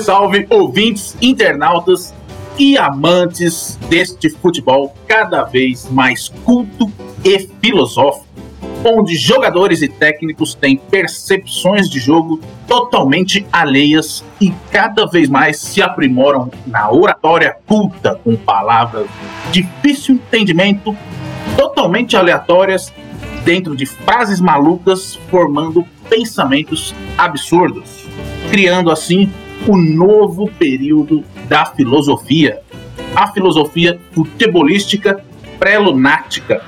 Salve, salve, ouvintes, internautas e amantes deste futebol cada vez mais culto e filosófico, onde jogadores e técnicos têm percepções de jogo totalmente alheias e cada vez mais se aprimoram na oratória culta com palavras de difícil entendimento, totalmente aleatórias, dentro de frases malucas, formando pensamentos absurdos, criando assim o novo período da filosofia, a filosofia futebolística pré-lunática.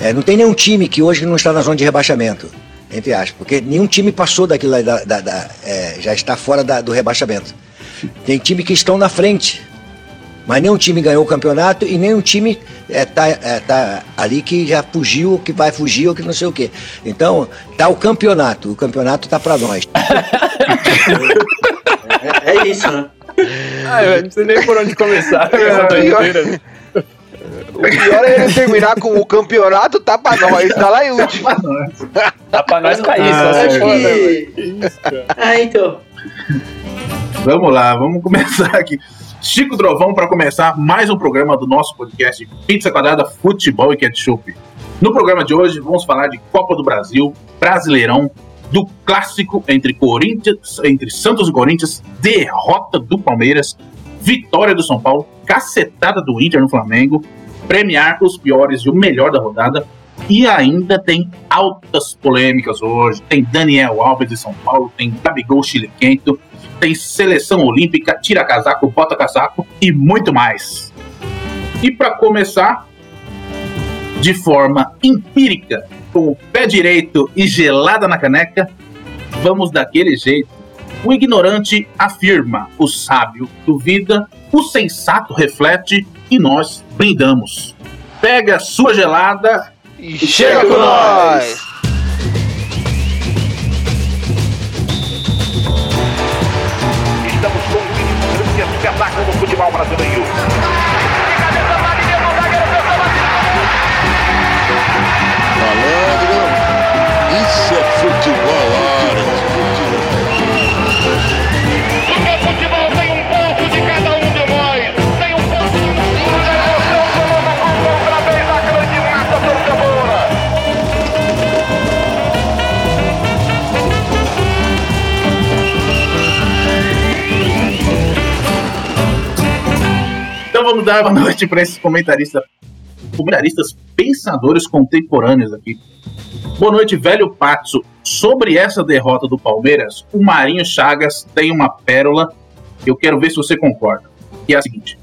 É, não tem nenhum time que hoje não está na zona de rebaixamento, entre aspas, porque nenhum time passou daquilo da, da, da é, já está fora da, do rebaixamento. Tem time que estão na frente, mas nenhum time ganhou o campeonato e nenhum time está é, é, tá ali que já fugiu, que vai fugir ou que não sei o quê. Então, tá o campeonato, o campeonato tá para nós. é, é, isso, né? Ah, eu não sei nem por onde começar é, essa doideira. O pior é ele terminar com o campeonato, tá pra nós, tá lá em último. tá pra nós cair, ah, só se for, né, Ah, então. Vamos lá, vamos começar aqui. Chico Trovão para começar mais um programa do nosso podcast Pizza Quadrada Futebol e Ketchup. No programa de hoje vamos falar de Copa do Brasil, Brasileirão, do clássico entre Corinthians, entre Santos e Corinthians, derrota do Palmeiras, vitória do São Paulo, cacetada do Inter no Flamengo, premiar os piores e o melhor da rodada. E ainda tem altas polêmicas hoje. Tem Daniel Alves de São Paulo, tem Gabigol Chiliquento, tem seleção olímpica, tira casaco, bota casaco e muito mais. E para começar, de forma empírica, com o pé direito e gelada na caneca, vamos daquele jeito. O ignorante afirma, o sábio duvida, o sensato reflete e nós brindamos. Pega a sua gelada e, chega, chega com nós. Estamos com o espetáculo do futebol brasileiro. Vamos dar boa noite para esses comentaristas, comentaristas pensadores contemporâneos aqui. Boa noite, velho Patso. Sobre essa derrota do Palmeiras, o Marinho Chagas tem uma pérola. Eu quero ver se você concorda. Que é a seguinte: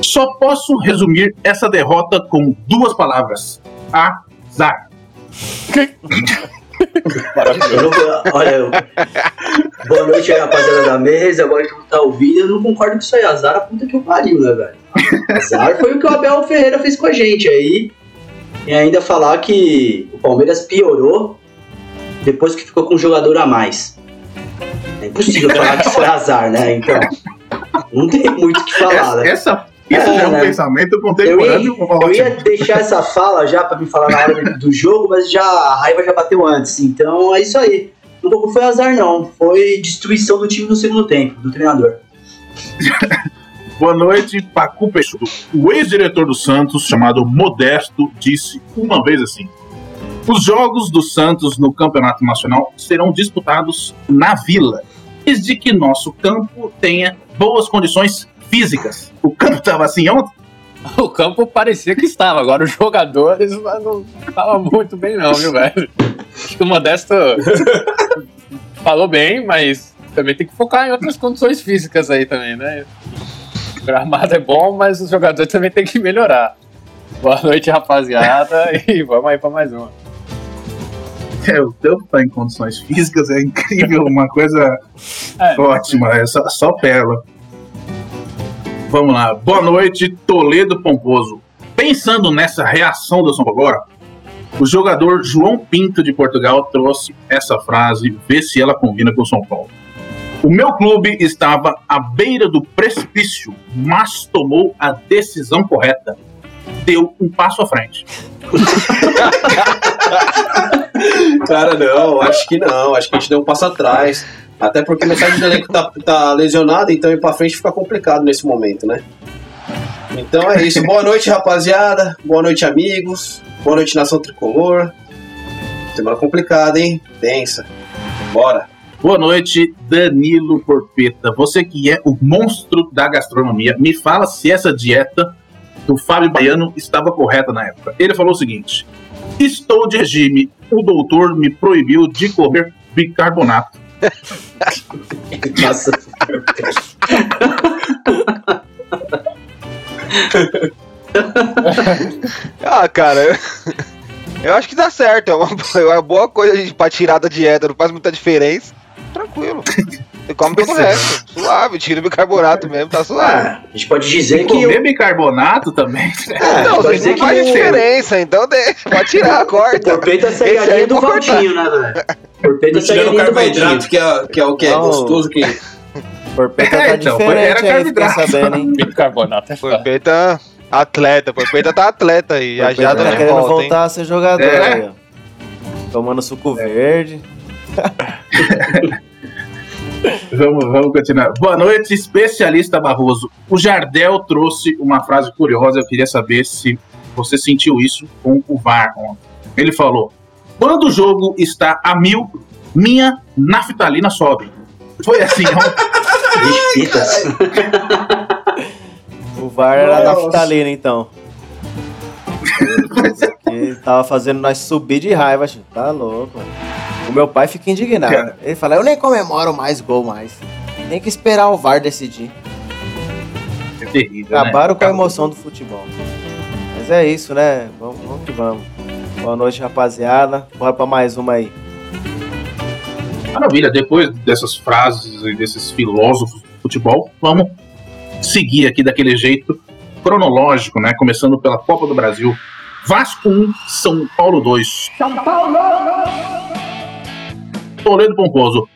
só posso resumir essa derrota com duas palavras: azar. olha, boa noite aí, rapaziada da mesa. Agora que tá ouvindo, eu não concordo com isso aí. Azar a puta que eu pariu, né, velho? Azar foi o que o Abel Ferreira fez com a gente aí. E ainda falar que o Palmeiras piorou depois que ficou com um jogador a mais. É impossível falar que isso é azar, né? Então, não tem muito o que falar, essa, né? Essa isso é, é um né? pensamento contemporâneo. Eu ia, eu ia deixar essa fala já para me falar na hora do jogo, mas já a raiva já bateu antes. Então é isso aí. Não foi azar, não. Foi destruição do time no segundo tempo, do treinador. Boa noite, Pacu Peixoto. O ex-diretor do Santos, chamado Modesto, disse uma vez assim: Os jogos do Santos no Campeonato Nacional serão disputados na Vila, desde que nosso campo tenha boas condições físicas. O campo estava assim ontem? O campo parecia que estava, agora os jogadores não estavam muito bem, não, viu, velho? Acho que o Modesto falou bem, mas também tem que focar em outras condições físicas aí também, né? O gramado é bom, mas os jogadores também tem que melhorar. Boa noite, rapaziada, e vamos aí para mais uma. É, o teu tá em condições físicas é incrível, uma coisa é, ótima, é só, só pérola. Vamos lá. Boa noite, Toledo Pomposo. Pensando nessa reação do São Paulo agora, o jogador João Pinto de Portugal trouxe essa frase, vê se ela combina com o São Paulo. O meu clube estava à beira do precipício, mas tomou a decisão correta. Deu um passo à frente. Cara, não, acho que não. Acho que a gente deu um passo atrás. Até porque metade do elenco tá, tá lesionado, então ir pra frente fica complicado nesse momento, né? Então é isso. Boa noite, rapaziada. Boa noite, amigos. Boa noite, nação tricolor. Semana complicada, hein? Tensa. Bora. Boa noite, Danilo Porpeta. Você que é o monstro da gastronomia, me fala se essa dieta do Fábio Baiano estava correta na época. Ele falou o seguinte: Estou de regime. O doutor me proibiu de comer bicarbonato. Nossa. Ah, cara, eu, acho que dá certo. É uma, é uma boa coisa gente, pra tirar da dieta, não faz muita diferença. Tranquilo. Você come todo o resto. Suave, tira o bicarbonato mesmo, tá suave. Ah, a gente pode dizer que. Comer bicarbonato também. É, não, pode não dizer que faz o- diferença, então deixa. Pode tirar, O corta. Porpeta segue Esse a aí linha do. Valdinho, né, velho? Porpeta segue a linha do carboidrato, que é, que é o que é Não. gostoso, que Porpeta É, tá então, foi- era diferente aí, fiquei carboidrato. sabendo, hein? Bicarbonato é. Porpeta atleta, Porpeta tá atleta aí. Já Porpeta tá tá querendo volta, hein? voltar a ser jogador É. aí, ó. Tomando suco verde. Vamos, vamos continuar. Boa noite, especialista Barroso. O Jardel trouxe uma frase curiosa. Eu queria saber se você sentiu isso com o VAR. Ele falou: Quando o jogo está a mil, minha naftalina sobe. Foi assim fitas. O VAR era Nossa. naftalina, então. Que tava fazendo nós subir de raiva, tio. Tá louco. O meu pai fica indignado. Cara. Ele fala, eu nem comemoro mais gol mais. Tem que esperar o VAR decidir. É terrível. Acabaram né? com a emoção do futebol. Mas é isso, né? Vamos, vamos que vamos. Boa noite, rapaziada. Bora pra mais uma aí. Maravilha, depois dessas frases e desses filósofos do futebol, vamos seguir aqui daquele jeito cronológico, né? Começando pela Copa do Brasil. Vasco 1, São Paulo 2. São Paulo! Toledo Pomposo.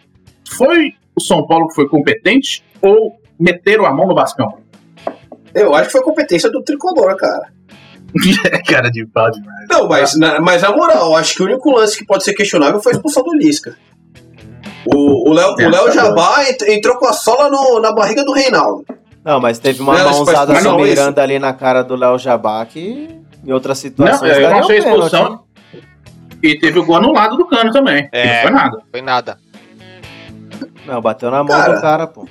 Foi o São Paulo que foi competente ou meteram a mão no Vascão? eu acho que foi competência do tricolor, cara. Cara de pau demais. Não, mas na, mas na moral, acho que o único lance que pode ser questionável foi a expulsão do Lisca. O o Léo É, o Léo tá Jabá ent- entrou com a sola no- na barriga do Reinaldo. Não, mas teve uma Não, mãozada mas do não, Miranda ali na cara do Léo Jabá que em outras Não, situações eu não achei um pênalti, expulsão. E teve o gol anulado do Cano também. É. Não foi nada. Foi nada. Não, bateu na mão Cara. do cara, pô.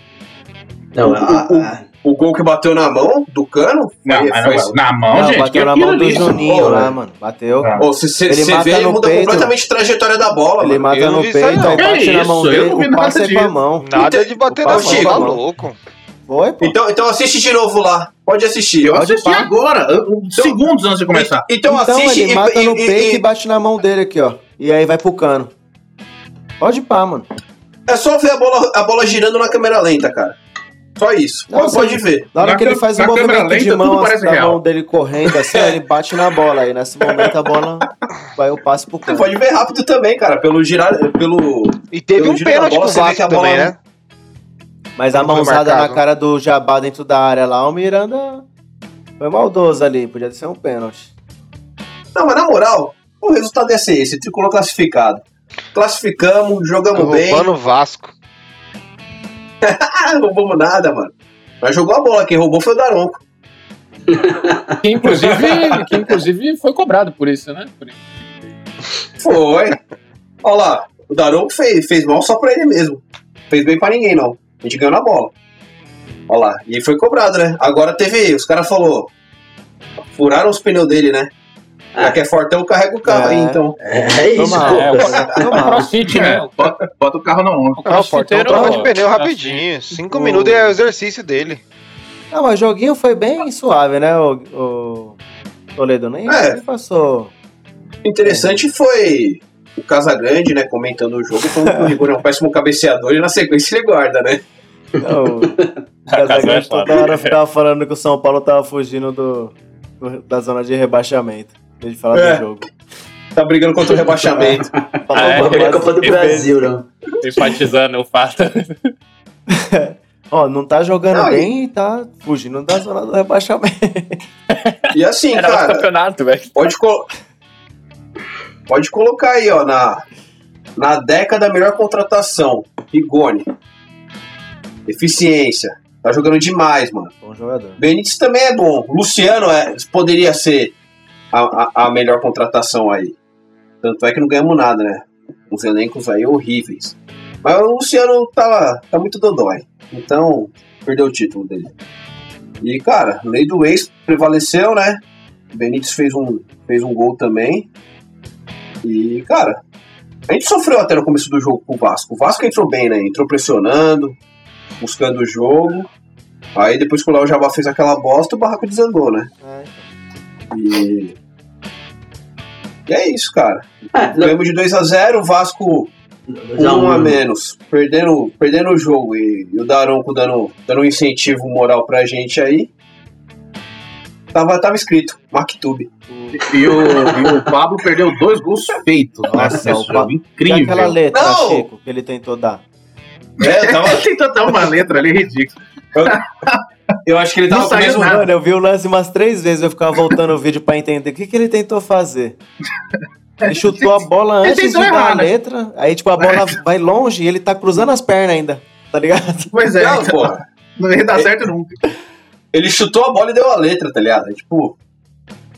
Não, a- a- O gol que bateu na mão do cano Não, foi- mas foi- não, na mão, Não, gente. bateu na mão do ali? Juninho Pô, lá, mano. Bateu. Ah. Ô, se você vê, ele no muda peito. completamente a trajetória da bola, Ele mano. mata eu não no isso peito, não. aí bate na isso? mão Eu dele, não o nada passe é com a disso. mão. Nada de bater o na mão, chega, tá louco. Foi, pô. Então, então assiste de novo lá. Pode assistir. Eu Pode assisti pá. agora, segundos antes de começar. Então, Então assiste ele e- mata e- no e- peito e, e- bate na mão dele aqui, ó. E aí vai pro cano. Pode pá, mano. É só ver a bola, a bola girando na câmera lenta, cara. Só isso. Nossa, pode ver. Na hora Na que ele faz o câmera movimento de lenta, tudo mão, assim, da real. mão dele correndo assim, ele bate na bola. Aí nesse momento a bola vai o passe pro Você cano. pode ver rápido também, cara. Pelo girar. Pelo. E teve Pelo um pênalti bola, pro você Vasco também, bola- né? Mas a mãozada na cara do Jabá dentro da área lá, o Miranda foi maldoso ali. Podia ser um pênalti. Não, mas na moral, o resultado é ser esse. Tricolor classificado. Classificamos, jogamos bem. Roubando o Vasco. Não roubamos nada, mano. Mas jogou a bola. Quem roubou foi o Daronco. Que inclusive, que inclusive foi cobrado por isso, né? Por- Foi. Olha lá. O Daronco fez, fez mal só pra ele mesmo. Fez bem pra ninguém, não. A gente ganhou na bola. Olha lá. E foi cobrado, né? Agora teve. Os caras falaram. Furaram os pneus dele, né? Já que é fortão, carrega o carro É. aí, então. É, é isso, Toma, pô. é, pô, É o crossfit, né? É, bota, bota o carro na onda. O Ah, o Fortão troca de pneu assim, rapidinho. Cinco o- minutos é o exercício dele. Não, mas o joguinho foi bem suave, né, o, o Toledo? Nem, É. nem passou. Interessante foi o Casagrande, né? Comentando o jogo, falando que o Rigor é um péssimo cabeceador e na sequência ele guarda, né? Não, o Casagrande é toda hora ficava falando que o São Paulo tava fugindo do, do- da zona de rebaixamento. De falar É. do jogo. Tá brigando contra o rebaixamento. Falou é, a coisa Copa do. Brasil, não. Enfatizando o fato. Ó, não tá jogando Não, bem e tá fugindo da zona do rebaixamento. E assim, Era cara, campeonato, velho. pode, col- pode colocar aí, ó, na, Na década, melhor contratação. Rigoni. Eficiência. Tá jogando demais, mano. Bom jogador. Benítez também é bom. Luciano é, poderia ser a, a, a melhor contratação aí. Tanto é que não ganhamos nada, né? Uns elencos aí horríveis. Mas o Luciano tá, tá muito dodói. Então, perdeu o título dele. E, cara, lei do ex prevaleceu, né? Benítez fez um, fez um gol também. E, cara, a gente sofreu até no começo do jogo com o Vasco. O Vasco entrou bem, né? Entrou pressionando, buscando o jogo. Aí depois que o Léo Jabá fez aquela bosta, o barraco desandou, né? É, E. E é isso, cara. É, Ganhamos de 2x0, o Vasco dois a um um, a menos, perdendo, perdendo o jogo e, e o Daronco dando, dando um incentivo moral pra gente aí. Tava, tava escrito, Mactube. E o, e o Pablo perdeu dois gols feitos. Nossa, nesse o jogo. Pa- E Incrível. aquela letra, Não! Chico, que ele tentou dar. É, tava, Ele tentou dar uma letra ali ridícula. eu acho que ele Não tava mesmo. nada. Mano, eu vi o lance umas três vezes, eu ficava voltando o vídeo pra entender o que, que ele tentou fazer. Ele chutou a bola antes de tentou dar errar, a né? letra, aí tipo, a bola vai longe e ele tá cruzando as pernas ainda, tá ligado? Pois é, Não, porra. não ia dar certo nunca. Ele chutou a bola e deu a letra, tá ligado? Tipo.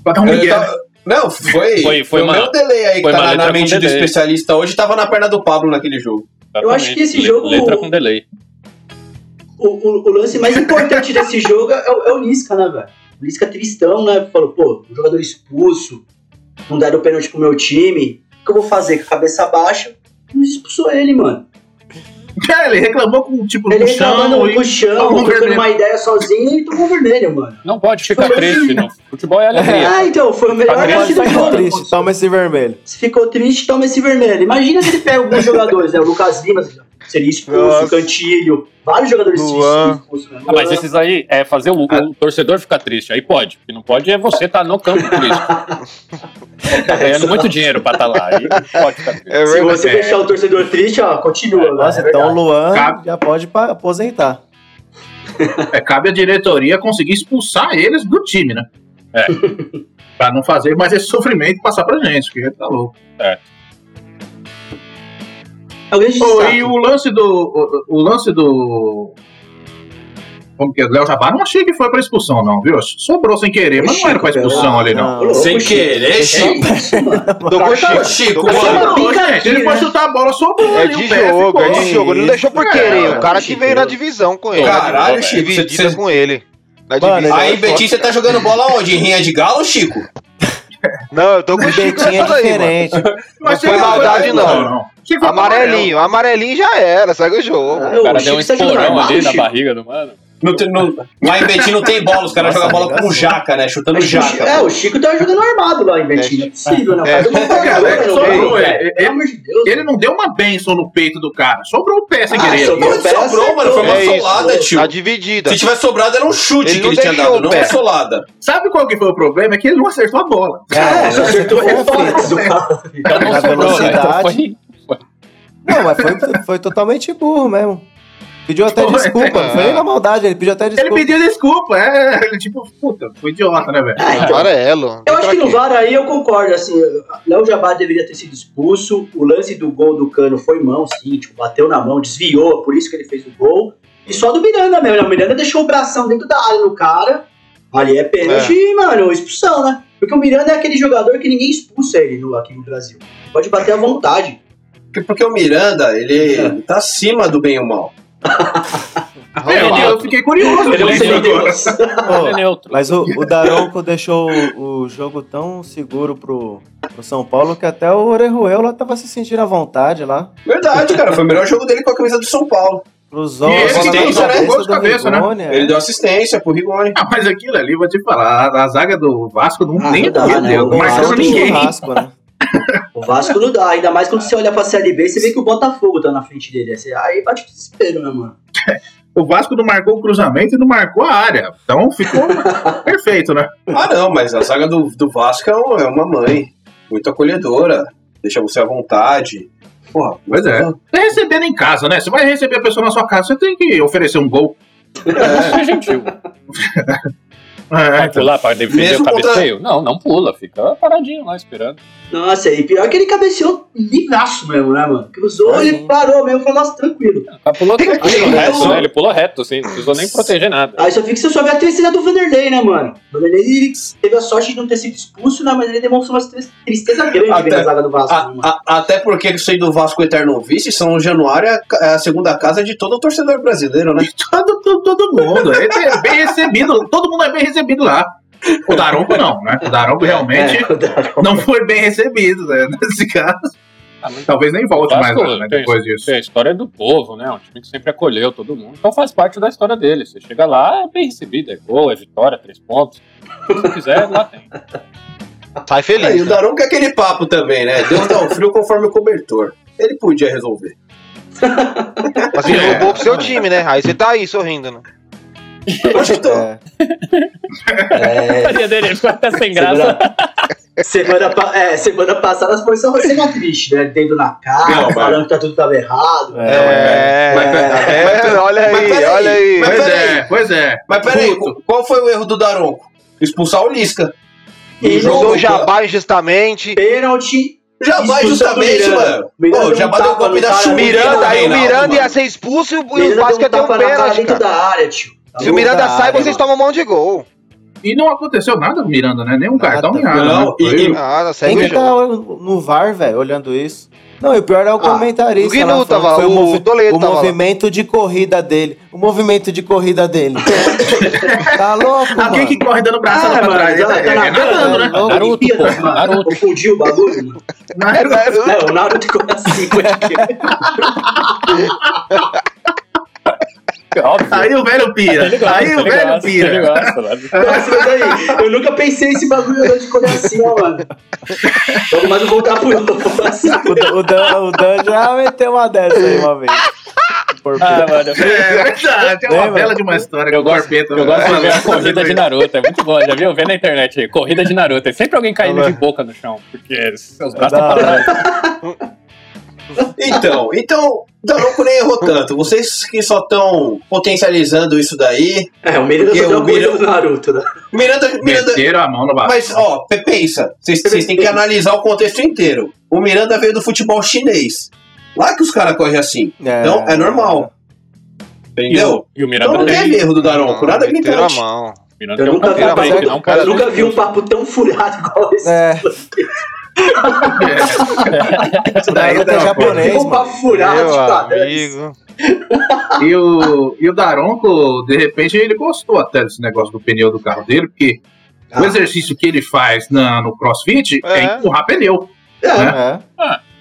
Pra dar um tava- Não, foi. Foi- foi foi o uma- meu delay aí que foi tá uma na, mente do delay. especialista hoje, tava na perna do Pablo naquele jogo. Eu acho que esse jogo- Letra com delay. O, o- o lance mais importante desse jogo é, o- é o Lisca, né, velho? O Lisca tristão, né? Falou, pô, o jogador expulso, não deram o pênalti pro meu time. O que eu vou fazer? Com a cabeça baixa? Não expulsou ele, mano. É, ele reclamou com tipo Ele no chão. reclamando e- com o chão, trocando vermelho. uma ideia sozinho e tomou vermelho, mano. Não pode ficar Foi triste, assim. não. Futebol é alegria. Ah, então, foi o melhor lance do Ficou jogo. triste, toma esse vermelho. Se ficou triste, toma esse vermelho. Imagina se ele pega alguns jogadores, né? O Lucas Lima seria expulso, Nossa. o Cantilho, vários jogadores Luan. expulsos. Né? Ah, mas esses aí é fazer o, o torcedor ficar triste. Aí pode. O que não pode é você estar no campo triste. Tá ganhando muito dinheiro pra estar lá. Aí pode ficar triste. É Se você deixar o torcedor triste, ó, continua. Nossa, né? É então o. Luan Cabe. já pode aposentar. É, cabe à diretoria conseguir expulsar eles do time, né? É. pra não fazer mais esse sofrimento passar pra gente, que tá louco. É o grande destaque. e o lance do. O, o lance do. Como que é? Léo Jabá, não achei que foi pra expulsão, não, viu? Sobrou sem querer, mas não era pra expulsão ali, não. Louco, Sem querer, Chico. Ô, Chico. Chico. Não, ele foi chutar a bola, sobrou É de jogo, é de jogo. Ele não deixou por querer. O cara que Chico. veio na divisão com ele. Caralho, Chico, Dividida com ele. Na Mano, divisão. Aí, é Betinho, você tá jogando bola onde? Em rinha de galo, Chico? Não, eu tô com o Chico é diferente. Mas Não foi maldade, não. Chegou Amarelinho, amarelinho já era, segue o jogo. Ah, O cara o deu um tá esporão ali na barriga do mano. Não tem- não- lá em Betim não tem bola, os caras jogam bola com arregaçou. jaca, né? Chutando Chico- jaca. É, o Chico tá jogando armado lá em Betim. Não é possível, né? O cara É. É, é, é, é. Ele não deu uma benção no peito do cara. Sobrou o pé sem Ah, querer. sobrou. Não, sobrou, mano. Foi uma É isso. solada, tio. Tá dividida. Se tivesse sobrado, era um chute Ele que não ele tinha dado, não o pé. uma solada. Sabe qual que foi o problema? É que ele não acertou a bola. É, só acertou o reflexo do cara. Então não né? Não, mas foi totalmente burro mesmo. Pediu até Foi. desculpa, não foi na maldade, ele pediu até Ele desculpa. pediu desculpa. É, ele tipo, puta, foi idiota, né, velho? Ah, então. Amarelo. Eu acho que no VAR aí eu concordo, assim, Léo Jabá deveria ter sido expulso, o lance do gol do Cano foi mão, sim, tipo, bateu na mão, desviou, por isso que ele fez o gol. E só do Miranda mesmo, né? o Miranda deixou o bração dentro da área no cara, ali é pênalti, mano, expulsão, né? Porque o Miranda é aquele jogador que ninguém expulsa ele no, aqui no Brasil. Pode bater à vontade. Porque, porque o Miranda, ele tá acima do bem e o mal. É, eu, eu fiquei curioso. Ele é Ele neutro. mas o, o Daronco deixou o, o jogo tão seguro pro, pro São Paulo que até o Orejuela lá tava se sentindo à vontade lá. Verdade, cara. Foi o melhor jogo dele com a camisa do São Paulo. Cruzou E ele cruzou, né? Cabeça, né? Rigoni, é. Ele deu assistência pro Rigoni. Ah, mas aquilo ali, vou te falar, a, a zaga do Vasco não Ah, tem não dá, né? Não marcou ninguém. churrasco, né? O Vasco não dá, ainda mais quando você olha pra Série B, você vê que o Botafogo tá na frente dele. Aí- bate desespero, né, mano? O Vasco não marcou o cruzamento e não marcou a área. Então ficou perfeito, né? Ah, não, mas a zaga do, do Vasco é é uma mãe. Muito acolhedora. Deixa você à vontade. Porra, Pois é. Você recebendo em casa, né? Você vai receber a pessoa na sua casa, você tem que oferecer um gol. Isso é gentil. É, Vai pular pra defender Mesmo o contra- cabeceio? Não, não pula, fica paradinho lá esperando. Nossa, e pior que ele cabeceou livraço mesmo, né, mano? Cruzou, Ah, ele sim. parou mesmo, falou, nossa, tranquilo. O cara pulou tranquilo, reto, então- né? Ele pulou reto, assim, não precisou nem proteger nada. Aí só fica você só vê a tristeza do Vanderlei, né, mano? O Vanderlei ele teve a sorte de não ter sido expulso, né? Mas ele demonstrou uma tris- tristeza grande Até- vendo a zaga do Vasco. A- né, mano? a- até porque ele sendo do Vasco Eterno Vice, São Januário é a é a segunda casa de todo o torcedor brasileiro, né? todo, todo, todo mundo. Ele é bem recebido. Todo mundo é bem recebido lá. O Daronco não, né? O Daronco realmente É, o Daronco. não foi bem recebido, né? Nesse caso. Ah, Talvez nem volte mais né? tem- Depois disso. tem a história do povo, né? Um time que sempre acolheu todo mundo. Então faz parte da história dele. Você chega lá, é bem recebido, é gol, é vitória, três pontos. Se quiser, lá tem. Sai Aí, feliz. o Daronco é aquele papo também, né? Deus dá o frio conforme o cobertor. Ele podia resolver. Mas ele roubou pro seu time, né? Aí você tá aí sorrindo, né? Que tô. É. A É, dele ficou até sem graça. semana, semana, pa- é, semana passada as coisas são cena triste, né? Dedo na cara, Não, mas- falando que tá tudo tava errado. É, Mas- é, olha mas aí, peraí, olha aí. mas Pois peraí. é, pois é. Mas peraí, Puto. qual foi o erro do Daronco? Expulsar o Lisca. E Jogou no jabá injustamente. pênalti. Do justamente, mano. Miranda Pô, deu já bateu o golpe da chuva. Miranda, aí o Miranda ia ser expulso e o Vasco ia ter um na pênalti, dentro da área, tio. Tá Se o? Miranda da sai, área, vocês mano. tomam mão de gol. E não aconteceu nada com o Miranda, né? Nenhum Nada. cartão, nem nada. Não, né? e- e- Nada, Quem segue o que tá jogo. no VAR, velho, olhando isso? Não, e o pior é o comentarista. o Gnu lá, falando tava foi lá, o movi- Toledo o tava lá. movimento de corrida dele. O movimento de corrida dele. tá louco, Alguém mano. que corre dando braçada Ah, pra mano, trás. tá- É, tá é, na é nadando, né? Naruto, pô. Naruto. Confundiu o bagulho, mano. Naruto. É, o Naruto ficou assim. Óbvio. Aí o velho pira. Ele gosta, Aí o velho gosta, pira. gosta, né? Nossa, mas aí, eu nunca pensei esse bagulho de correr assim, ó, mano. Logo mais voltar pro. O, Dan- o, Dan, o Dan já meteu uma dessa aí uma vez. Por Ah, mano, É verdade, é uma Lembra? bela de uma história. Eu gosto, Corpeta, eu né? gosto de ver a corrida de Naruto, é muito bom, já viu? Vê na internet aí, corrida de Naruto. É sempre alguém caindo de boca no chão, porque seus braços Da estão hora. parados. Então, então, o Daronco nem errou tanto. Vocês que só estão potencializando isso daí. É, o Miranda só deu o Miranda- do Naruto, né? Miranda. Miranda Meteram a mão no mas, ó, pe- pensa. Vocês têm que analisar o contexto inteiro. O Miranda veio do futebol chinês. Lá que os caras correm assim. Então, é normal. E Entendeu? o, e o Então Miranda não tem. teve erro do Daronco. Nada gritante. mão. Miranda Eu um não, nunca vi um papo tão furado igual esse. É, Isso o daí é pô. japonês, um de amigo. E o, e o Daronco, de repente, ele gostou até desse negócio do pneu do carro dele, porque o Ah. exercício que ele faz na, no crossfit é, É. empurrar pneu. É.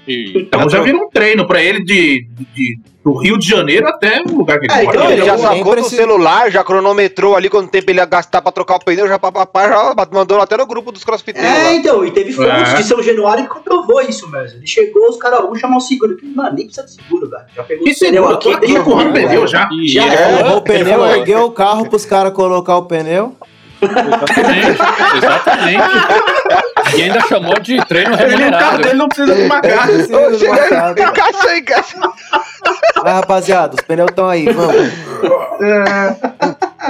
E Então já vira um treino pra ele de, de- do Rio de Janeiro até o lugar que ele É, então Ele já sacou preciso- celular, já cronometrou ali quanto tempo ele ia gastar pra trocar o pneu, já papapá, já mandou até no grupo dos crossfiteiros É, lá. então, e teve fontes É. de São Januário que comprovou isso mesmo. Ele chegou, os caras vão chamar o seguro. Mano, nem precisa de seguro, velho. Já pegou Que o pneu seguro, aqui. aqui empurrando ruim, pneu já. Já Levou o pneu, ergueu o carro pros caras colocar o pneu. Exatamente, exatamente. E ainda chamou de treino Ele, carro remunerado. dele não precisa de uma carga. Encaixa aí, encaixa. Vai, rapaziada, os pneus estão aí, vamos.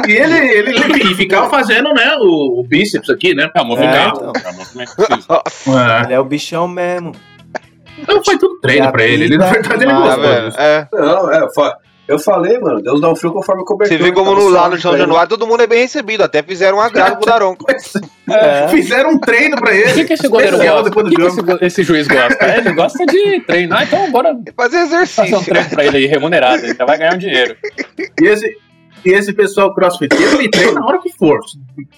E ele, ele, ele ficava fazendo, né, o, o bíceps aqui, né? É o movimento. É, então. É. É. Ele é o bichão mesmo. Então foi tudo treino pra ele. Ele, na verdade, ele é Tá gostou. disso. É. Não, é, fa- eu falei, mano, Deus dá um frio conforme o cobertor. Você vê como no, lá no São. Januário todo mundo é bem recebido. Até fizeram um agrado pro Daronco. É. Fizeram um treino pra ele. O que, que esse goleiro gosta? depois O do que, que jogo. esse, esse juiz gosta? É, ele gosta de treinar, então bora Fazer fazer um exercício. treino pra ele aí remunerado. Ele já vai ganhar um dinheiro. E esse, e esse pessoal crossfiteiro, ele treina na hora que for.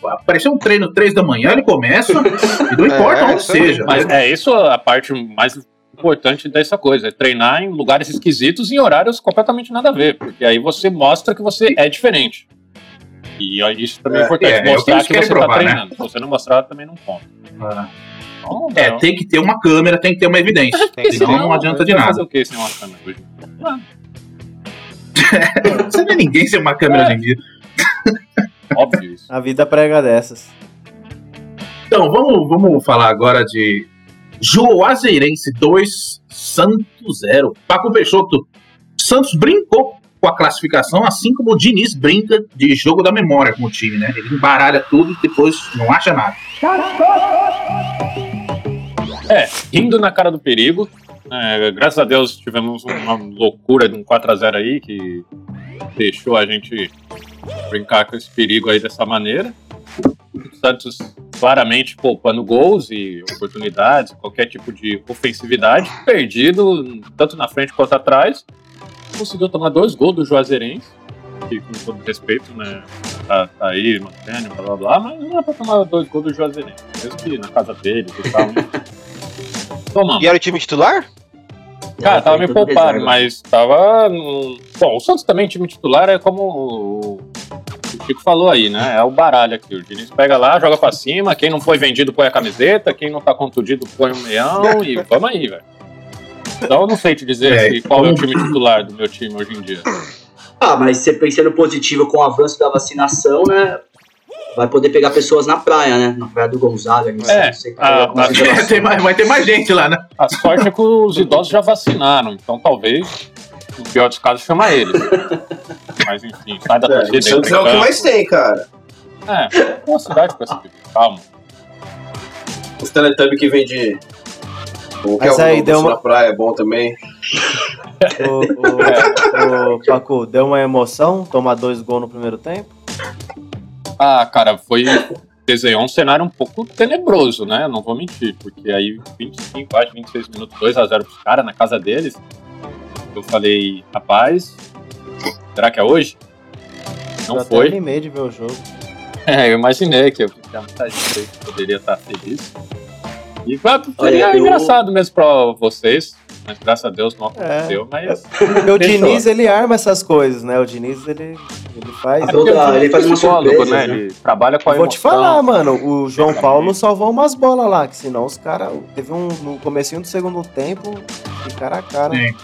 Aparecer um treino três da manhã, ele começa, e não importa É, onde seja. Mas é isso a parte mais importante dessa coisa, é treinar em lugares esquisitos em horários completamente nada a ver, porque aí você mostra que você é diferente. E isso também é, É, importante, é, é que mostrar que, você provar, tá né? treinando. Se você não mostrar, também não conta. Então, É, não. tem que ter uma câmera, tem que ter uma evidência. Senão não adianta de vai nada. Fazer o que sem uma câmera? Você não vê ninguém sem uma câmera hoje em dia. Óbvio isso. A vida prega dessas. Então, vamos, vamos falar agora de Juazeirense 2, Santos 0. Paco Peixoto, Santos brincou com a classificação, assim como o Diniz brinca de jogo da memória com o time, né? Ele embaralha tudo e depois não acha nada. É, rindo na cara do perigo. É, graças a Deus tivemos uma loucura de um 4x0 aí que deixou a gente brincar com esse perigo aí dessa maneira. O Santos claramente poupando gols e oportunidades, qualquer tipo de ofensividade, perdido tanto na frente quanto atrás. Conseguiu tomar dois gols do Juazeirense, que com todo respeito, né, tá, tá aí, mantendo, blá blá blá, mas não é pra tomar dois gols do Juazeirense, mesmo que na casa deles e tal. né? Tomamos. E era o time titular? Cara, tava Foi me tudo poupado, mas tava. no- Bom, o Santos também, time titular, é como o Chico falou aí, né? É o baralho aqui. O Diniz pega lá, joga pra cima. Quem não foi vendido põe a camiseta. Quem não tá contundido põe um leão. E vamos aí, velho. Então eu não sei te dizer É, se- qual é o time titular do meu time hoje em dia. Ah, mas você pensando positivo com o avanço da vacinação, né? Vai poder pegar pessoas na praia, né? Na praia do Gonzaga, ali, É, não sei ah, como se mas- chama. Vai ter mais, vai ter mais gente lá, né? A sorte é que os idosos já vacinaram. Então talvez, no pior dos casos, chama eles. Mas enfim, sai da É, torcida. o Santos é o que mais tem, cara. É, uma cidade com tipo. Calma. Os Teletubbies que vende. O que Mas é o aí, deu uma- na praia é bom também. O, o, o Pacu, deu uma emoção tomar dois gols no primeiro tempo? Ah, cara, foi. Desenhou um cenário um pouco tenebroso, né? Não vou mentir, porque aí 25, quase 26 minutos, 2x0 pros caras na casa deles. Eu falei, rapaz, será que é hoje? Não eu foi. animei de ver o jogo. É, eu imaginei que eu poderia estar feliz. E Olha, seria eu- engraçado mesmo pra vocês, mas graças a Deus não aconteceu, mas. Porque o. Diniz, ele arma essas coisas, né? O Diniz, ele, ele faz... Ah, ele faz uma surpresa, né? né? Ele trabalha com a Eu Vou te falar, mano, o João Paulo salvou umas bolas lá, que senão os caras. Teve um. No comecinho do segundo tempo, de cara a cara. Sim.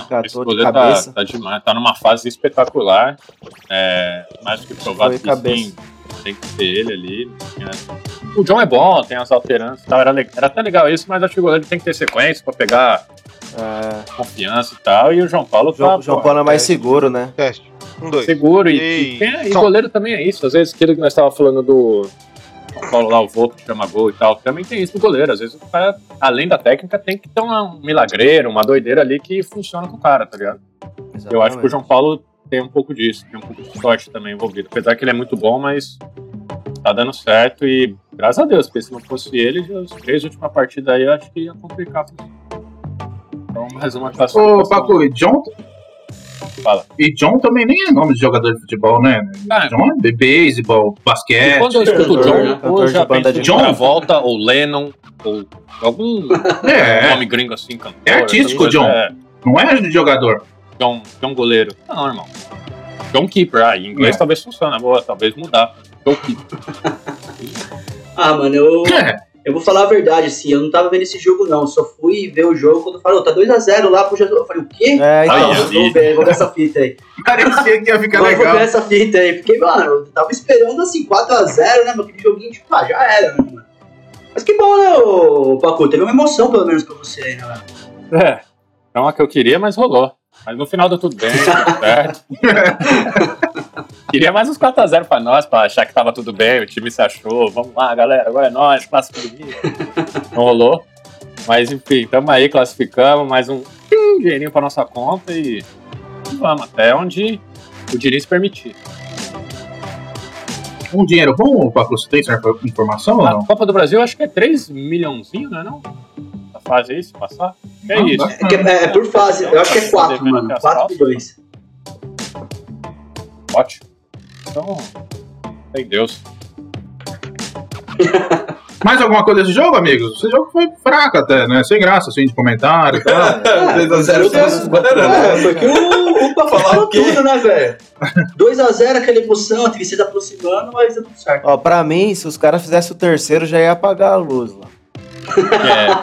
Ele catou de goleiro cabeça. Tá, tá demais, tá numa fase espetacular. É, mais do que provado que sim, tem que ter ele ali. É. O John é bom, tem as alternâncias e tal. Era, era até legal isso, mas acho que o goleiro tem que ter sequência pra pegar É, confiança e tal. E o João Paulo o João, tá João pô, Paulo é mais é, seguro, né? Teste. Um, dois. seguro. E, Ei, e, tem- e goleiro também é isso. Às vezes aquilo que nós estávamos falando do Paulo lá, o Volpe que chama gol e tal. Também tem isso do goleiro. Às vezes o cara, além da técnica, tem que ter um milagreiro, uma doideira ali que funciona com o cara, tá ligado? Eu acho que o João Paulo tem um pouco disso, tem um pouco de sorte também envolvido. Apesar que ele é muito bom, mas tá dando certo e graças a Deus, porque se não fosse ele, as três últimas partidas aí eu acho que ia complicar. Então, mais uma classificação. Ô, Paco, e John. Fala. E John também nem é nome de jogador de futebol, né? Ah, John é beisebol, e basquete. quando eu escuto o John, eu já penso rock. Travolta ou Lennon ou algum É, nome gringo assim, cantor. É artístico, coisas. John. É, não é de jogador. John, John Goleiro. Não, irmão. John Keeper, ah, em inglês É. talvez funcione, boa, talvez mudar. John Keeper. Ah, mano, eu, É, eu vou falar a verdade, assim, eu não tava vendo esse jogo, não. Só fui ver o jogo quando falou, tá 2x0 lá pro Jesus. Eu falei, o quê? É, então. Ah, vou ver, vou ver essa fita aí. parecia que ia ficar eu vou legal. ver essa fita aí. Porque, mano, eu tava esperando assim, 4x0, né? Meu aquele joguinho, tipo, ah, já era, né, mano? Mas que bom, né, ô Pacu? Teve uma emoção, pelo menos, pra você aí, né, velho? É, é uma que eu queria, mas rolou. Mas no final deu tudo bem, tudo certo. queria mais uns 4x0 pra nós, pra achar que tava tudo bem, o time se achou. Vamos lá, galera, agora é nós, clássico domingo. Não rolou. Mas enfim, tamo aí, classificamos, mais um dinheirinho pra nossa conta e vamos, até onde o Diniz permitir. Um dinheiro bom, Paco? Você essa informação ou A não? Copa do Brasil acho que é 3 milhãozinho, não é não? A fase aí, se passar? É Ah, isso. É, que é, é por fase, eu acho que é 4, mano. 4 milhões. Ótimo. Então, tem Deus. Mais alguma coisa desse jogo, amigos? Esse jogo foi fraco até, né? Sem graça, assim, de comentário e tal. É, 2x0 tá superando. É, porque o, o Pacu Falar falou o tudo, né, velho? 2x0, aquela emoção, a tristeza aproximando, mas deu tudo certo. Ó, pra mim, se os caras fizessem o terceiro, já ia apagar a luz lá.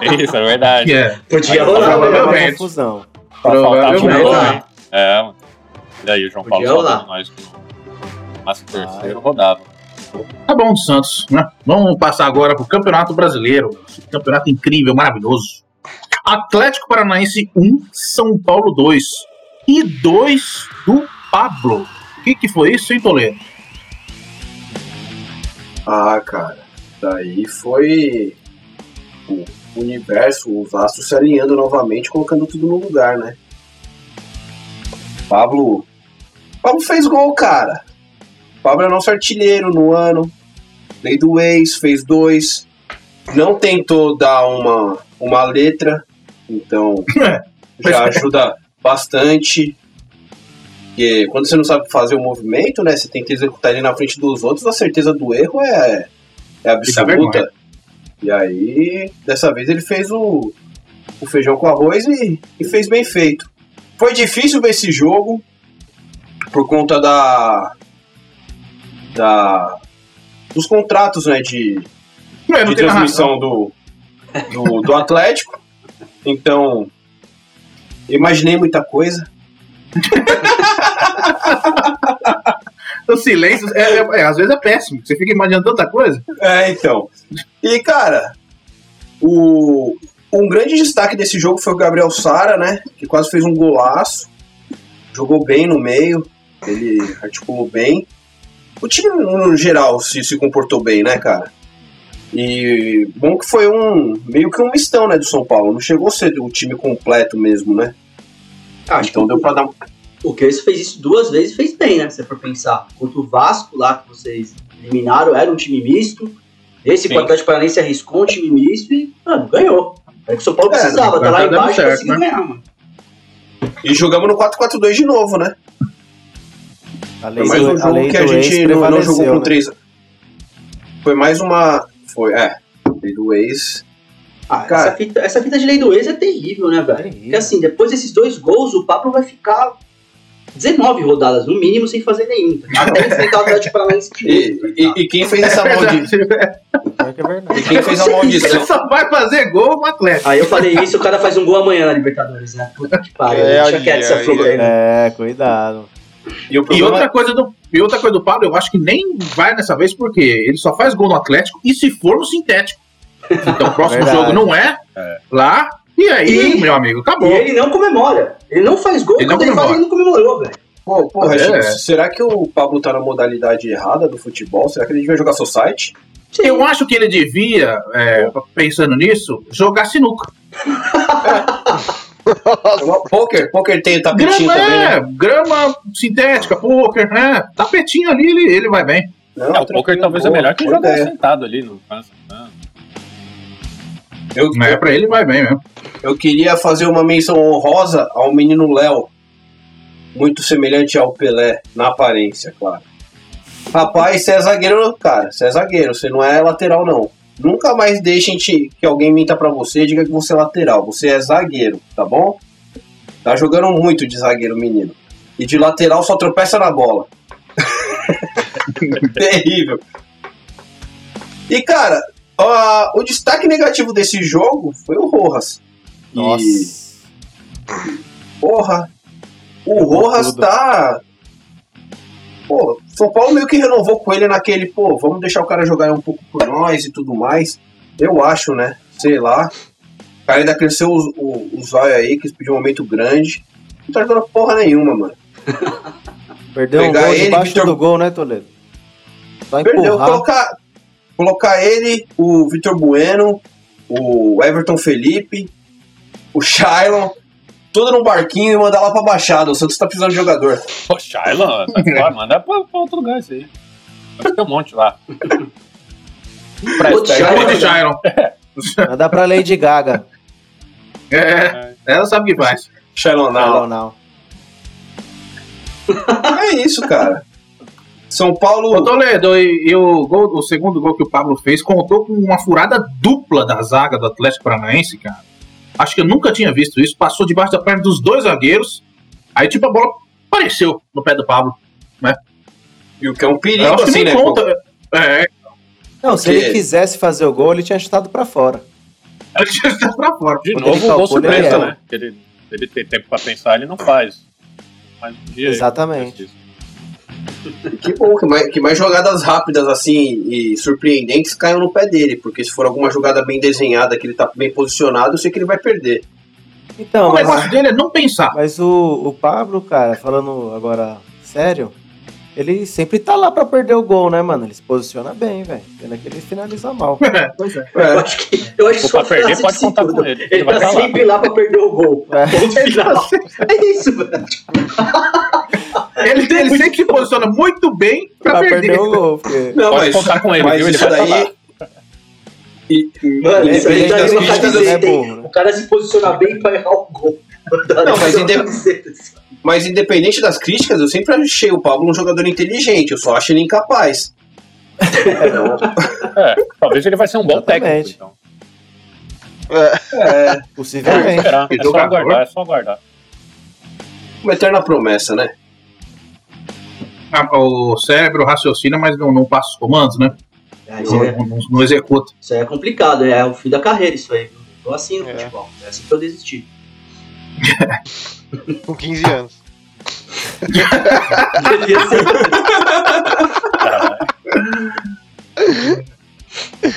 É, isso, é verdade. Que é. Podia rolar, provavelmente. né? Confusão. Um Podia gol, rolar. hein? É, mano. E aí, o João Paulo Podia rolar. salvando nós que não. Mas o terceiro rodava. Tá bom, Santos, né? Vamos passar agora pro Campeonato Brasileiro. Campeonato incrível, maravilhoso. Atlético Paranaense 1, São Paulo 2. e dois do Pablo. O que, que foi isso, hein, Toledo? Ah, cara, daí foi o universo, os astros se alinhando novamente, colocando tudo no lugar, né? Pablo. Pablo fez gol, cara. Pablo é nosso artilheiro no ano. Lei do ex, fez dois. Não tentou dar uma, uma letra, então já ajuda bastante. Porque quando você não sabe fazer o movimento, né? Você tem que executar ele na frente dos outros, a certeza do erro é, é absoluta. E aí, dessa vez ele fez o, o feijão com arroz e, e fez bem feito. Foi difícil ver esse jogo por conta da. Da dos contratos, né? De, É, de transmissão do, do, do Atlético. Então, imaginei muita coisa. O silêncio, é, é- é, às vezes é péssimo. Você fica imaginando tanta coisa. É, então. E, cara, o, um grande destaque desse jogo foi o Gabriel Sara, né? Que quase fez um golaço. Jogou bem no meio. Ele articulou bem. O time, no geral, se, se comportou bem, né, cara? E bom que foi um meio que um mistão, né, do São Paulo. Não chegou a ser o time completo mesmo, né? Acho Então que deu pra dar. o Crespo fez isso duas vezes e fez bem, né? Se você for pensar. Contra o Vasco, lá que vocês eliminaram, era um time misto. Esse com Sim. Atlético Paranaense arriscou um time misto e, mano, ganhou. É o que o São Paulo É, precisava, tá lá tá embaixo e certo, conseguiu né? ganhar, mano. E jogamos no 4-4-2 de novo, né? A lei Foi mais um a jogo lei que a gente não, não jogou com né? três. Foi mais uma. Foi, é. Lei do ex. Ah, Cara. essa, fita, essa fita de lei do ex é terrível, né, velho? Terrível. Porque assim, depois desses dois gols, o Pablo vai ficar 19 rodadas, no mínimo, sem fazer nenhum. Até enfrentar o Atlético Paranaense de novo. E, e, e quem fez essa maldição? É verdade. E quem fez a Você maldição? só vai fazer gol no Atlético. Aí eu falei isso, o cara faz um gol amanhã na Libertadores, né? Puta que pariu. É, Deixa aí, quieto essa aí. É, cuidado. E o E outra, coisa do, e outra coisa do Pablo, eu acho que nem vai dessa vez, porque ele só faz gol no Atlético e se for no sintético. Então o próximo Verdade. jogo não é, lá. E aí, E- meu amigo, E acabou. ele não comemora. Ele não faz gol, Ele não quando ele faz, ele não comemorou, velho. Pô, porra, É. Será que o Pablo tá na modalidade errada do futebol? Será que ele devia jogar society? Eu acho que ele devia, é, pensando nisso, jogar sinuca. Poker, poker tem o tapetinho Grama, também, né? é, grama sintética, poker, né? Tapetinho ali, ele, ele vai bem. Não, É, o poker talvez é boa, melhor que jogar ideia. sentado ali no caso. né? Eu, É, pra ele vai bem mesmo. eu queria fazer uma menção honrosa ao menino Léo. Muito semelhante ao Pelé, na aparência, claro. Rapaz, você é zagueiro, cara. Você é zagueiro, você não é lateral, não. Nunca mais deixem te- que alguém minta pra você e diga que você é lateral. Você é zagueiro, tá bom? Tá jogando muito de zagueiro, menino. E de lateral só tropeça na bola. Terrível. E, cara, o destaque negativo desse jogo foi o Rojas. E, Nossa. porra, o Rojas tá. Pô, São Paulo meio que renovou com ele naquele, pô, vamos deixar o cara jogar um pouco por nós e tudo mais. Eu acho, né? Sei lá. O cara ainda cresceu os, o- os aí, que pediu um momento grande. Não tá jogando porra nenhuma, mano. Perdeu um Pegar gol ele, debaixo Vitor- do gol, né, Toledo? Só Perdeu. empurrar. Colocar, colocar ele, o Vitor Bueno, o Everton Felipe, o Shailon, tudo num barquinho e mandar lá pra Baixada. O Santos tá precisando de jogador. Pô, Shailon, tá fora, manda pra, pra outro lugar isso aí. Vai ter um monte lá. De né? Shailon. Manda pra Lady Gaga. É, ela sabe o que faz. Shailon Não, não. não. É isso, cara. São Ô, Paulo. Toledo, e, e o, gol, o segundo gol que o Pablo fez contou com uma furada dupla da zaga do Atlético Paranaense, cara. Acho que eu nunca tinha visto isso. Passou debaixo da perna dos dois zagueiros. Aí, tipo, a bola apareceu no pé do Pablo. E o que é um Eu perigo, acho que assim, nem né? conta. É, Não, se Porque- ele quisesse fazer o gol, ele tinha chutado pra fora. ele tinha que pra fora. De Quando novo, gol surpresa, erra. né? Ele, ele tem tempo pra pensar, ele não faz. Mas um dia Exatamente. Que bom, que mais, que mais jogadas rápidas, assim, e surpreendentes caiam no pé dele. Porque se for alguma jogada bem desenhada, que ele tá bem posicionado, eu sei que ele vai perder. Então, o mas, negócio dele é não pensar. mas o, o Pablo, cara, falando agora sério, ele sempre tá lá pra perder o gol, né, mano? Ele se posiciona bem, velho. Pena que ele finaliza mal. pois é. Eu acho que, eu acho for sua perder, pode disse contar tudo. com ele. Ele Ele vai tá tá sempre lá pra perder o gol. É. Ponto final. É isso, velho. Ele, ele sempre se posiciona muito bem pra, pra perder. perder o gol, porque... Não, Pode mas, contar com ele, mas viu? Ele isso vai tá daí. E, Mano, isso aí independente tá das uma críticas, é camiseta, hein? burro, né? O cara se posiciona bem pra errar o gol. Não, mas inde- mas independente das críticas, eu sempre achei o Pablo um jogador inteligente, eu só acho ele incapaz. É, talvez ele vai ser um bom Exatamente. técnico, então. É, É Possivelmente. esperar, é só aguardar, é só aguardar. uma eterna promessa, né? Ah, O cérebro raciocina, mas não, não passa os comandos, né? Isso Não, é, não- não executa. isso aí é complicado, é o fim da carreira isso aí. Tô assim no É. futebol. É assim que eu desisti. Com 15 anos. Devia ser.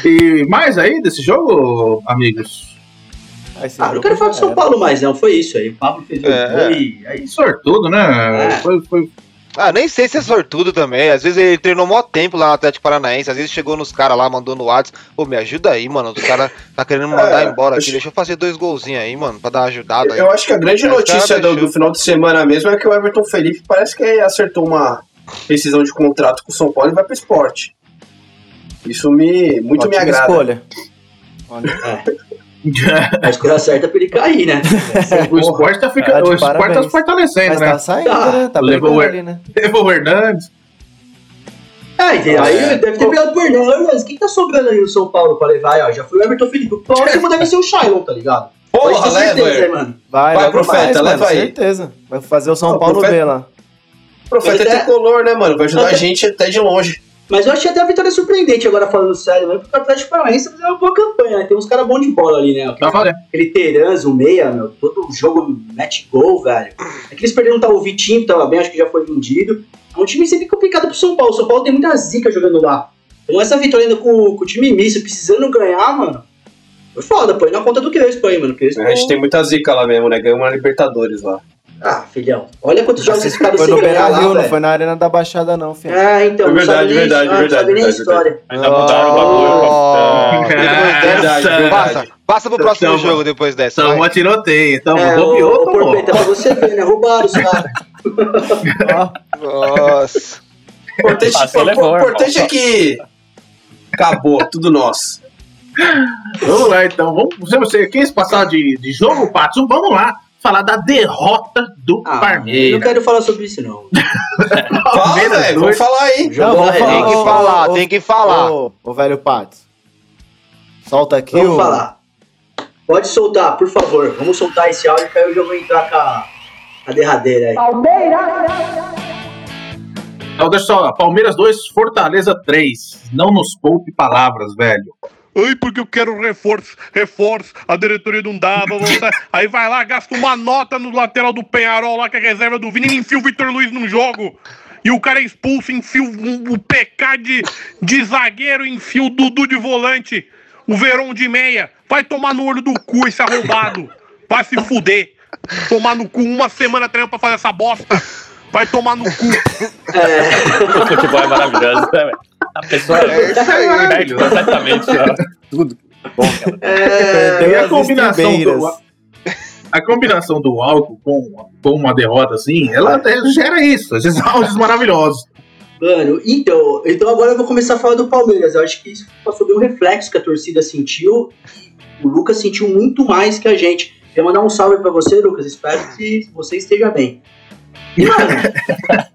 E mais aí desse jogo, amigos? Aí Ah, não jogo quero falar do São era. Paulo mais, não. Foi isso aí. O Pablo fez o É. gol e é isso. Sortudo, né? É. Foi, foi... Ah, nem sei se é sortudo também. Às vezes ele treinou mó tempo lá no Atlético Paranaense. Às vezes chegou nos caras lá, mandou no WhatsApp. Pô, me ajuda aí, mano. Os caras tá querendo me mandar É, embora aqui. acho- Deixa eu fazer dois golzinhos aí, mano. Pra dar uma ajudada aí. Eu acho que a grande notícia cara do, do final de semana mesmo é que o Everton Felipe parece que acertou uma rescisão de contrato com o São Paulo e vai pro esporte. Isso me muito me Ótima agrada. escolha. Olha, A escolha certa é pra ele cair, né? o esporte tá, ficando, Tá o esporte tá se fortalecendo, mas né? tá saindo, Tá. né? Tá Levou o- ali, né? Levou o Hernandes. É, e aí deve ter pegado por Hernandes. mas Quem tá sobrando aí no São Paulo pra levar? aí, Ó, já foi o Everton Felipe. O próximo deve ser o Shailon, tá ligado? Porra, certeza, leva, né, mano? Vai, Vai, profeta, mais, leva mano, aí. certeza. Vai fazer o São Paulo B lá. O profeta é é. tricolor, né, mano? Vai ajudar a gente até de longe. Mas eu achei até a vitória surpreendente agora falando sério, né? Porque o Atlético Paranaense fazendo uma boa campanha, né? Tem uns caras bons de bola ali, né? Tá valendo. Aquele Teranzo, o meia, meu, todo jogo mete gol, velho. É que eles perderam tá, o Vitinho, tava bem, acho que já foi vendido. É um time sempre complicado pro São Paulo. O São Paulo tem muita zica jogando lá. Então essa vitória ainda com, com o time misto, precisando ganhar, mano. Foi foda, põe na conta do Crespo aí, mano. Crespo, A gente tem muita zica lá mesmo, né? Ganhou uma Libertadores lá. Ah, filhão. Olha quantos jogos esses caras Foi sem no ganhar Beira lá, Rio, não foi na Arena da Baixada, não, filho. Ah, então, É verdade, verdade, ah, não verdade, sabe nem a verdade, história. Ainda mudaram o bagulho. Verdade, verdade. Passa, passa pro próximo jogo depois dessa. Tamo vai. a tiroteio. Tamo É, bobeou, ô. Porpeta, pra você ver, né? Roubaram os caras. Nossa. O importante, você o- levou, o importante irmão. é que acabou, tudo nosso. Vamos lá, então. Vamos, você, você quis passar de, de jogo, Pato? Vamos lá falar da derrota do Ah, eu não Palmeiras. quero falar sobre isso, não. Fala, Palmeiras velho, vamos falar aí. Vamos na falar- Tem que falar, ô, tem que falar. Ô, ô, velho Pato. Solta aqui Vamos o. falar. Pode soltar, por favor. Vamos soltar esse áudio que aí eu já vou entrar com a, a derradeira aí. Então, deixa só. Palmeiras 2, Fortaleza 3. Não nos poupe palavras, velho. Ai, porque eu quero reforço, reforço, a diretoria não dá, blá, blá, blá. aí vai lá, gasta uma nota no lateral do Penharol lá, que é reserva do Vini, e enfia o Vitor Luiz num jogo. E o cara é expulso, enfia o, o PK de, de zagueiro, enfia o Dudu de volante, o Verão de meia. Vai tomar no olho do cu esse arrombado. Vai se fuder. Tomar no cu uma semana treinando pra fazer essa bosta. Vai tomar no cu. O futebol é maravilhoso, né? A pessoa É perde completamente ó, tudo bom que ela É, E a combinação do, a combinação do álcool com, com uma derrota assim, ela até gera isso, esses áudios maravilhosos. Mano, então, então agora eu vou começar a falar do Palmeiras. Eu acho que isso passou bem um reflexo que a torcida sentiu. E o Lucas sentiu muito mais que a gente. Queria mandar um salve pra você, Lucas. Espero que você esteja bem. Mano,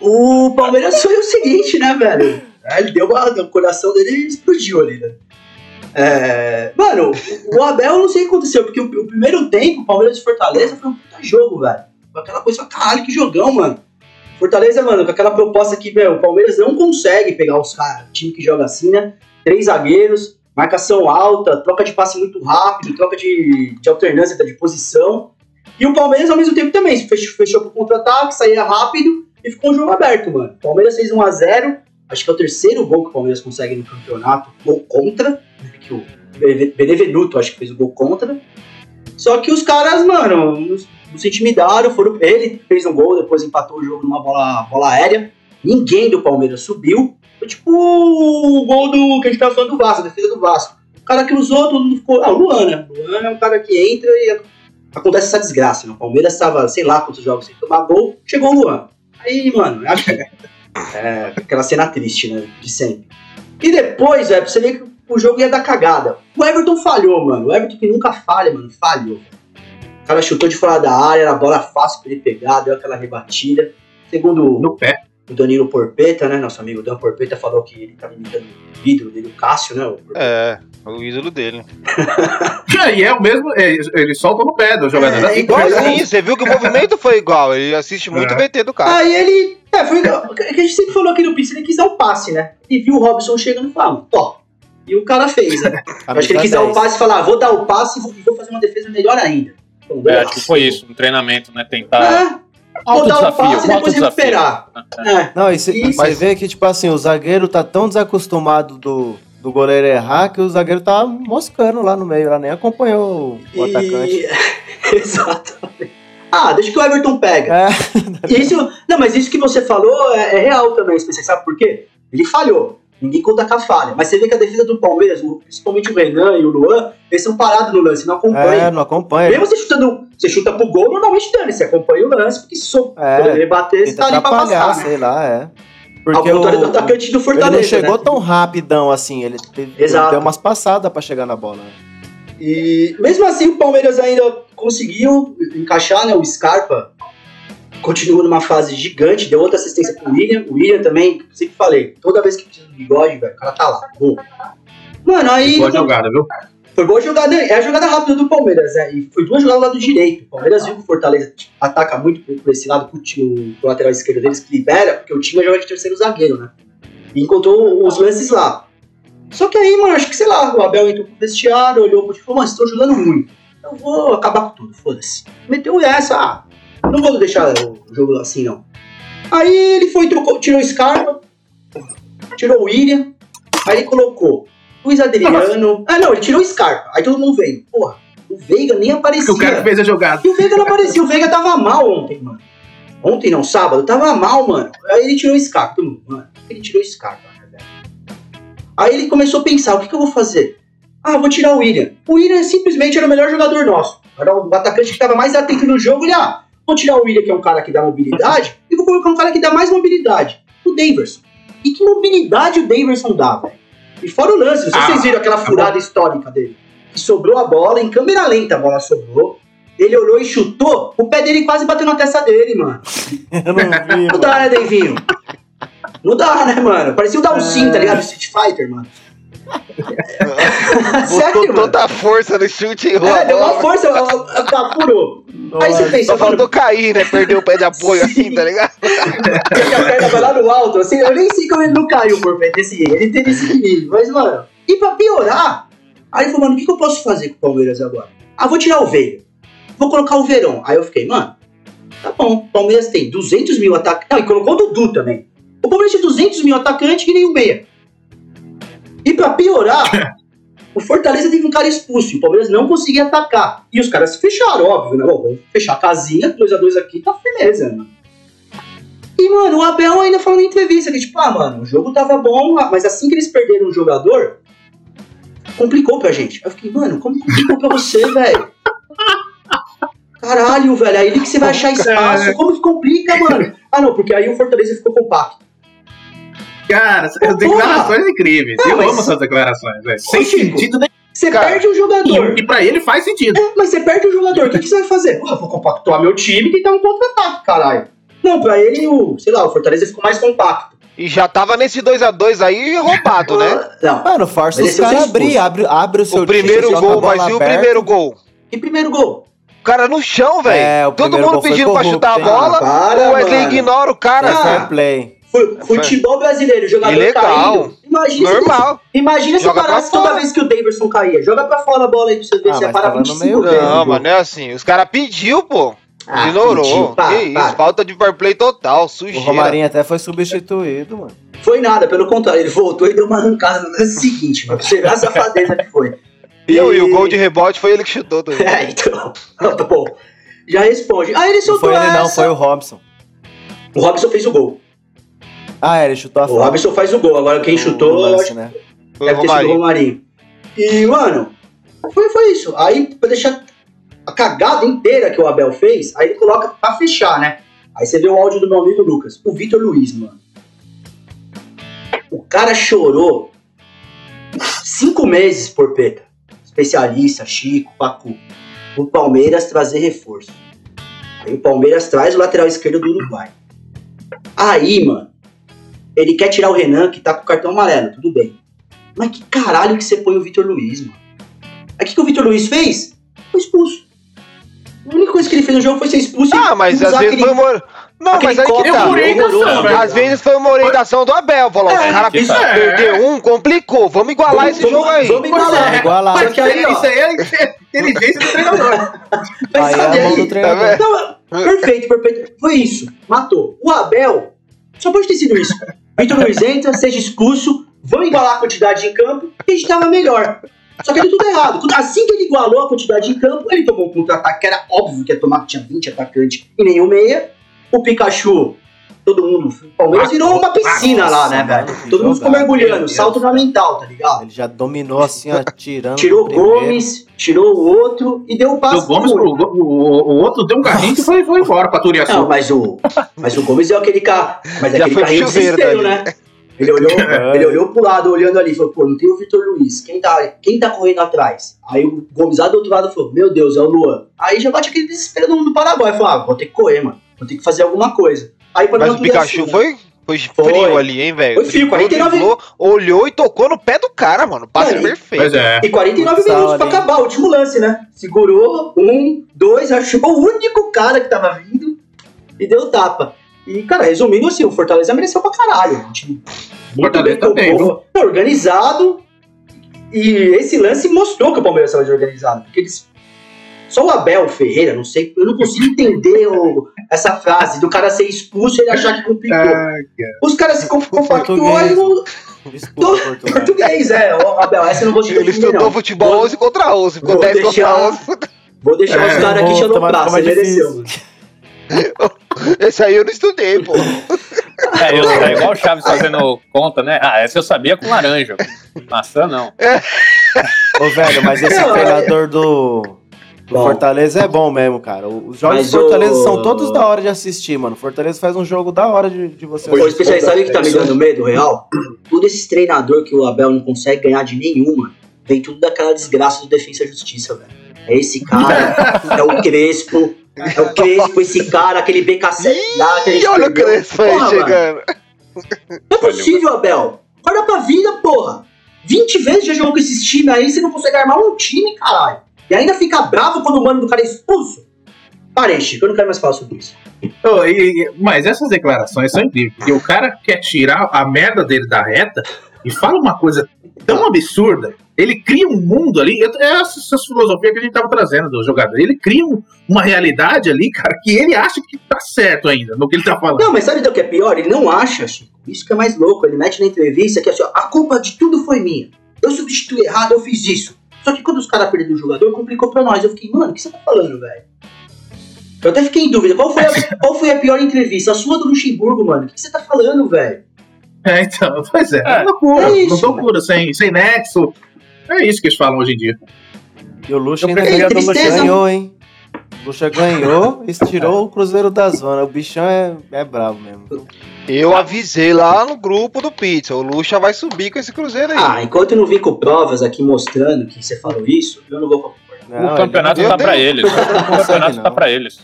o Palmeiras foi o seguinte, né, velho? É, Ele deu uma. O coração dele explodiu ali, né? É, mano, o Abel eu não sei o que aconteceu, porque o, primeiro tempo, o Palmeiras e Fortaleza foi um puta jogo, velho. Aquela coisa, caralho, que jogão, mano. Fortaleza, mano, com aquela proposta que, o Palmeiras não consegue pegar os caras, time que joga assim, né? Três zagueiros, marcação alta, troca de passe muito rápido, troca de, de alternância de posição. E o Palmeiras, ao mesmo tempo, também se fechou, fechou pro contra-ataque, saía rápido e ficou um jogo aberto, mano. O Palmeiras fez 1x0, acho que é o terceiro gol que o Palmeiras consegue no campeonato, gol contra, né, que o Bene- Benevenuto, acho que fez o gol contra. Só que os caras, mano, nos, nos intimidaram, foram. Ele fez um gol, depois empatou o jogo numa bola, bola aérea. Ninguém do Palmeiras subiu. Foi tipo o gol do que a gente tava falando do Vasco, a defesa do Vasco. O cara que usou, todo mundo ficou. Ah, o Luan, né? É um cara que entra e acontece essa desgraça. Né? O Palmeiras tava, sei lá quantos jogos sem tomar gol, chegou o Luan. Aí, mano, acho que é aquela cena triste, né? De sempre. E depois, velho, você ver que o jogo ia dar cagada. O Everton falhou, mano. O Everton que nunca falha, mano, falhou. O cara chutou de fora da área, era bola fácil pra ele pegar, deu aquela rebatida. Segundo No pé. o Danilo Porpeta, né? Nosso amigo Dan Porpeta falou que ele tava imitando o ídolo dele, o Cássio, né? o Porpeta. É, o ídolo dele. E é o mesmo, é, ele solta no pé do jogador. É, né? Igualzinho, você viu que o movimento foi igual. Ele assiste muito É. o BT do cara. Aí ele. É, foi o que a gente sempre falou aqui no Pix, ele quis dar um passe, né? E viu o Robson chegando e falou, tó. E o cara fez, né? Acho que ele quis dar o passe e falar, ah, vou dar o passe e vou, vou fazer uma defesa melhor ainda. Então, É, acho que foi isso, um treinamento, né? Tentar. É, vou Alto dar o desafio, passe e depois recuperar. É. Não, e Isso. você vê que, tipo assim, o zagueiro tá tão desacostumado do, do goleiro errar que o zagueiro tá moscando lá no meio, lá nem acompanhou o, o atacante. E... Exatamente. Ah, deixa que o Everton pega. É, E isso, não, mas isso que você falou é, é real também, você sabe por quê? Ele falhou. Ninguém conta com a falha. Mas você vê que a defesa do Palmeiras, principalmente o Renan e o Luan, eles são parados no lance, não é, acompanham. não acompanha. Mesmo você chutando, você chuta pro gol, normalmente dane, você acompanha o lance, porque se É, bater, você tá ali pra passar. né? sei lá, é. Ao Porque contrário do o, atacante do ele Fortaleza. não chegou né? tão rapidão assim, ele teve, Exato. deu umas passadas pra chegar na bola. né? E mesmo assim o Palmeiras ainda conseguiu encaixar, né? O Scarpa continua numa fase gigante, deu outra assistência pro William. O William também, sempre falei, toda vez que precisa do bigode, velho, o cara tá lá. Gol. Mano, aí. Boa jogada, viu? Foi boa jogada, é a jogada rápida do Palmeiras, né? E foi duas jogadas do lado direito. O Palmeiras viu que o Fortaleza ataca muito por, por esse lado, time- pro lateral esquerdo deles, que libera, porque o time joga de terceiro zagueiro, né? E encontrou os lances lá. Só que aí, mano, acho que, sei lá, o Abel entrou pro vestiário, olhou pro e falou, mano, estão jogando muito. Eu vou acabar com tudo, foda-se. Meteu essa, ah, não vou deixar o jogo assim, não. Aí ele foi, trocou, tirou o Scarpa, tirou o William, aí ele colocou Luiz Adriano. Ah, não, ele tirou o Scarpa. Aí todo mundo veio. Porra, o Veiga nem aparecia. O cara que fez a jogada. E o Veiga não aparecia. O Veiga tava mal ontem, mano. Ontem não, sábado, tava mal, mano. Aí ele tirou o Scarpa. Todo mundo, mano, que ele tirou o Scarpa, né, velho? Aí ele começou a pensar, o que, que eu vou fazer? Ah, vou tirar o William. O William simplesmente era o melhor jogador nosso. Era o atacante que tava mais atento no jogo. Ele, ah, vou tirar o William, que é um cara que dá mobilidade, e vou colocar um cara que dá mais mobilidade. O Daverson. E que mobilidade o Daverson dá, velho? E fora o lance, não sei se Ah, vocês viram aquela tá furada histórica dele. Que sobrou a bola, em câmera lenta a bola sobrou. Ele olhou e chutou, o pé dele quase bateu na testa dele, mano. Eu não vi, Não dá, né, Davinho? Não dá, né, mano? Parecia o Dalsin, tá ligado? Street Fighter, mano. Sério, Botou mano? toda a força no chute e errou É, deu uma força, apurou. Aí você pensa, Só faltou mano, cair, né? Perdeu o pé de apoio assim, tá ligado? que a perna vai lá no alto, assim, eu nem sei como ele não caiu por perto desse ele teve esse equilíbrio, mas, mano, e pra piorar, aí ele falou, mano, o que, que eu posso fazer com o Palmeiras agora? Ah, vou tirar o Veiga, vou colocar o Verão. Aí eu fiquei, mano, tá bom, o Palmeiras tem 200 mil atacantes, não, e colocou o Dudu também. O Palmeiras tem 200 mil atacantes que nem o Meia. E pra piorar, o Fortaleza teve um cara expulso, e o Palmeiras não conseguia atacar. E os caras se fecharam, óbvio, né? Bom, vamos fechar a casinha, 2x2 aqui, tá firmeza, mano. E, mano, o Abel ainda falou na entrevista que, tipo, ah, mano, o jogo tava bom, mas assim que eles perderam o jogador, complicou pra gente. Eu fiquei, mano, como complicou pra você, velho? Caralho, velho, aí que você vai achar espaço, como que complica, mano? Ah, não, porque aí o Fortaleza ficou compacto. Cara, as declarações incríveis. Não, eu mas- amo essas declarações, velho. Sem Chico, sentido nenhum. Você Cara, perde um jogador. E pra ele faz sentido. É, mas você perde o jogador, o que, que você vai fazer? Porra, vou compactuar meu time e tentar um contra-ataque, caralho. Não, pra ele, o, sei lá, o Fortaleza ficou mais compacto. E já tava nesse 2x2 aí roubado, né? Ah, Não, Mano, força os é o caras abrir, abre, abre o seu O primeiro time, gol, mas e o primeiro gol? e primeiro gol? O cara no chão, velho. É, o Todo mundo pedindo pra chutar a bola. Ah, para, o Wesley mano. ignora o cara. É fair play. Fu- Futebol brasileiro, jogador Ilegal. caindo. Imagina se, Normal. imagina se eu Joga pra parasse toda fora. vez que o Daverson caía. Joga pra fora a bola aí pra você ver Ah, se ia mas parar tava no 25 meio vezes. Não, no mano, é assim. Os caras pediu, pô. Ah, Ignorou. pediu, para, que isso, falta de fair play total, O sujeira. Romarinho até foi substituído, mano. Foi nada, pelo contrário, ele voltou e deu uma arrancada no lance seguinte, mano. Pra você ver a safadeza que foi. E, o- e o gol de rebote foi ele que chutou também. É, então. Tá bom. Já responde. Aí ele Não soltou foi ele, não, essa. foi o Robson. O Robson fez o gol. Ah, é, ele chutou a O falta. Robson faz o gol. Agora quem O chutou, lance, né? Foi Deve o ter sido o Romarinho. Romarinho. E, mano, foi, foi isso. Aí, pra deixar a cagada inteira que o Abel fez, aí ele coloca pra fechar, né? Aí você vê o áudio do meu amigo Lucas. O Vitor Luiz, mano. O cara chorou cinco meses por peta. Especialista, Chico, Pacu. O Palmeiras trazer reforço. Aí o Palmeiras traz o lateral esquerdo do Uruguai. Aí, mano, ele quer tirar o Renan, que tá com o cartão amarelo, tudo bem. Mas que caralho que você põe o Vitor Luiz, mano? Aí o que, que o Vitor Luiz fez? Foi expulso. A única coisa que ele fez no jogo foi ser expulso. Ah, mas às vezes aquele- foi uma. Não, aquele mas aí que tá. orientação, velho. Às vezes foi uma orientação do Abel. Falou, É, os caras isso é. perdeu um, complicou. Vamos igualar esse jogo aí. Vamos igualar. é. Igualar. Que aí, Isso aí é inteligência do treinador. mas Aí sabe aí? do treinador. vendo? Não, perfeito, perfeito. Foi isso. Matou. O Abel, só pode ter sido isso. Vitor Luiz entra, seja expulso, vamos igualar a quantidade em campo, e a gente tava melhor. Só que deu tudo errado. Assim que ele igualou a quantidade em campo, ele tomou um contra-ataque que era óbvio que ia tomar, que tinha 20 atacantes e nenhum meia. O Pikachu, todo mundo, o Palmeiras virou uma piscina lá, né, velho? Todo mundo ficou mergulhando, salto ornamental, tá ligado? Ele já dominou assim, ó, tirando. Tirou o. Gomes, tirou o outro e deu o passe O Gomes pro o, o, o outro deu um carrinho que foi, foi embora pra Não, Turiaçu. mas o, mas o Gomes é aquele cara. Mas é Já aquele carrinho de desespero, né? Ele olhou, ele olhou pro lado, olhando ali, falou, pô, não tem o Vitor Luiz. Quem tá, quem tá correndo atrás? Aí o Gomes lá do outro lado falou, meu Deus, é o Luan. Aí já bate aquele desespero no, no Paraguai. Falou, ah, vou ter que correr, mano. Vou ter que fazer alguma coisa. Aí pra Mas o Pikachu foi, foi Foi. frio ali, hein, velho? Foi frio, Driblou, 49 driblou, Olhou e tocou no pé do cara, mano. Passe e- perfeito. Pois é. E 49 Futsal minutos pra acabar, o último lance, né? Segurou, um, dois, achou o único cara que tava vindo e deu tapa. E, cara, resumindo assim, o Fortaleza mereceu pra caralho. Um time muito Fortaleza bem também, organizado. E esse lance mostrou que o Palmeiras estava organizado. Porque eles. Só o Abel Ferreira, não sei, eu não consigo entender o- essa frase do cara ser expulso e ele achar que complicou. Os caras se com- compactuou português. e não. Desculpa, Portugal. Português, é. Ó, Abel, essa eu não vou te Ele estudou não. futebol Vou- 11 contra 11. Ficou vou 10 contra deixar- 11. Vou deixar É, os caras aqui o fica mais você mereceu. Esse aí eu não estudei, pô. É, eu- é igual o Chaves fazendo conta, né? Ah, essa eu sabia com laranja. Maçã não. Ô, velho, mas esse é- treinador do, do Bom. Fortaleza é bom mesmo, cara. Os jogos Mas do Fortaleza o- são todos da hora de assistir, mano. Fortaleza faz um jogo da hora de, de você Ô, assistir. especialista, sabe o que tá me dando medo, real? Tudo esse treinador que o Abel não consegue ganhar de nenhuma, vem tudo daquela desgraça do Defensa e Justiça, velho. É esse cara, é o Crespo, é o Crespo, esse cara, aquele BKC E olha o. Crespo aí Porra, mano, chegando. Não é possível, Abel. Acorda pra vida, porra. 20 vezes já jogou com esses times aí, você não consegue armar um time, caralho. E ainda fica bravo quando o mano do cara é expulso. Parei, Chico, eu não quero mais falar sobre isso. Ô, e- mas essas declarações são incríveis. Porque o cara quer tirar a merda dele da reta e fala uma coisa tão absurda. Ele cria um mundo ali. É essa, filosofia que a gente tava trazendo do jogador. Ele cria um- uma realidade ali, cara, que ele acha que tá certo ainda no que ele tá falando. Não, mas sabe o que é pior? Ele não acha, Chico. Isso que é mais louco. Ele mete na entrevista que assim, ó, a culpa de tudo foi minha. Eu substituí errado, eu fiz isso. Só que quando os caras perderam o jogador, complicou pra nós. Eu fiquei, mano, o que você tá falando, velho? Eu até fiquei em dúvida. Qual foi, a, qual foi a pior entrevista? A sua do Luxemburgo, mano. O que você tá falando, velho? É, então, pois é. É, É, loucura. é isso, loucura, sem, sem nexo. É isso que eles falam hoje em dia. E o Eu ainda preferia do Lucha. ganhou, hein? O Lucha ganhou e tirou o Cruzeiro da zona. O bichão é, é bravo mesmo. Eu avisei lá no grupo do Pizza. O Lucha vai subir com esse Cruzeiro aí. Ah, enquanto eu não vim com provas aqui mostrando que você falou isso, eu não vou concordar. Não, o campeonato ele- tá pra eles. O campeonato não. tá pra eles.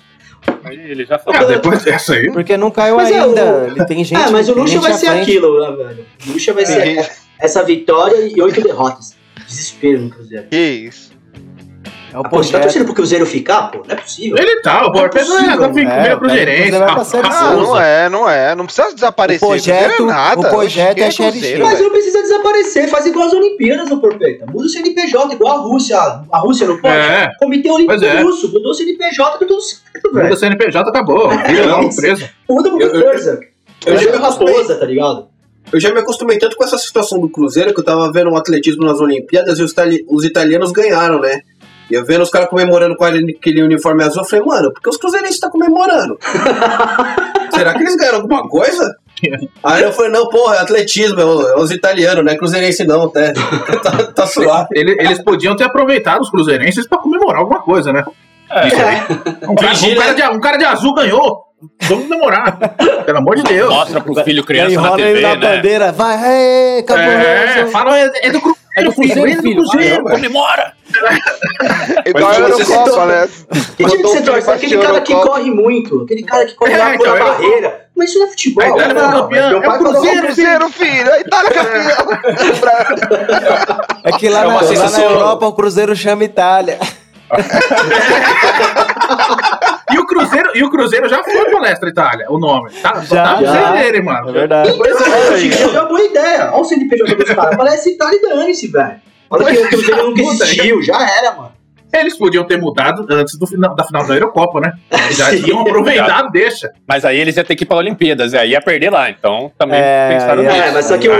Aí Ele já Ah, falou. depois dessa aí. Porque não caiu Mas é, ainda. o- Ele tem gente. ah, mas o Lucha vai ser aquilo, né, velho? O Lucha vai ser essa vitória e oito derrotas. Desespero no Cruzeiro. Que isso? É o Ah, pô, você tá torcendo pro Cruzeiro ficar, pô? Não é possível. Ele tá, o Porpes não é, possível. tá ficando É, o pra Série Ah, não é, não é. Não precisa desaparecer. O projeto- Cruzeiro é nada. o projeto é Xerife. Mas velho? não precisa desaparecer, faz igual as Olimpíadas, ô Porpeta. Muda o CNPJ, igual a Rússia. A Rússia não pode? É. Comitê Olímpico é. Russo, mudou o CNPJ, tá tudo certo, Muda velho. CNPJ, acabou. Vira É não. Muda muita Eu- eu- coisa. eu Eu já já raposa, tá ligado? Eu já me acostumei tanto com essa situação do Cruzeiro que eu tava vendo um atletismo nas Olimpíadas e os, itali- os italianos ganharam, né? E eu vendo os caras comemorando com aquele uniforme azul, eu falei, mano, por que os cruzeirenses estão comemorando? Será que eles ganharam alguma coisa? Aí eu falei, não, porra, é atletismo, é é os italianos, não é cruzeirense não, até. tá, tá suave. Ele- Eles podiam ter aproveitado os cruzeirenses pra comemorar alguma coisa, né? Isso aí. Um cara, um cara de, um cara de azul ganhou. Vamos comemorar. Pelo amor de Deus. Mostra pro filho Aí criança na enrola ele TV, na né? bandeira, vai, é, É, fala, é, é do Cruzeiro, É do Cruzeiro, filho, é do filho. Comemora! Igual a Eurocopa, né? Que time você torce? Aquele cara que corre muito, aquele cara que corre É, lá pela então, eu- barreira. Mas isso não é futebol. A Itália não, campeã, meu é o pai Cruzeiro, filho! A Itália campeão! É que lá, É na, na Europa o Cruzeiro chama Itália. E o Cruzeiro, e o Cruzeiro já foi palestra Itália, o nome. Tá, Já, tá no já. dele, mano. É verdade. Eu achei que seria uma boa ideia. Olha o CNPJ dos caras. Parece Itália e dane-se, velho. Olha que o Cruzeiro nunca Puta, existiu, já era, mano. Eles podiam ter mudado antes do final, da final da Eurocopa, né? Já Sim. tinham aproveitado, deixa. Mas aí eles iam ter que ir pra Olimpíadas, e aí ia perder lá. Então também É, pensaram aí é- nisso. É, mas só que o.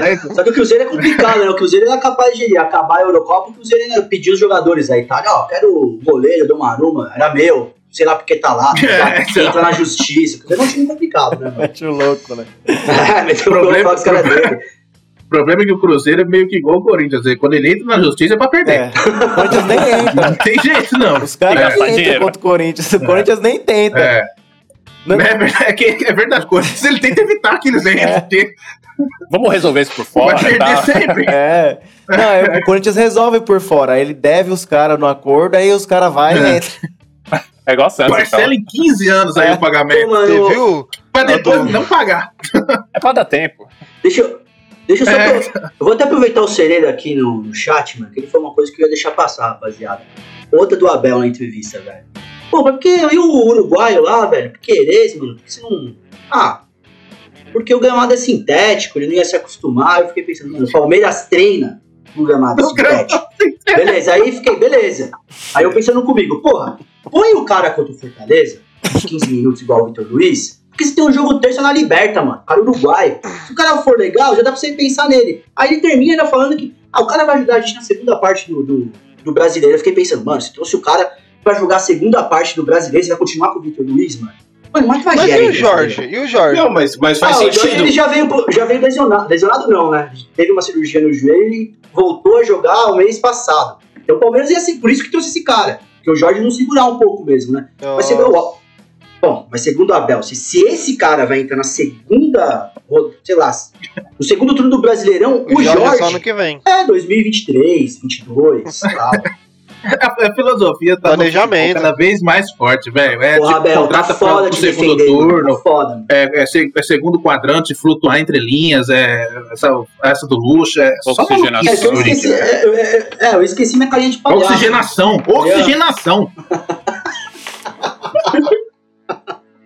Né? Só que o Cruzeiro é complicado, né? O Cruzeiro era capaz de acabar a Eurocopa, o Cruzeiro ainda pediu os jogadores da Itália, ó, quero o goleiro do Maruma, era meu, sei lá porque tá lá, É, entra na justiça. O Cruzeiro é um time complicado, né, mano? Mete o louco, né? É, meteu o Problema- louco os caras dele. O problema é que o Cruzeiro é meio que igual o Corinthians. Quando ele entra na justiça é pra perder. É. O Corinthians nem entra. Não tem jeito, não. Os caras nem entram dinheiro. contra o Corinthians. O Corinthians nem tenta. É. Não- É, verdade, é, que, é verdade, o Corinthians ele tenta evitar que eles entrem, porque Vamos resolver isso por vai fora e perder tal. sempre. É. Não, é, o Corinthians resolve por fora. Ele deve os caras no acordo, aí os caras vão É. e entram. É igual Santos, Parcela então. em 15 anos aí É. o pagamento. Mano, Você viu? Pra depois não pagar. É pra dar tempo. Deixa eu. Deixa eu só. É. Eu vou até aproveitar o Cereiro aqui no, no chat, mano, que ele foi uma coisa que eu ia deixar passar, rapaziada. Outra do Abel na entrevista, velho. Pô, mas porque e o uruguaio lá, velho? Piqueires, mano, por que você não. Ah, porque o gramado é sintético, ele não ia se acostumar. Eu fiquei pensando, mano, o Palmeiras treina no gramado sintético. Beleza, aí fiquei, beleza. Aí eu pensando comigo, porra, põe o cara contra o Fortaleza, uns 15 minutos igual o Vitor Luiz, porque você tem um jogo terça na Liberta, mano, cara uruguaio. Se o cara for legal, já dá pra você pensar nele. Aí ele termina ainda falando que ah, o cara vai ajudar a gente na segunda parte do, do, do brasileiro. Eu fiquei pensando, mano, se trouxe o cara pra jogar a segunda parte do brasileiro, você vai continuar com o Vitor Luiz, mano? Mano, uma Mas tragédia. e o isso, Jorge? E o Jorge? Não, mas, mas faz Ah, o Jorge sentido. ele já veio, já veio lesionado. Lesionado não, né? Teve uma cirurgia no joelho e voltou a jogar o mês passado. Então o Palmeiras ia ser, por isso que trouxe esse cara. Porque o Jorge não segurar um pouco mesmo, né? Mas você vê o. Bom, mas segundo o Abel, se, se esse cara vai entrar na segunda. Sei lá, no segundo turno do Brasileirão, o, O Jorge é Jorge. só ano que vem. É, 2023, 22, sei lá. A, a filosofia tá no Planejamento. cada vez mais forte, velho. É, Porra, tipo, Abel, tá contrata foda pro de segundo turno, Tá foda. é, é é segundo quadrante, flutuar entre linhas, é, essa, essa do luxo, é só Oxigenação. É que eu esqueci, é, é, é, eu esqueci minha carinha de palhaço. Oxigenação, oxigenação.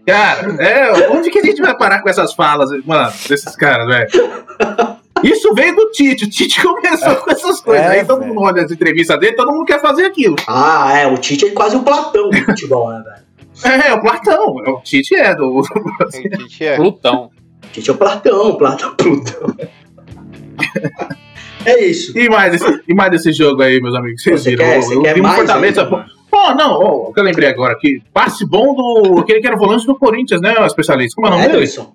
Cara, é, onde que a gente vai parar com essas falas, mano, desses caras, velho? Isso veio do Tite, o Tite começou com essas coisas. É, Aí todo mundo olha as entrevistas dele, todo mundo quer fazer aquilo. Ah, é, o Tite é quase o Platão do futebol, né, velho? É, o Platão, o Tite é do. O Tite é. Plutão. O Tite é o Platão, o Platão, Plutão. É isso. E mais, esse, e mais desse jogo aí, meus amigos. Vocês Você viram? quer, Eu- você eu quer um mais Fortaleza. ainda, pô, mano? Não, o que eu lembrei agora aqui. Passe bom do. Aquele que era o volante do Corinthians, né? O especialista. Como é o nome dele? Ederson.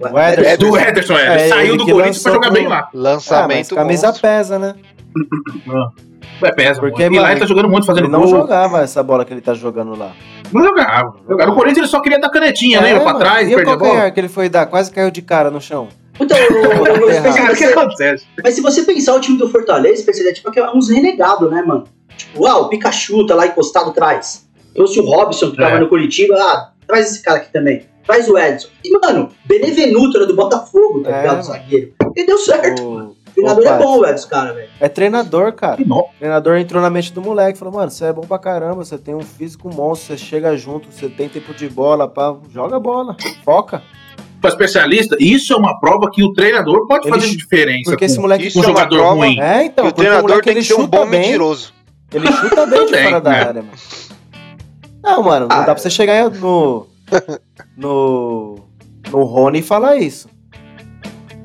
O Ederson. É do Ederson, é. Ele É, saiu ele do Corinthians pra jogar pro- bem lá. Ah, mas Lançamento. camisa monstro. pesa, né? É, pesa. Porque, Porque, e lá mano, ele tá jogando muito, fazendo Ele não gol. jogava essa bola que ele tá jogando lá. Não jogava. jogava. No Corinthians ele só queria dar canetinha, lembra? Pra mano. trás, e o perder a bola. que ele foi dar? Quase caiu de cara no chão. Então, o- o- o que acontece? mas se você pensar o time do Fortaleza, é tipo é uns renegados, né, mano? Tipo, ah, o Pikachu tá lá encostado atrás. Trouxe o Robson, que tava É. no Curitiba, ah, traz esse cara aqui também. Traz o Edson. E, mano, Benevenuto era do Botafogo, tá É, ligado? mano. Zagueiro. E deu certo. O- O treinador Opa. é bom, velho, dos caras, velho. É treinador, cara. Não. O treinador entrou na mente do moleque, falou, mano, você é bom pra caramba, você tem um físico monstro, você chega junto, você tem tempo de bola, pá, joga bola, foca. Pra especialista, isso é uma prova que o treinador pode Ele fazer diferença Porque com, esse moleque com um é jogador prova ruim. É, então, o treinador moleque, tem que ele ser um chuta bom bem, mentiroso. Ele chuta bem de fora da né? área, mano. Não, mano, não Ah, dá pra você chegar no. no. no Rony fala isso.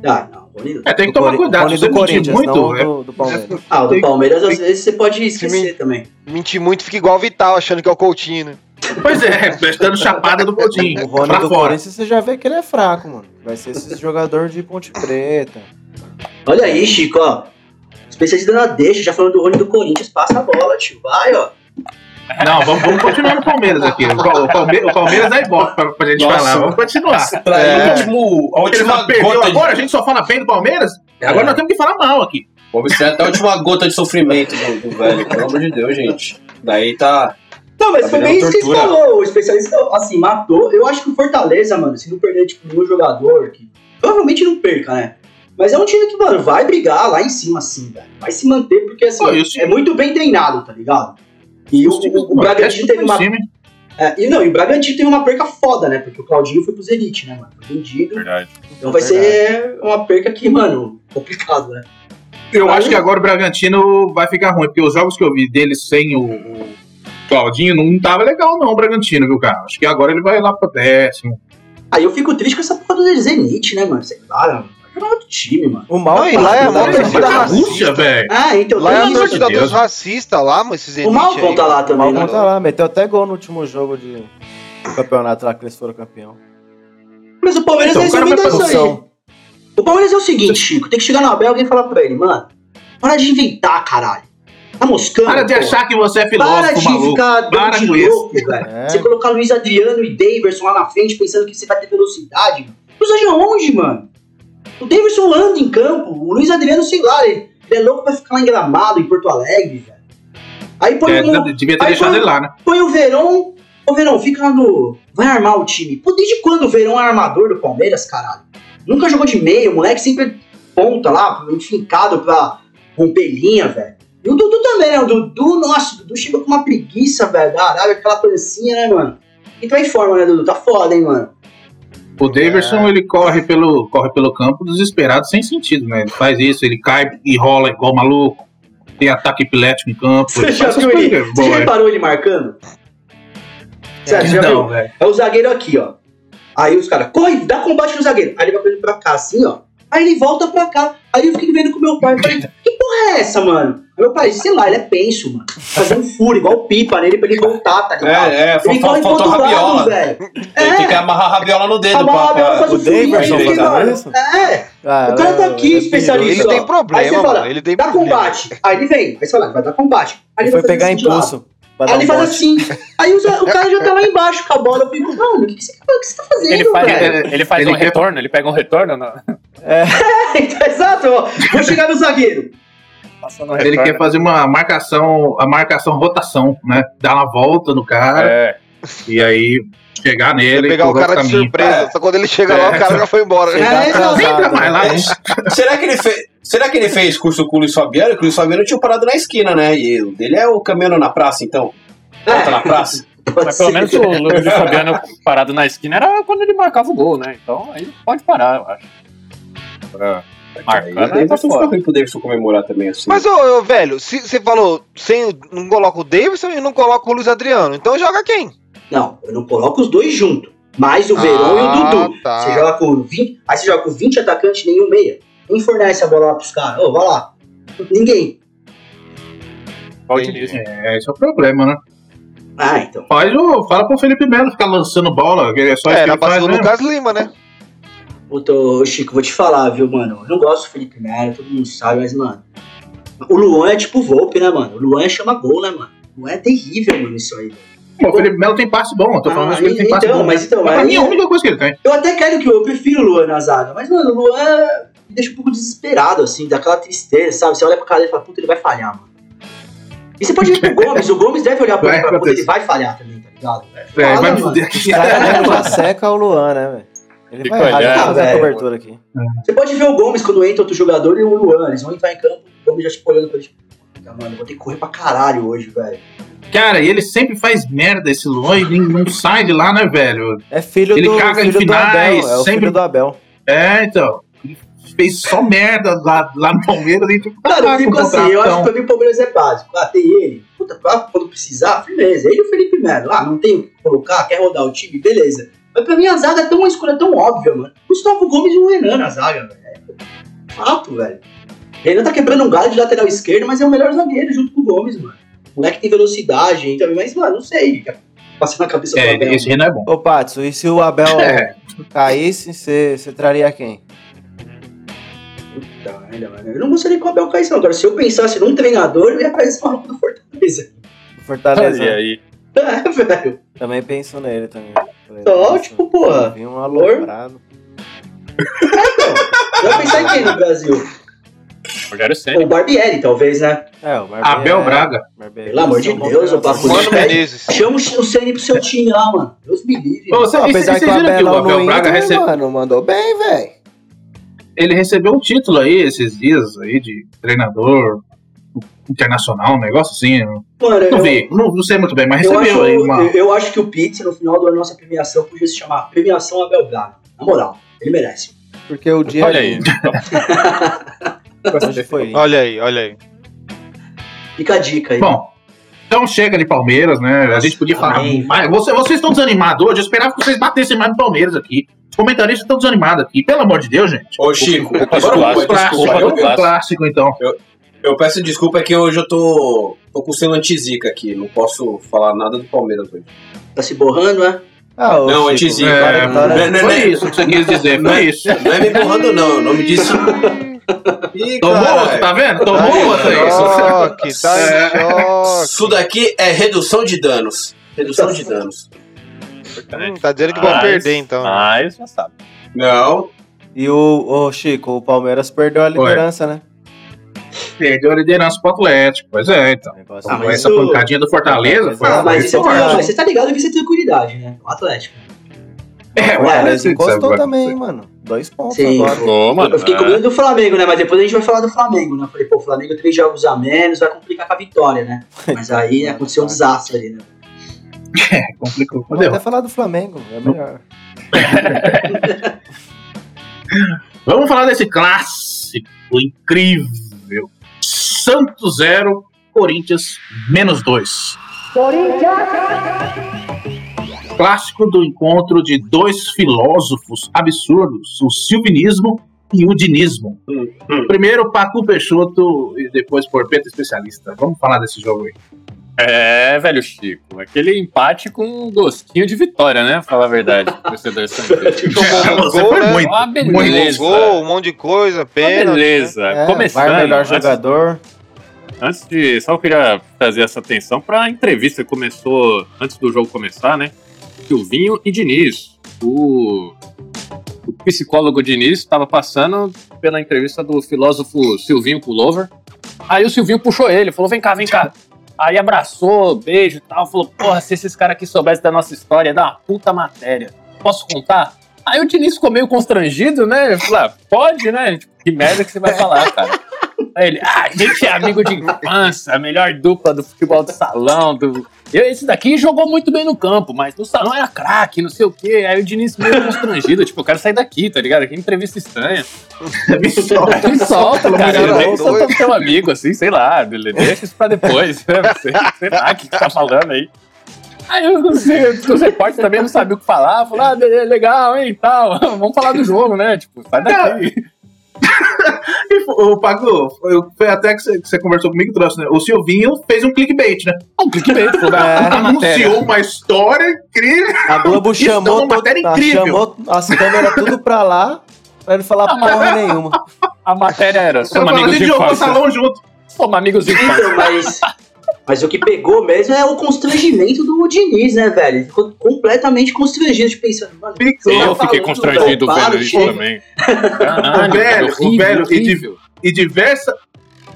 Ah, não, o Rony não. É, tem que tomar cuidado. Rony do mentir Corinthians, muito, não é- do, do Palmeiras. Ah, o do Palmeiras às vezes você pode esquecer também. Mentir muito fica igual o Vital, achando que é o Coutinho, né? Pois é, prestando chapada do Coutinho. O Rony do fora. Corinthians você já vê que ele é fraco, mano. Vai ser esse jogador de Ponte Preta. Olha aí, Chico, ó. Especialista na deixa, já falando do Rony do Corinthians, passa a bola, tio. Vai, ó. Não, vamos, vamos continuar no Palmeiras aqui. O, o Palme- o Palmeiras dá ibope pra, pra gente Nossa. falar. Vamos continuar. Pra É. o último, a última gota agora, a de... gente só fala bem do Palmeiras. É. Agora nós temos que falar mal aqui. Vamos ser até a última gota de sofrimento do, do velho, pelo amor de Deus, gente. Daí tá... Não, mas Tá foi bem isso que você falou. O especialista, assim, matou. Eu acho que o Fortaleza, mano, se não perder, tipo, nenhum jogador, que provavelmente não perca, né? Mas é um time que, mano, vai brigar lá em cima, assim, velho. Vai se manter, porque, assim, Pô, é muito bem treinado, tá ligado? E o, o, o Bragantino teve uma. É, e não, e o Bragantino teve uma perca foda, né? Porque o Claudinho foi pro Zenit, né, mano? Foi vendido. Verdade. Então vai ser uma perca que, mano, complicado, né? Eu Aí- acho que agora o Bragantino vai ficar ruim, porque os jogos que eu vi dele sem o, o Claudinho não tava legal, não, o Bragantino, viu, cara? Acho que agora ele vai lá pro décimo. Aí eu fico triste com essa porra do Zenit, né, mano? Sei lá, mano. Outro time, mano. O mal e lá é tá né? torcida pra racista. Rússia, velho. Ah, então. Lá é tem a torcida dos racistas lá, mas esses O aí. tá lá O também, Malcom né? tá lá, meteu até gol no último jogo de do campeonato lá que eles foram campeão. Mas o Palmeiras Então, é o resumindo pra isso aí. O Palmeiras é o seguinte, Chico. Tem que chegar no Abel e alguém falar pra ele, mano. Para de inventar, caralho. Tá moscando. Para de pô. achar que você é Para filósofo, de maluco. ficar dando Para de com isso. louco, velho. É. Você colocar Luiz Adriano e Daverson lá na frente pensando que você vai ter velocidade. Adriano onde, mano? O Daverson anda em campo. O Luiz Adriano, sei lá, ele, ele é louco pra ficar lá em Gramado, em Porto Alegre, velho. Aí põe, É, um, devia ter deixado põe- ele lá, né? põe o Verão. Ô, Verão, fica lá no. Vai armar o time. Pô, desde quando o Verão é armador do Palmeiras, caralho? Nunca jogou de meio, o moleque sempre ponta lá, enfincado pra romper linha, velho. E o Dudu também, né? O Dudu, nossa, o Dudu chegou com uma preguiça, velho, da Arábia, aquela pancinha, né, mano? E tá em forma, né, Dudu? Tá foda, hein, mano? O Daverson, ele corre pelo, corre pelo campo desesperado, sem sentido, né? Ele faz isso, ele cai e rola igual maluco. Tem ataque epilético em campo. Você ele já viu ele? Você já reparou ele marcando? Você já viu? Não, velho. É o zagueiro aqui, ó. Aí os caras, corre, dá combate no zagueiro. Aí ele vai pra cá, assim, ó. Aí ele volta pra cá. Aí eu fiquei vendo com meu pai. Falei, porra é essa, mano? Aí meu pai, sei lá, ele é penso, mano. Fazer um furo, igual pipa nele pra ele voltar, tá ligado? É, é, ele corre faltou rabiola. velho. Ele tem que amarrar a rabiola no dedo. Pra- rabiola, faz O o furinho, aí, fazendo mano. isso? É, Ah, o cara tá é- aqui, é especialista. Ele tem Aí problema, você fala, mano. Ele tem dá problema. combate. Aí ele vem, aí você fala, vai dar combate. Aí Ele vai foi fazer pegar assim lado. impulso. dar Aí ele um faz bote. assim. Aí o, cara já tá lá embaixo com a bola. Eu fico, mano, o que, que, você, o que você tá fazendo, Ele faz, velho? ele, ele faz Ele um retorno, ele pega um retorno, não, Então, Exato. Vou chegar no zagueiro. Passando Ele retorno. quer fazer uma marcação, a marcação rotação, né? Dar uma volta no cara É, e aí chegar nele pegar e o cara de surpresa. Só quando ele chega lá, É. o cara já foi embora. É, Não lá. Será que ele fez. Será que ele fez curso com o Luiz Fabiano? Que o Luiz Fabiano tinha parado na esquina, né? E o dele é o caminhando na praça, então. Volta na praça. Mas pelo menos o Luiz Fabiano parado na esquina era quando ele marcava o gol, né? Então aí pode parar, eu acho. Pra marcar, Aí né? o Tá Davidson fica fora. ruim pro Davidson comemorar também, assim. Mas, ô, ô, velho, se você falou, sem, o- não coloca o Davidson e não coloca o Luiz Adriano. Então joga quem? Não, eu não coloco os dois juntos. Mais o Verão e o Ah, Dudu. tá. Você joga com 20. Aí você joga com 20 atacantes e nenhum meia. Quem fornece a bola lá pros caras? Ô, vai lá. Ninguém. Pode ir. É, esse é o problema, né? Ah, então. Faz o, fala pro Felipe Melo ficar lançando bola, que é só isso É, que na ele faz, né? Lucas Lima, né? Puta, ô, Chico, vou te falar, viu, mano? Eu não gosto do Felipe Melo, todo mundo sabe, mas, mano. O Luan é tipo o Volpe, né, mano? O Luan é chama gol, né, mano? O Luan é terrível, mano, isso aí. velho. Pô, o Felipe Melo tem passe bom, eu tô falando Ah, que ele tem passe então, bom. mas né? então, pra mas- mim é a única coisa que ele tem. Eu até quero que eu, eu prefiro o Luan na zaga, mas, mano, o Luan me deixa um pouco desesperado, assim, daquela tristeza, sabe? Você olha pra cara dele e fala, puta, ele vai falhar, mano. E você pode ver pro Gomes, o Gomes deve olhar pra ele e falar, puta, ele vai falhar também, tá ligado? É, Fala, vai me fuder aqui. Cara, já seca o Luan, né, velho? Ele vai errar, fazer a velho. cobertura aqui. Você pode ver o Gomes quando entra outro jogador e o Luan, eles vão entrar em campo, o Gomes já tipo olhando pra ele, puta, mano, vou ter que correr pra caralho hoje, velho. Cara, e ele sempre faz merda esse Luan e não sai de lá, né, velho? É filho Ele do, caga em finais, Abel. É o sempre- filho do Abel. É, então. Ele fez só merda lá, lá no Palmeiras e tipo, Cara, eu fico assim, eu acho que pra mim o Palmeiras é básico. Ah, tem ele. Puta, pra quando precisar, firmeza. Ele e o Felipe Melo. Ah, não tem o que colocar, quer rodar o time, beleza. Mas pra mim a zaga é tão uma escolha tão óbvia, mano. Gustavo Gomes e o Renan na zaga, velho. É fato, velho. O Renan tá quebrando um galho de lateral esquerdo, mas é o melhor zagueiro junto com o Gomes, mano. O moleque tem velocidade, também, mas, mano, não sei. Passando na cabeça do É, Abel. esse Renan é bom. Ô, Patson, e se o Abel É. caísse, você você traria quem? Puta merda, mano. Eu não gostaria que o Abel caísse, não. Agora, se eu pensasse num treinador, eu ia cair esse maluco do Fortaleza. Fortaleza. Olha aí. É, velho. Também penso nele também. Falei, Só, nossa, tipo, porra. Vi um aloprado. Eu ia pensar em quem no Brasil? Rogério O Senna. Barbieri, talvez, né? É, o Barbieri. Abel Braga. Barbieri. Pelo amor de São bom Deus, o Menezes. Chama o Ceni pro seu time lá, mano. Deus me livre. Ô, você- apesar que o viram que o Abel Braga Inter, recebe- mano, mandou bem, velho. ele recebeu um título aí esses dias aí de treinador internacional, um negócio assim. Mano, Não eu, vi, não, não sei muito bem, mas eu, recebeu acho, aí uma. eu, eu acho que o Pizza, no final da nossa premiação, podia se chamar Premiação Abel Braga. Na moral, ele merece. Porque o dia. Olha aí. Foi. Olha aí, olha aí. Fica a dica aí. Bom, então chega de Palmeiras, né? A gente podia falar Amém. Você- vocês estão desanimados hoje, eu esperava que vocês batessem mais no Palmeiras aqui. Os comentaristas estão desanimados aqui, pelo amor de Deus, gente. Ô, Chico, Vamos clássico, desculpa pro clássico. clássico então. eu peço desculpa, é que hoje eu tô, tô com o selo antizica aqui. Não posso falar nada do Palmeiras hoje. Tá se borrando, né? Ah, ô, Não, Chico, agora É, né? não, foi não, isso que você quis dizer, não foi é- isso. Não é me borrando, não. O nome disso. Ih, Tomou outro, tá vendo? Tomou Tá outro aí. choque, tá É. Isso daqui é redução de danos. Redução de danos. Hum, tá dizendo que vão Mas- perder, então. Mas já sabe. Não. E o, ô, Chico, o Palmeiras perdeu a liderança, né? Perdeu a liderança pro Atlético. Pois é, então. O negócio Ah, essa isso- pancadinha do Fortaleza foi Ah, mas, você forte. tá, mas você tá ligado que você tem tranquilidade, né? O Atlético. É, O Atlético encostou sabe, também, mano. Dois pontos Sim. agora. Mano. eu fiquei com é. medo do Flamengo, né? Mas depois a gente vai falar do Flamengo, né? Eu falei, pô, o Flamengo três jogos a menos, vai complicar com a vitória, né? Mas aí né, aconteceu um desastre ali, né? É, complicou. Vamos Entendeu? até falar do Flamengo, é melhor. Vamos falar desse clássico incrível. Santos 0, Corinthians menos 2. Clássico do encontro de dois filósofos absurdos, o silvinismo e o dinismo. Primeiro Pacu Peixoto e depois Porpeta Especialista. Vamos falar desse jogo aí. É, velho Chico. Aquele empate com um gostinho de vitória, né? Falar a verdade. Torcedor Santista. Você foi né? muito. Uma beleza. gol, um monte de coisa, Uma pênalti. né? beleza. É, Começando. VAR melhor antes- jogador. Antes de. Só queria trazer essa atenção pra entrevista que começou antes do jogo começar, né? Silvinho e Diniz. O, o psicólogo Diniz estava passando pela entrevista do filósofo Silvinho Pullover. Aí o Silvinho puxou ele, falou: vem cá, vem cá. Aí abraçou, beijo e tal. Falou: porra, se esses caras aqui soubessem da nossa história, ia dar uma puta matéria. Posso contar? Aí o Diniz ficou meio constrangido, né? Falou: ah, pode, né? Tipo, que merda que você vai falar, cara. Aí ele, ah, a gente é amigo de infância, a melhor dupla do futebol de salão. Do... Eu, esse daqui jogou muito bem no campo, mas no salão era craque, não sei o quê. Aí o Diniz meio constrangido, tipo, eu quero sair daqui, tá ligado? Que entrevista estranha. Me solta. Me solta, cara. Eu nem sou tão teu amigo, assim, sei lá. Deixa isso pra depois. né? Sei, sei lá o que, que tá falando aí. Aí os, os repórteres também não sabiam o que falar. Falaram, ah, legal, hein, tal. Vamos falar do jogo, né? Tipo, sai daqui. E o Paco, foi- até que você, conversou comigo e trouxe, né? O Silvinho fez um clickbait, né? Um clickbait, falou, É. matéria. Anunciou uma história incrível. A Globo dá chamou, uma matéria to- incrível. chamou as câmeras tudo pra lá, pra ele falar Ah, porra nenhuma. A matéria era, somos amigos de gente jogou infância. salão junto. Somos amigos de infância. Então, mas, mas o que pegou mesmo é o constrangimento do Diniz, né, velho? Ele ficou completamente constrangido, de pensando, mano, Sim, você Eu tá fiquei falando, constrangido velho, isso também. Caralho, O velho, o horrível, velho, e horrível. E, diversa,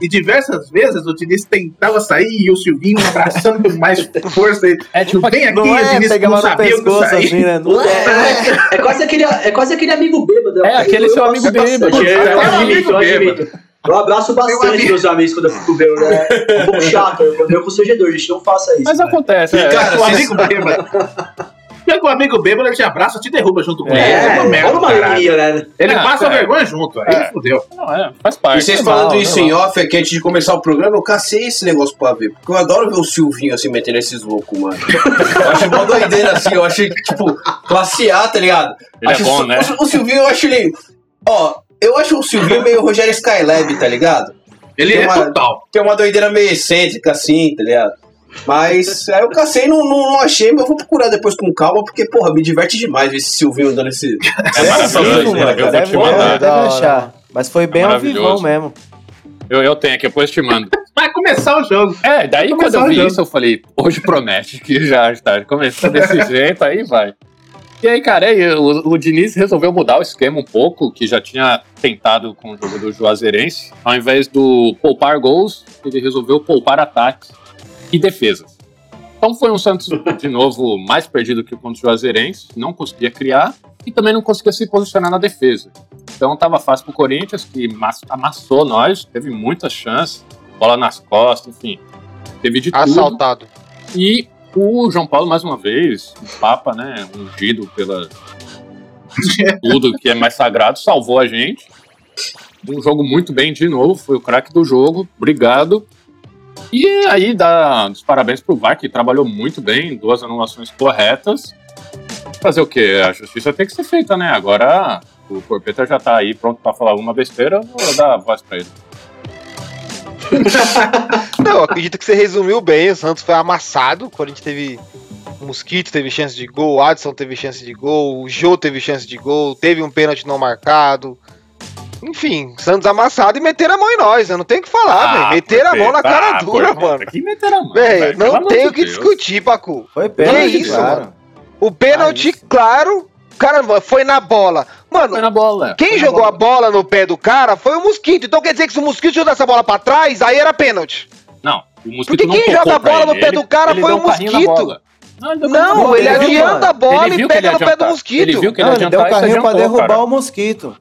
e diversas vezes o Diniz tentava sair e o Silvinho abraçando com mais força. É tipo Vem aqui, Não o é, Diniz pegava não sabia o que pescoço sair. assim, né? Não É, é, é quase aquele, é quase aquele amigo bêbado. É, aquele Eu seu amigo bêbado. bastante, É, Eu, é, admito, amigo eu admito. Eu abraço bastante meus amigos quando eu fico bêbado, né? É um pouco chato, é meio constrangedor, gente. Não faça isso. Mas né? acontece, E, é. cara, O vocês- amigo bêbado. Que o amigo bêbado ele te abraça, te derruba junto com ele. É, uma merda, uma alegria, né? Ele É, passa é. vergonha junto, aí É. fudeu. Não, é, faz parte. E vocês normal, falando isso normal. em off aqui antes de começar o programa, eu cacei esse negócio pra ver. Porque eu adoro ver o Silvinho assim metendo esses loucos, mano. Eu acho mó doideira assim, eu achei, tipo, classe A, tá ligado? Ele é Acho bom, o- né? O, o Silvinho, eu acho ele. Ó, eu acho o Silvinho meio Rogério Skylab, tá ligado? Ele Tem é uma- total. Tem uma doideira meio excêntrica assim, tá ligado? Mas aí eu cacei, não, não, não achei, mas eu vou procurar depois com calma, porque, porra, me diverte demais ver esse Silvinho dando esse. É maravilhoso, vivo, né? mano, Eu vou deve, te mandar. deve achar. Mas foi bem É ao vivão maravilhoso. mesmo. Eu, eu tenho aqui, depois te mando. Vai começar o jogo. É, daí quando eu vi jogo. isso, eu falei, hoje promete que já está começando desse jeito, aí vai. E aí, cara, aí, o, o Diniz resolveu mudar o esquema um pouco, que já tinha tentado com o jogo do Juazeirense. Ao invés do poupar gols, ele resolveu poupar ataques e defesas. Então foi um Santos, de novo, mais perdido que contra o Juazeirense, não conseguia criar e também não conseguia se posicionar na defesa. Então tava fácil pro Corinthians, que mas- amassou nós, teve muitas chances, bola nas costas, enfim. Teve de tudo. Assaltado. E o João Paulo, mais uma vez, o Papa, né, ungido pela tudo que é mais sagrado, salvou a gente. Um jogo muito bem de novo, foi o craque do jogo, obrigado. E aí dá os parabéns pro VAR, que trabalhou muito bem, duas anulações corretas. Fazer o quê? A justiça tem que ser feita, né? Agora o Corpeta já tá aí pronto pra falar uma besteira, vou dar voz pra ele. Não, acredito que você resumiu bem. O Santos foi amassado. Quando a gente teve. O Mosquito teve chance de gol, o Adson teve chance de gol, o Jô teve chance de gol, teve um pênalti não marcado. Enfim, Santos amassado e meteram a mão em nós, né? Não tem o que falar, velho. Meteram a mão na cara dura, mano. Que meteram a mão, Velho, não tem o que Deus. discutir, Pacu. Foi Que pênalti, isso, claro. mano. O pênalti, Ah, isso. claro, caramba, foi na bola. Mano, Foi na bola. quem Foi na jogou bola. a bola no pé do cara foi o Mosquito. Então quer dizer que se o Mosquito jogou essa bola pra trás, aí era pênalti. Não, o mosquito Porque não quem joga a bola no ele. pé do cara ele foi o um Mosquito. Não, ele Não, ele adianta mano. a bola Ele e pega no pé do. Mosquito. Ele viu que ele Não, ele deu o e carrinho pra derrubar cara. o mosquito.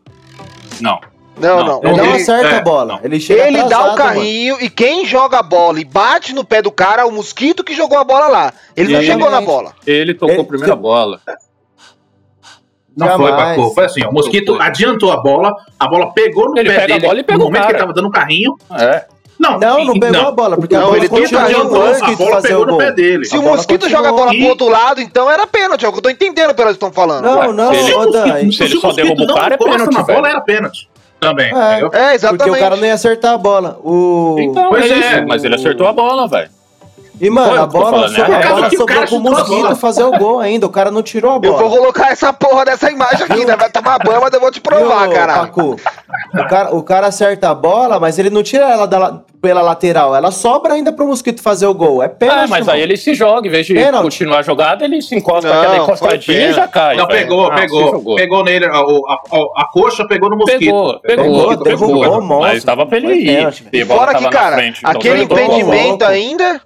Não. Não, Não, não. Ele não Ele, acerta é, a bola. não. Ele chega ele dá o atrasado, carrinho e quem joga a bola e bate no pé do cara é o Mosquito que jogou a bola lá. Ele não chegou na bola. Ele tocou Ele- a primeira bola. Não Jamais. foi, Paco. Foi assim, ó, o Mosquito Foi. adiantou a bola, a bola pegou no Ele pé pega a dele. bola e pega no momento que cara. ele tava dando um carrinho. É. Não, Não, não pegou a bola, porque a Não, bola ele continuou, pro a bola fazer pegou o no pé dele. Se A o Mosquito joga a bola E- pro outro lado, então era pênalti. É o que eu tô entendendo pelo que eles estão falando. Não, Ué, não, se ele- ô Dan. se ele o só Mosquito derruba o não cara, é pênalti, na bola, era pênalti. Também, É. É, exatamente. Porque o cara não ia acertar a bola. O... Então, Pois ele, é. mas ele acertou a bola, velho. E, mano, a bola, falando, so- né? a bola sobrou pro bola. Mosquito fazer o gol ainda. O cara não tirou a Eu vou bola. colocar essa porra dessa imagem aqui, né? Vai tomar banho, mas eu vou te provar, caralho. Pacu? O cara, o cara acerta a bola, mas ele não tira ela da la- pela lateral. Ela sobra ainda pro Mosquito fazer o gol. É pênalti. Ah, mas irmão. aí ele se joga, em vez de Pênalti. continuar a jogada, ele se encosta Não, aquela encostadinha e já cai. Não, pegou, Não, se pegou. Pegou nele, a, a, a, a coxa pegou no mosquito. Pegou, pegou, Pegou, pegou, derrubou o monstro. Mas tava pra ele ir. bola Fora que, cara, então aquele impedimento ainda.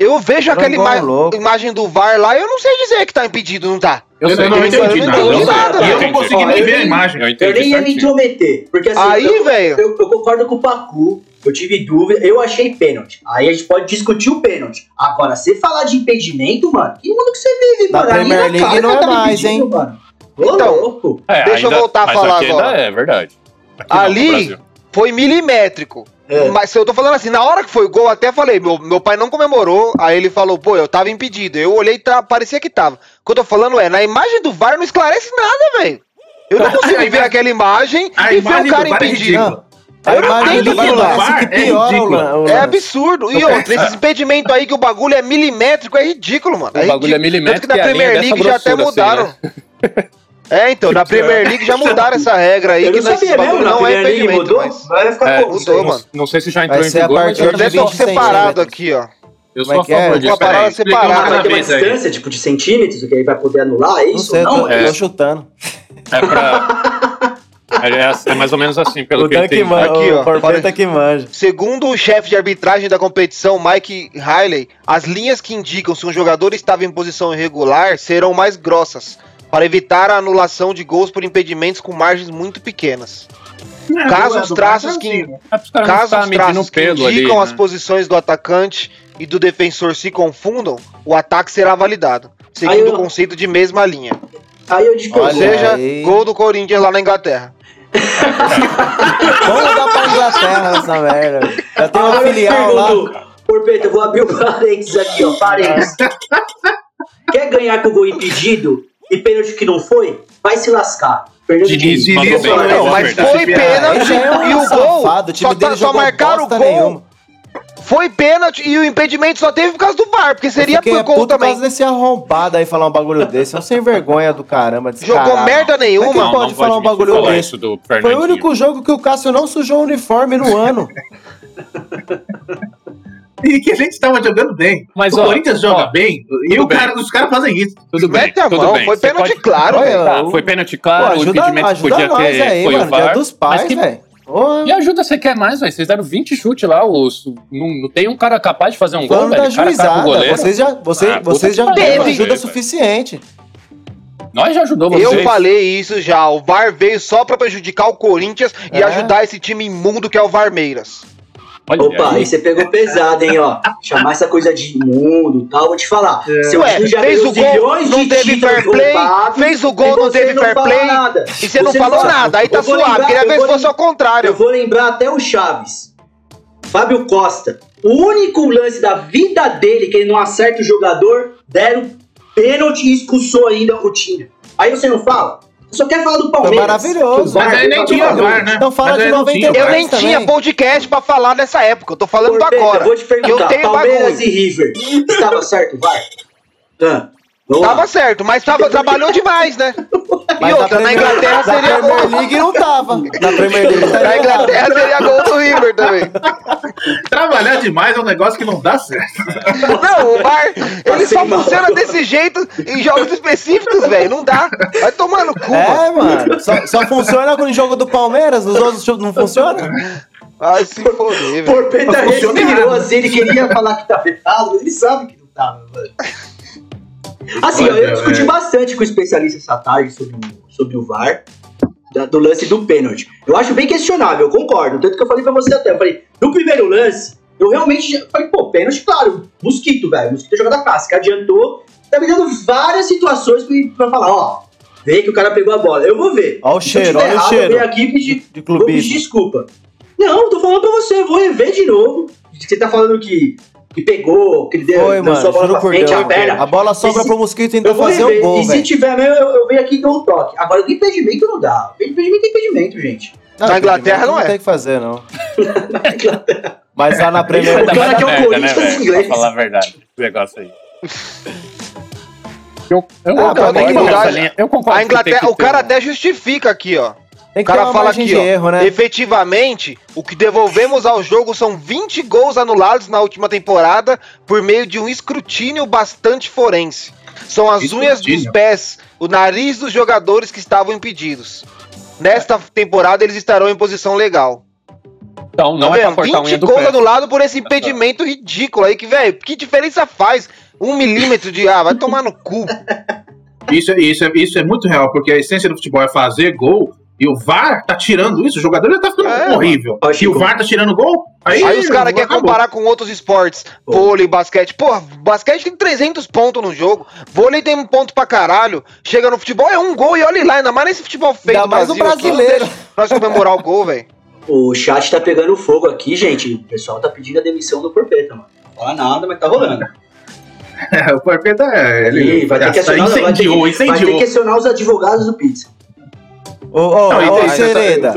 Eu vejo aquela ima- louco. imagem do VAR lá e eu não sei dizer que tá impedido, não tá? Eu Eu, sei, não eu entendi eu não nada. entendi Eu- nada, eu não consegui nem eu ver a imagem. Eu Eu entendi nem ia me intrometer, porque assim, Aí, eu, velho. eu, eu concordo com o Pacu, eu tive dúvida, eu achei pênalti. Aí a gente pode discutir o pênalti. Agora, você falar de impedimento, mano, que mundo que você vive, mano? Ali Premier League cara não é tá mais, impedindo, hein? Mano. Então, louco. É, Deixa eu voltar a falar agora. Ainda é verdade. Aqui não, Ali foi milimétrico. É. Mas se eu tô falando assim, na hora que foi gol, eu até falei, meu, meu pai não comemorou, aí ele falou, pô, eu tava impedido. Eu olhei, tá, parecia que tava. O que eu tô falando é, na imagem do VAR não esclarece nada, velho. Eu não consigo ver aquela imagem A e ver imagem o cara é impedido. A Eu não imagem entendo do VAR aquilo lá. parece que É piora o o É lance. absurdo. E outra, esse impedimento aí que o bagulho é milimétrico é ridículo, mano. O bagulho é ridículo. milimétrico Tanto que e na Premier é League já até mudaram. assim, É, então, na Premier League já mudaram essa regra aí, Eu que não sabia mesmo, não é Premier League impedimento, mudou, mas... vai ficar É, mudou, não, mano. não sei se já entrou Vai em ser a vigor, mas eu até tô 20 separado aqui, ó. Eu sou é a que é? favor disso. parada separada. uma Vai ter uma distância, tipo, de centímetros, que aí vai poder anular, é isso? Não, eu é. tô chutando. É pra. É, é mais ou menos assim, pelo O que eu entendi. manja. Aqui, ó. O Corpeta que manja. Segundo o chefe de arbitragem da competição, Mike Riley, as linhas que indicam se um jogador estava em posição irregular serão mais grossas, para evitar a anulação de gols por impedimentos com margens muito pequenas. É, Caso do- os traços Brasil, que- assim, É Caso os traços que pelo ali. indicam as né? posições do atacante e do defensor se confundam, o ataque será validado. seguindo eu- o conceito de mesma linha. Aí eu te Ou Olha pergunto, seja, aí. gol do Corinthians lá na Inglaterra. Vamos mudar pra Inglaterra essa merda. Já tem uma eu filial lá. Porpeta, eu vou abrir o parênteses aqui, ó. Parênteses. Quer ganhar com o gol impedido e pênalti que não foi? Vai se lascar. Perdeu de Diniz, mandou bem, Não, Não, mas verdade. foi pênalti é e o gol safado, o time só, dele tá, só marcaram o gol. nenhuma. Foi pênalti e o impedimento só teve por causa do VAR, porque seria por gol puto por também. causa desse arrombado aí falar um bagulho desse. É um sem vergonha do caramba. Jogou merda é nenhuma. que Não, pode não falar um bagulho falar desse? Foi o único jogo que o Cássio não sujou o uniforme no ano. E que a gente estava jogando bem. Mas, o ó, Corinthians ó, joga bem e o cara- os caras fazem isso. Tudo bem, Mete a tudo mão, bem. foi pênalti pode- claro, velho. Tá, o- foi pênalti Pô, claro, o ajuda, impedimento ajuda podia nós ter aí, foi o mano. VAR. Dia dos mas pais, que- velho. E ajuda você quer mais, velho. Vocês deram 20 chutes lá. Os, não, não tem um cara capaz de fazer um gol, Falando velho. O cai pro juizada, goleiro. vocês já, você, Ah, vocês já deram ajuda velho. suficiente. Nós já ajudou vocês. Eu falei isso já. O VAR veio só pra prejudicar o Corinthians e É. ajudar esse time imundo que é o Varmeiras. Olha Opa, aí. aí você pegou pesado, hein, ó. Chamar essa coisa de imundo e tal, vou te falar. Seu Ué, já fez o gol, não teve fair play, roubados, fez o gol, não teve fair play, nada. E você não falou fala- nada, aí tá suave. lembrar- Queria ver se fosse ao contrário. Eu vou lembrar até o Chaves. Fábio Costa. O único lance da vida dele que ele não acerta o jogador, deram pênalti e expulsou ainda o time. Aí você não fala? Você só quer falar do Palmeiras. maravilhoso. Que o VAR Mas aí nem tinha. VAR, né? Então fala Mas de aí não tinha 92 Eu nem também. tinha podcast pra falar nessa época. Eu tô falando do Porpeta, agora. Vou te perguntar, eu tenho Palmeiras bagulho. e River. Estava certo, vai. Ah, Tava certo, mas tava, trabalhou demais, né? E Mas outra, na Premier- Inglaterra na seria Premier gol. League não tava. Na Premier League tá Na Inglaterra seria gol do River também. Trabalhar demais é um negócio que não dá certo. Não, o VAR, ele só Passei mal. funciona desse jeito em jogos específicos, velho. Não dá. Vai tomar no cu, mano. É, mano. Só, só funciona com o jogo do Palmeiras, os outros não funcionam? Vai se foder, velho. Porpeta Não funciona respirou assim, ele queria falar que tava errado, mas ele sabe que não tava, mano. Assim, ó, Olha, eu discuti é. bastante com o especialista essa tarde sobre o, sobre o VAR, da- do lance do pênalti. Eu acho bem questionável, eu concordo. Tanto que eu falei pra você até, eu falei, no primeiro lance, eu realmente já- falei, pô, pênalti, claro, mosquito, velho, mosquito joga da casca, adiantou, tá me dando várias situações pra, pra falar, ó, vê que o cara pegou a bola, eu vou ver. Ó o Se eu cheiro, olha o errado, cheiro. Eu venho aqui e pedir, De Vou pedir desculpa. Não, tô falando pra você, vou rever de novo. Você tá falando que, que pegou, que ele deu, Foi, mano. a bola pra frente, Deus. a perna. A bola sobra Esse- pro Mosquito ainda Eu vou fazer o gol, e se tiver mesmo, eu, eu venho aqui e dou um toque. Agora, do impedimento não dá. Impedimento é impedimento, gente. Não, Na Inglaterra não é. tem que fazer, não. Mas lá na Premier O Vai cara que é o merda, Corinthians né, inglês. Pra falar a verdade. Esse negócio aí. Eu, eu Ah, concordo linha. Eu concordo A Inglaterra, o cara ter até justifica aqui, ó. Tem O que ter cara uma fala aqui, de ó. erro, né? Efetivamente, o que devolvemos ao jogo são 20 gols anulados na última temporada por meio de um escrutínio bastante forense. São as unhas dos Escrutínio? pés, o nariz dos jogadores que estavam impedidos. Nesta temporada eles estarão em posição legal. Então, não tá é pra cortar a 20 unha do gols pé. anulados por esse impedimento ridículo aí que, velho, que diferença faz? Um milímetro de. Ah, vai tomar no cu. Isso, é- isso, é, isso é muito real, porque a essência do futebol é fazer gol e o VAR tá tirando isso. O jogador já tá ficando É, horrível. Ó, E o VAR tá tirando gol. Aí, Aí os caras querem comparar com outros esportes. Pô. Vôlei, basquete. Porra, basquete tem 300 pontos no jogo. Vôlei tem um ponto pra caralho. Chega no futebol, é um gol e olha lá. Ainda mais nesse futebol feio Ainda do mais o Brasil. aqui, não brasileiro. Nós comemorar o gol, velho. O chat tá pegando fogo aqui, gente. O pessoal tá pedindo a demissão do Porpeta, mano. Não fala nada, mas tá rolando. É, o Porpeta, é, ele Ih, vai ter que acionar, vai ter, incendiou, vai ter incendiou. que acionar os advogados do Pizza. Ô, ô, ô, Sereda,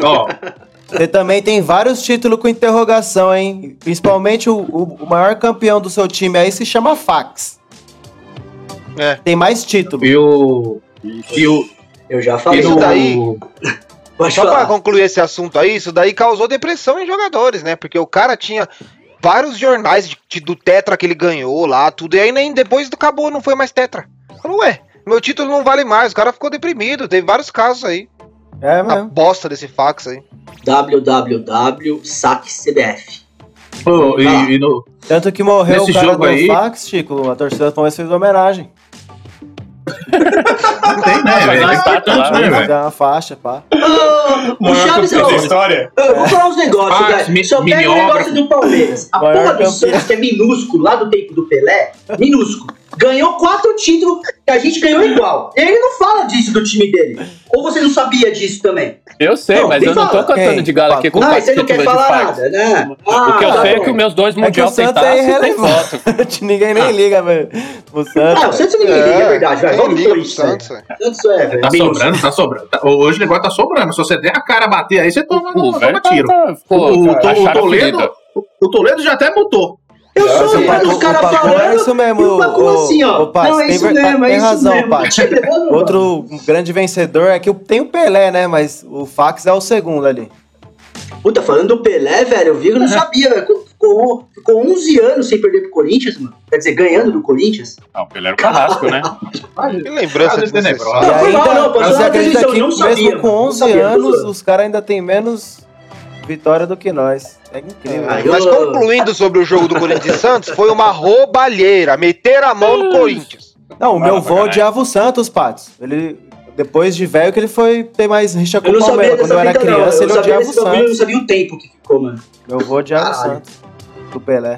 você também tem vários títulos com interrogação, hein? Principalmente o, o- o maior campeão do seu time aí se chama Fax. É. Tem mais títulos. e o. E o. Eu já falei. Isso daí- Só pra falar. concluir esse assunto aí, isso daí causou depressão em jogadores, né? Porque o cara tinha vários jornais de- de- do Tetra que ele ganhou lá, tudo. E aí nem depois do acabou, não foi mais Tetra. Falou, ué, meu título não vale mais. O cara ficou deprimido. Teve vários casos aí. É A mesmo. bosta desse fax aí. www.saquecbf. Pô, Vai lá. e, e no. Tanto que morreu Nesse o cara jogo do aí- Fax, Chico, a torcida do Palmeiras fez homenagem. Tem, né, velho? não É né, né, velho? Deu uma faixa, pá. Ô, ô, o Chaves, ó, da história. eu vou falar uns negócios, Fax, velho. mi- Só pega o negócio do Palmeiras. A porra do. Santos, que é minúsculo, lá do tempo do Pelé, minúsculo. Ganhou quatro títulos que a gente ganhou igual. Ele não fala disso do time dele. Ou você não sabia disso também? Eu sei, Não, mas eu não tô fala. cantando de galo aqui com Ah, você não quer falar nada, né? O que eu Ah, sei é tá que os meus dois É mundial sem Santos é taça tem. Ninguém nem liga, velho. O Santos. Ah, o Santos ninguém liga, é verdade. Vai, vamos liga pro isso. Santos? Santos é, velho. Tá sobrando, tá sobrando. Tá- Hoje o negócio tá sobrando. Se você der a cara bater aí, você toma, O toma velho tiro. tá- tá- o Toledo já até mutou. Eu sou Nossa, um o Pacu- dos caras o falando. é isso mesmo, e o Pacu o- assim, ó. o Paz, não, é tem isso ver- mesmo, é tem isso razão, mesmo. Tá mano. Outro grande vencedor é que o- tem o Pelé, né? Mas o Fax é o segundo ali. Puta, falando do Pelé, velho, eu vi que eu não sabia, velho. Ficou, ficou 11 anos sem perder pro Corinthians, mano. Quer dizer, ganhando do Corinthians. Não, ele era o carrasco, né? Que lembrança Ah, de tenebrosa. Não, foi mal, ainda, não, passou você na acredita televisão, que não sabia, mesmo com não 11 sabia, tô anos, os caras ainda tem menos vitória do que nós. É incrível. Aí Mas concluindo sobre o jogo do Corinthians e Santos, foi uma roubalheira. Meter a mão no Corinthians. Não, o meu avô odiava o Santos, Patos. Ele, depois de velho, que ele foi ter mais rixa com o não Palmeiras. Quando eu era não. criança, Eu ele odiava o bagulho, eu não Santos. sabia o tempo que ficou, mano. Meu avô odiava o. Santos. Do Pelé.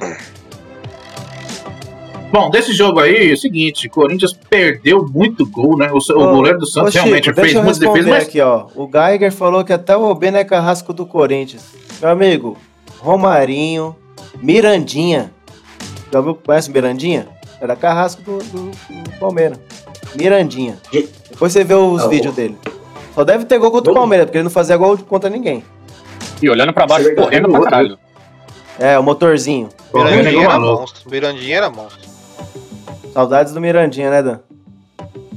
Bom, desse jogo aí, é o seguinte, Corinthians perdeu muito gol, né? O, o goleiro do Santos ô, Chico, realmente deixa fez responder defesas, mas aqui, ó. O Geiger falou que até o Obina é carrasco do Corinthians. Meu amigo, Romarinho, Mirandinha. Já ouviu? Conhece o Mirandinha? Era carrasco do, do- do Palmeiras. Mirandinha. E- Depois você vê os Ah, vídeos dele. Só deve ter gol contra o Palmeiras, porque ele não fazia gol contra ninguém. E olhando pra baixo, é verdade, correndo pra caralho. É, o motorzinho. Mirandinha era monstro. Mirandinha era monstro. Saudades do Mirandinha, né, Dan?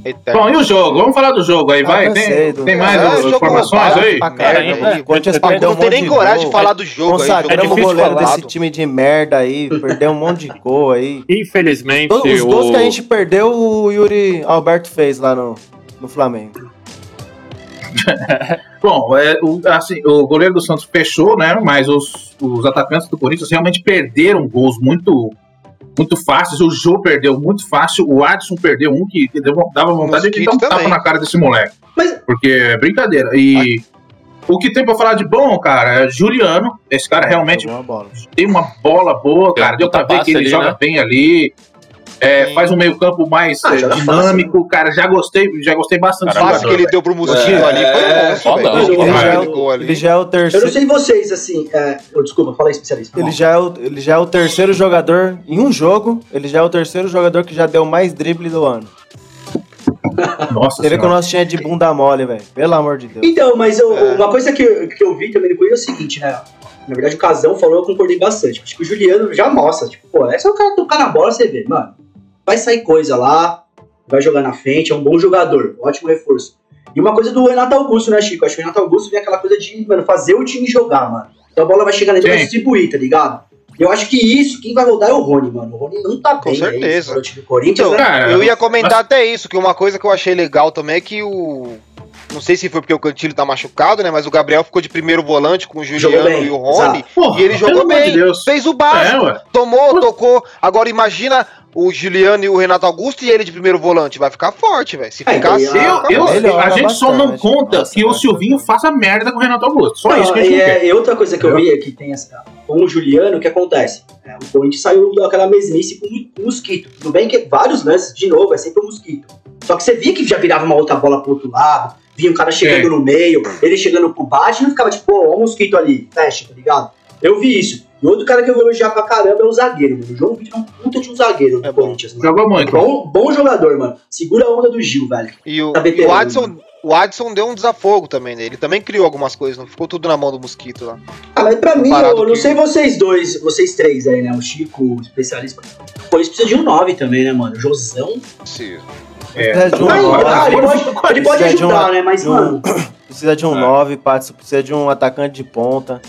Eterno. Bom, e o jogo? Vamos falar do jogo aí, Ah, vai. Tem, tem mais É, as jogo informações aí? É, é, Corinthians é, perdeu um não tem nem coragem de falar do jogo aí. Consagramos É o difícil goleiro falar. desse time de merda aí. Perdeu um monte de gol aí. Infelizmente, Todos os gols o... que a gente perdeu, o Yuri Alberto fez lá no, no Flamengo. Bom, é, o, assim, o goleiro do Santos fechou, né? Mas os, os atacantes do Corinthians realmente perderam gols muito muito fáceis. O Jô perdeu muito fácil. O Adson perdeu um que, que deu- dava vontade de dar um Mosquito tapa também. na cara desse moleque. Mas- Porque é brincadeira. E o que tem pra falar de bom, cara, é Juliano. Esse cara realmente Jogou uma bola. tem uma bola boa, cara. Deu pra ver que ele ali, joga né? bem ali. É, Sim. faz um meio-campo mais Ah, é, joga dinâmico, cara. Já gostei, já gostei bastante O passe que ele deu pro É, ali foi é, velho. ele Ele já é o- gol ali. Ele já é o Eu não terceiro. sei vocês, assim. É... eu- desculpa, fala aí, especialista. Ele já, é o, ele já é o terceiro jogador em um jogo. Ele já é o terceiro jogador que já deu mais drible do ano. Nossa Você vê que o nosso tinha de bunda mole, velho. Pelo amor de Deus. Então, mas eu- É. uma coisa que, eu- que eu vi também no Corinthians é o seguinte, né? Na verdade, o Casão falou, eu concordei bastante. Acho que o Juliano já mostra, tipo, pô, é só o cara tocar na bola, você vê, mano. Vai sair coisa lá, vai jogar na frente, é um bom jogador, ótimo reforço. E uma coisa do Renato Augusto, né, Chico? Acho que o Renato Augusto vem aquela coisa de, mano, fazer o time jogar, mano. Então a bola vai chegar nele e vai distribuir, tá ligado? Eu acho que isso, quem vai rodar é o Rony, mano. O Rony não tá Com bem aí, certeza. no time do Corinthians, Então, né? Cara, eu ia comentar até isso, que uma coisa que eu achei legal também é que o. Não sei se foi porque o Cantilho tá machucado, né? Mas o Gabriel ficou de primeiro volante com o Juliano e o Rony. Porra, E ele jogou bem. de Deus. Fez o É, básico. ué. Tomou, tocou. Agora imagina o Juliano e o Renato Augusto e ele de primeiro volante. Vai ficar forte, velho. Se É, ficar assim. Eu, eu, a gente só não conta Nossa, que o. Silvinho faça merda com o Renato Augusto. Só Não, isso que a gente e, é, quer. e outra coisa que eu vi é que tem essa, com o Juliano, o que acontece? É, o Corinthians saiu daquela mesmice com o Mosquito. Tudo bem que vários lances, de novo, é sempre o Mosquito. Só que você via que já virava uma outra bola pro outro lado, via um cara chegando É. no meio, ele chegando pro bate, não ficava tipo, ó, ó o Mosquito ali, fecha, tá ligado? Eu vi isso. E outro cara que eu vou elogiar pra caramba é o zagueiro, mano. O João Vitor é um puta de um zagueiro do É bom. Corinthians, mano. Jogou muito. Bom, bom jogador, mano. Segura a onda do Gil, velho. E o, Tá e o Adson. O Adson deu um desafogo também, né? Ele também criou algumas coisas, não ficou tudo na mão do mosquito lá. Ah, mas pra mim, eu não que- sei vocês dois, vocês três aí, né? O Chico, o especialista. Pô, eles precisam de um 9 também, né, mano? O Josão. Se- Precisa de um Mas, nove, ah, ele pode, ele pode de um- ajudar, né? Mas, de um- mano. Precisa de um É. 9, Patson. Precisa de um atacante de ponta.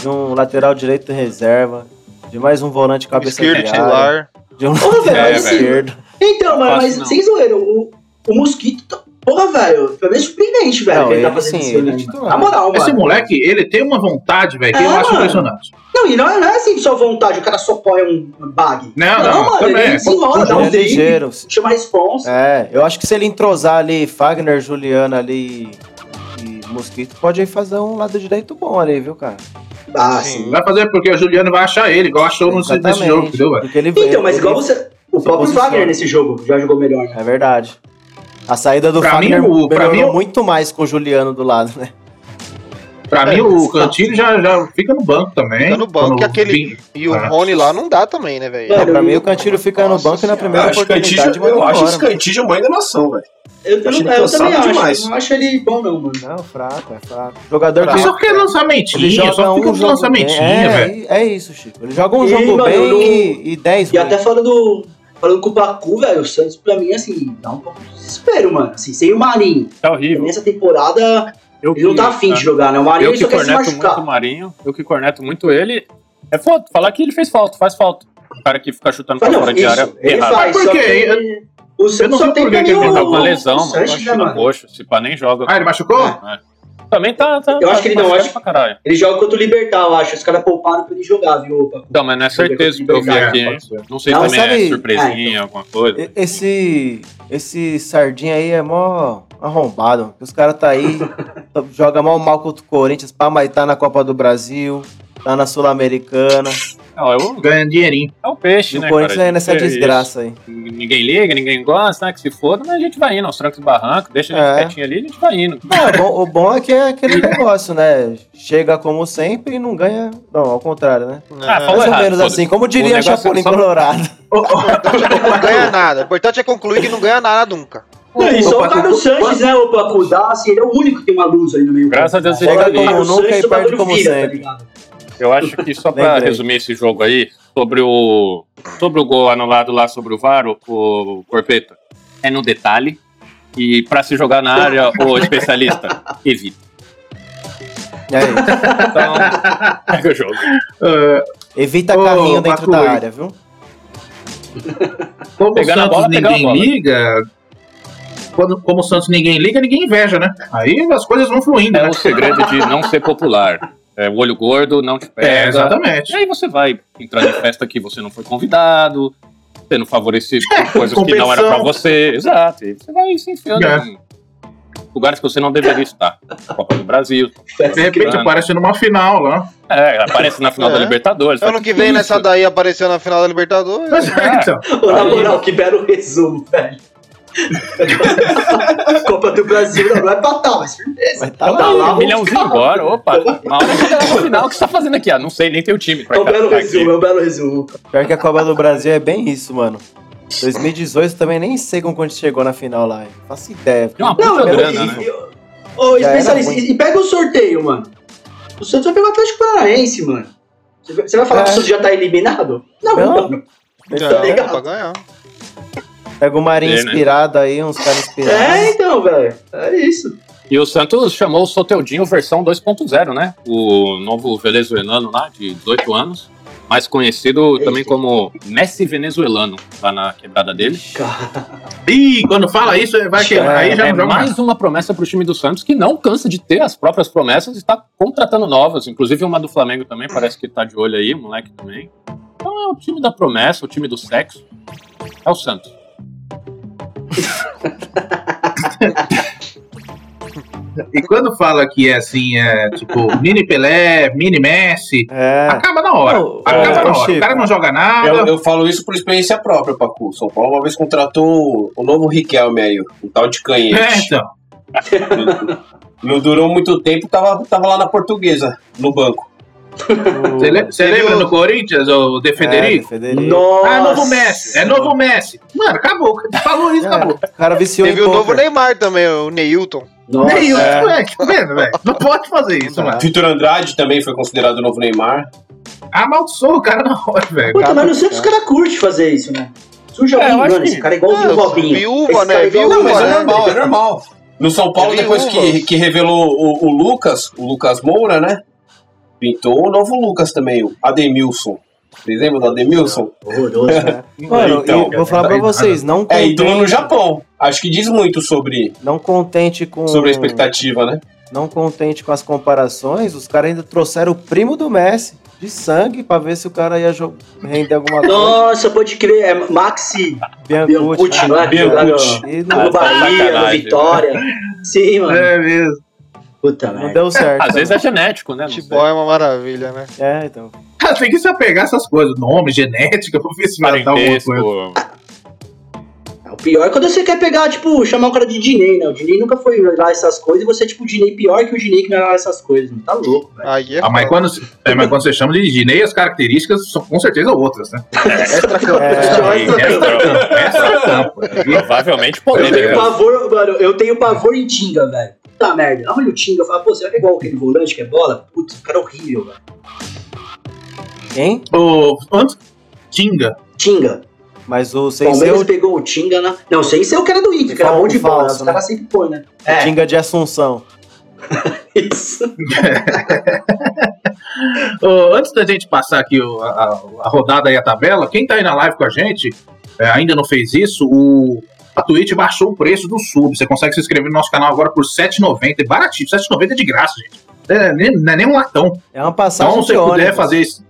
De um lateral direito de reserva. De mais um volante cabeça Esquerdo titular. De um Ô, velho, É, mas assim, esquerdo. Então, mano, mas não. sem zoeira, o, o Mosquito. Porra, velho, pra mim é surpreendente, velho. Não, que ele tá ele fazendo sim, isso, ele né, é mano? titular. Na moral, Esse mano. moleque, ele tem uma vontade, velho, que eu É, acho mano. impressionante. Não, e não é, não é assim só vontade, o cara só põe um bag. Não, não, mano, também. ele desenrola, dá Ele um é ligeiro. chama responsa. É, eu acho que se ele entrosar ali Fagner, Juliana ali e Mosquito pode fazer um lado direito bom ali, viu, cara? Ah, sim. Vai fazer porque o Juliano vai achar ele, igual achou no nesse jogo, entendeu, velho? Ele, Então, mas ele- igual você. O próprio. Wagner nesse jogo já jogou melhor. né? É verdade. A saída do Pra Fagner mim, o- mim, muito mais com o Juliano do lado, né? Pra mim, o Cantilho já, já fica no banco também. Fica no banco e aquele. vem- E o Ah. Rony lá não dá também, né, velho? Pra eu- mim, o Cantilho fica no banco e na primeira Eu acho oportunidade Cantillo, manda eu acho esse mano. Cantillo mãe da nação, velho. Eu, eu, ele eu também acho. demais. eu Não acho ele bom, não, mano. Não, fraco, é fraco. Jogador Ele que só quer lançamentinho, ele joga só fica um jogo lançamentinhos, É, velho. é isso, Chico. Ele joga um E, jogo mano, bem eu não- e, e 10 E até falando, falando com o Pacu, velho, o Santos pra mim, assim, dá um pouco de desespero, mano. Assim, sem o Marinho. Tá horrível. Nessa temporada, Eu ele não tá afim de jogar, né? O Marinho Eu que só quer se corneto muito o. Marinho, eu que corneto muito ele. É foda, falar que ele fez falta, faz falta. O cara que fica chutando pra fora de área ele errado. faz, Por quê? o não Santos só tem que também que ele tá com uma lesão, mano. Né, mano? coxo, se pá nem joga. Ah, ele machucou? É. Também tá, tá. Eu tá acho que ele não, acho- pra caralho. Ele joga contra o Libertar, eu acho. Os caras pouparam pra ele jogar, viu, Pacu? Não, mas não é certeza que eu vi É, aqui, ser. Não sei Não, também, sabe- é surpresinha, alguma coisa. Esse, esse sardinha aí é mó arrombado. Os caras tá aí, joga mal mal contra o Corinthians, pá, mas tá na Copa do Brasil, tá na Sul-Americana. Não, é o, Ganhando dinheirinho. é o peixe, E né, o Corinthians cara? é nessa É desgraça aí. Ninguém liga, ninguém gosta, né? Que se foda, mas a gente vai indo aos trancos e barrancos, deixa a gente É. quietinho ali, a gente vai indo. Não, o bom- o bom é que é aquele negócio, né? Chega como sempre e não ganha. Não, ao contrário, né? Ah, É, Mais ou errado. menos assim, como diria O é Chapolin só- Colorado. não ganha nada. O importante é concluir que não ganha nada nunca. Não, e só o Carlos Sanches, né, o? Dá, assim, ele é o único que tem uma luz ali no meio. Graças a Deus Chega ele tá com o ali. Carlos Nunca Sanches, e o perde como vira, tá sempre. Eu acho que só pra Lembrei. resumir esse jogo aí, sobre o sobre o gol anulado lá sobre o VAR, o, o Corpeta, é no detalhe. E pra se jogar na área, o especialista, evita. E aí, Então, pega o jogo. Ah, evita Ô, carrinho dentro da aí. área, viu? como Pegar o Santos bola, ninguém bola. liga, quando, como o Santos ninguém liga, ninguém inveja, né? Aí as coisas vão fluindo, É né? o segredo de não ser popular. É, o olho gordo não te pega. É, exatamente. E aí você vai entrar em festa que você não foi convidado, sendo favorecido por coisas que não eram pra você. Exato. E você vai se enfiando É. em lugares que você não deveria estar. Copa do Brasil. De repente aparece numa final lá. É, aparece na final É. da Libertadores. Ano que vem, nessa daí, apareceu na final da Libertadores. Mas, então, Na moral, que belo resumo, velho. Copa do Brasil não vai pra tal, mas firmeza. Vai tá lá. Tá lá, Um milhãozinho embora, opa. Uma hora que chegar no final, o que você tá fazendo aqui? Ah, não sei, nem tem o time É um belo resumo, é um belo resumo. Pior que a Copa do Brasil é bem isso, mano. 2018 também nem sei como quando chegou na final lá. hein. Faço ideia. Tem uma Não, eu- grana, e- né? e- Ô, Já era especialista, e, pega o sorteio, mano. O Santos vai pegar o Atlético Paranaense, mano. Você vai- falar É. que o Santos já tá eliminado? Não, Não. mano. Não, Tá ligado? pra ganhar. Pega o Marinho É, né? inspirado aí, uns caras inspirados. É, então, velho. É isso. E o Santos chamou o Soteudinho versão 2.0, né? O novo venezuelano lá, de 18 anos. Mais conhecido também como Messi venezuelano, lá na quebrada dele. Ih, quando fala isso, vai que aí já é não joga mais uma promessa para o time do Santos que não cansa de ter as próprias promessas e está contratando novas. Inclusive uma do Flamengo também, parece que tá de olho aí, o moleque também. Então é o time da promessa, o time do sexo. É o Santos. E quando fala que é assim, é tipo mini Pelé, mini Messi, É. acaba na hora. Não, acaba é, na hora. Chico. O cara não joga nada. Eu, eu falo isso por experiência própria, Pacu. São Paulo uma vez contratou o novo Riquelme aí, um tal de É, Canhete. então. Não durou muito tempo, tava, tava lá na portuguesa, no banco. Você le- você lembra no Corinthians, o De Federico? É, Federico. Nossa. Ah, novo Messi. É novo Messi. Mano, acabou. Falou isso, É, acabou. o cara viciou Teve o novo poker. Neymar também, o Neilton. Nossa. Isso, É. moleque. Tá vendo, velho? Não pode fazer isso, Não dá. mano. Vitor Andrade também foi considerado o novo Neymar. Amaldiçoou o cara na hora, velho. Puta, mas no Santos os caras curtem fazer isso, né? Suja É, eu alguém, acho mano. que- Esse cara é igualzinho o Ah, Robinho. viúva, Esse né? cara é igual- Viúva, Não, mas é né? normal, é normal. No São Paulo, É depois que, que revelou o, o Lucas, o Lucas Moura, né? Pintou o novo Lucas também, o Ademilson. Vocês lembram do Ademilson? Horroroso. É. Mano, Então, vou falar pra vocês, não É ídolo no contente, Japão. Acho que diz muito sobre, não contente com sobre a expectativa, né? não contente com as comparações, os caras ainda trouxeram o primo do Messi de sangue pra ver se o cara ia render alguma coisa. Nossa, pode crer. É Maxi Biancucci, Biancucci, né? não é? Biancucci. No no Bahia, no Vitória. Sim, mano. É mesmo. Puta Não deu certo. Às vezes é genético, né? Futebol é uma maravilha, né? É, então. Cara, tem que se apegar a essas coisas, nome, genética, pra ver se vai dar alguma coisa. Parentesco. O pior é quando você quer pegar, tipo, chamar o cara de Dinei, né? O Dinei nunca foi lá essas coisas e você é tipo o Dinei pior que o Dinei que não é lá essas coisas. Não tá louco, velho. Aí é Ah, mas quando, é, mas quando você chama de Dinei, as características são com certeza outras, né? Extra-campo. É, Extra-campo, extra-campo. Aí- Provavelmente Eu tenho polêmica. pavor, mano, eu tenho pavor em Tinga, velho. Puta merda. Olha o Tinga, eu falo, pô, será que é igual aquele volante que é bola? Putz, o cara é horrível, velho. Quem? Ô, antes, Tinga. Tinga. Mas o sem ser Palmeiras o pegou o Tinga na. Não, sem ser o cara do Inter, que era bom de bola. Os né? caras sempre põem, né? É, Tinga de Assunção. isso. Ô, antes da gente passar aqui o- a, a rodada e a tabela, quem tá aí na live com a gente é, ainda não fez isso, o, a Twitch baixou o preço do sub. Você consegue se inscrever no nosso canal agora por R$ 7,90. É baratinho, R$ 7,90 é de graça, gente. É, nem- não é nem um latão. É uma passagem Então, se você puder fazer isso.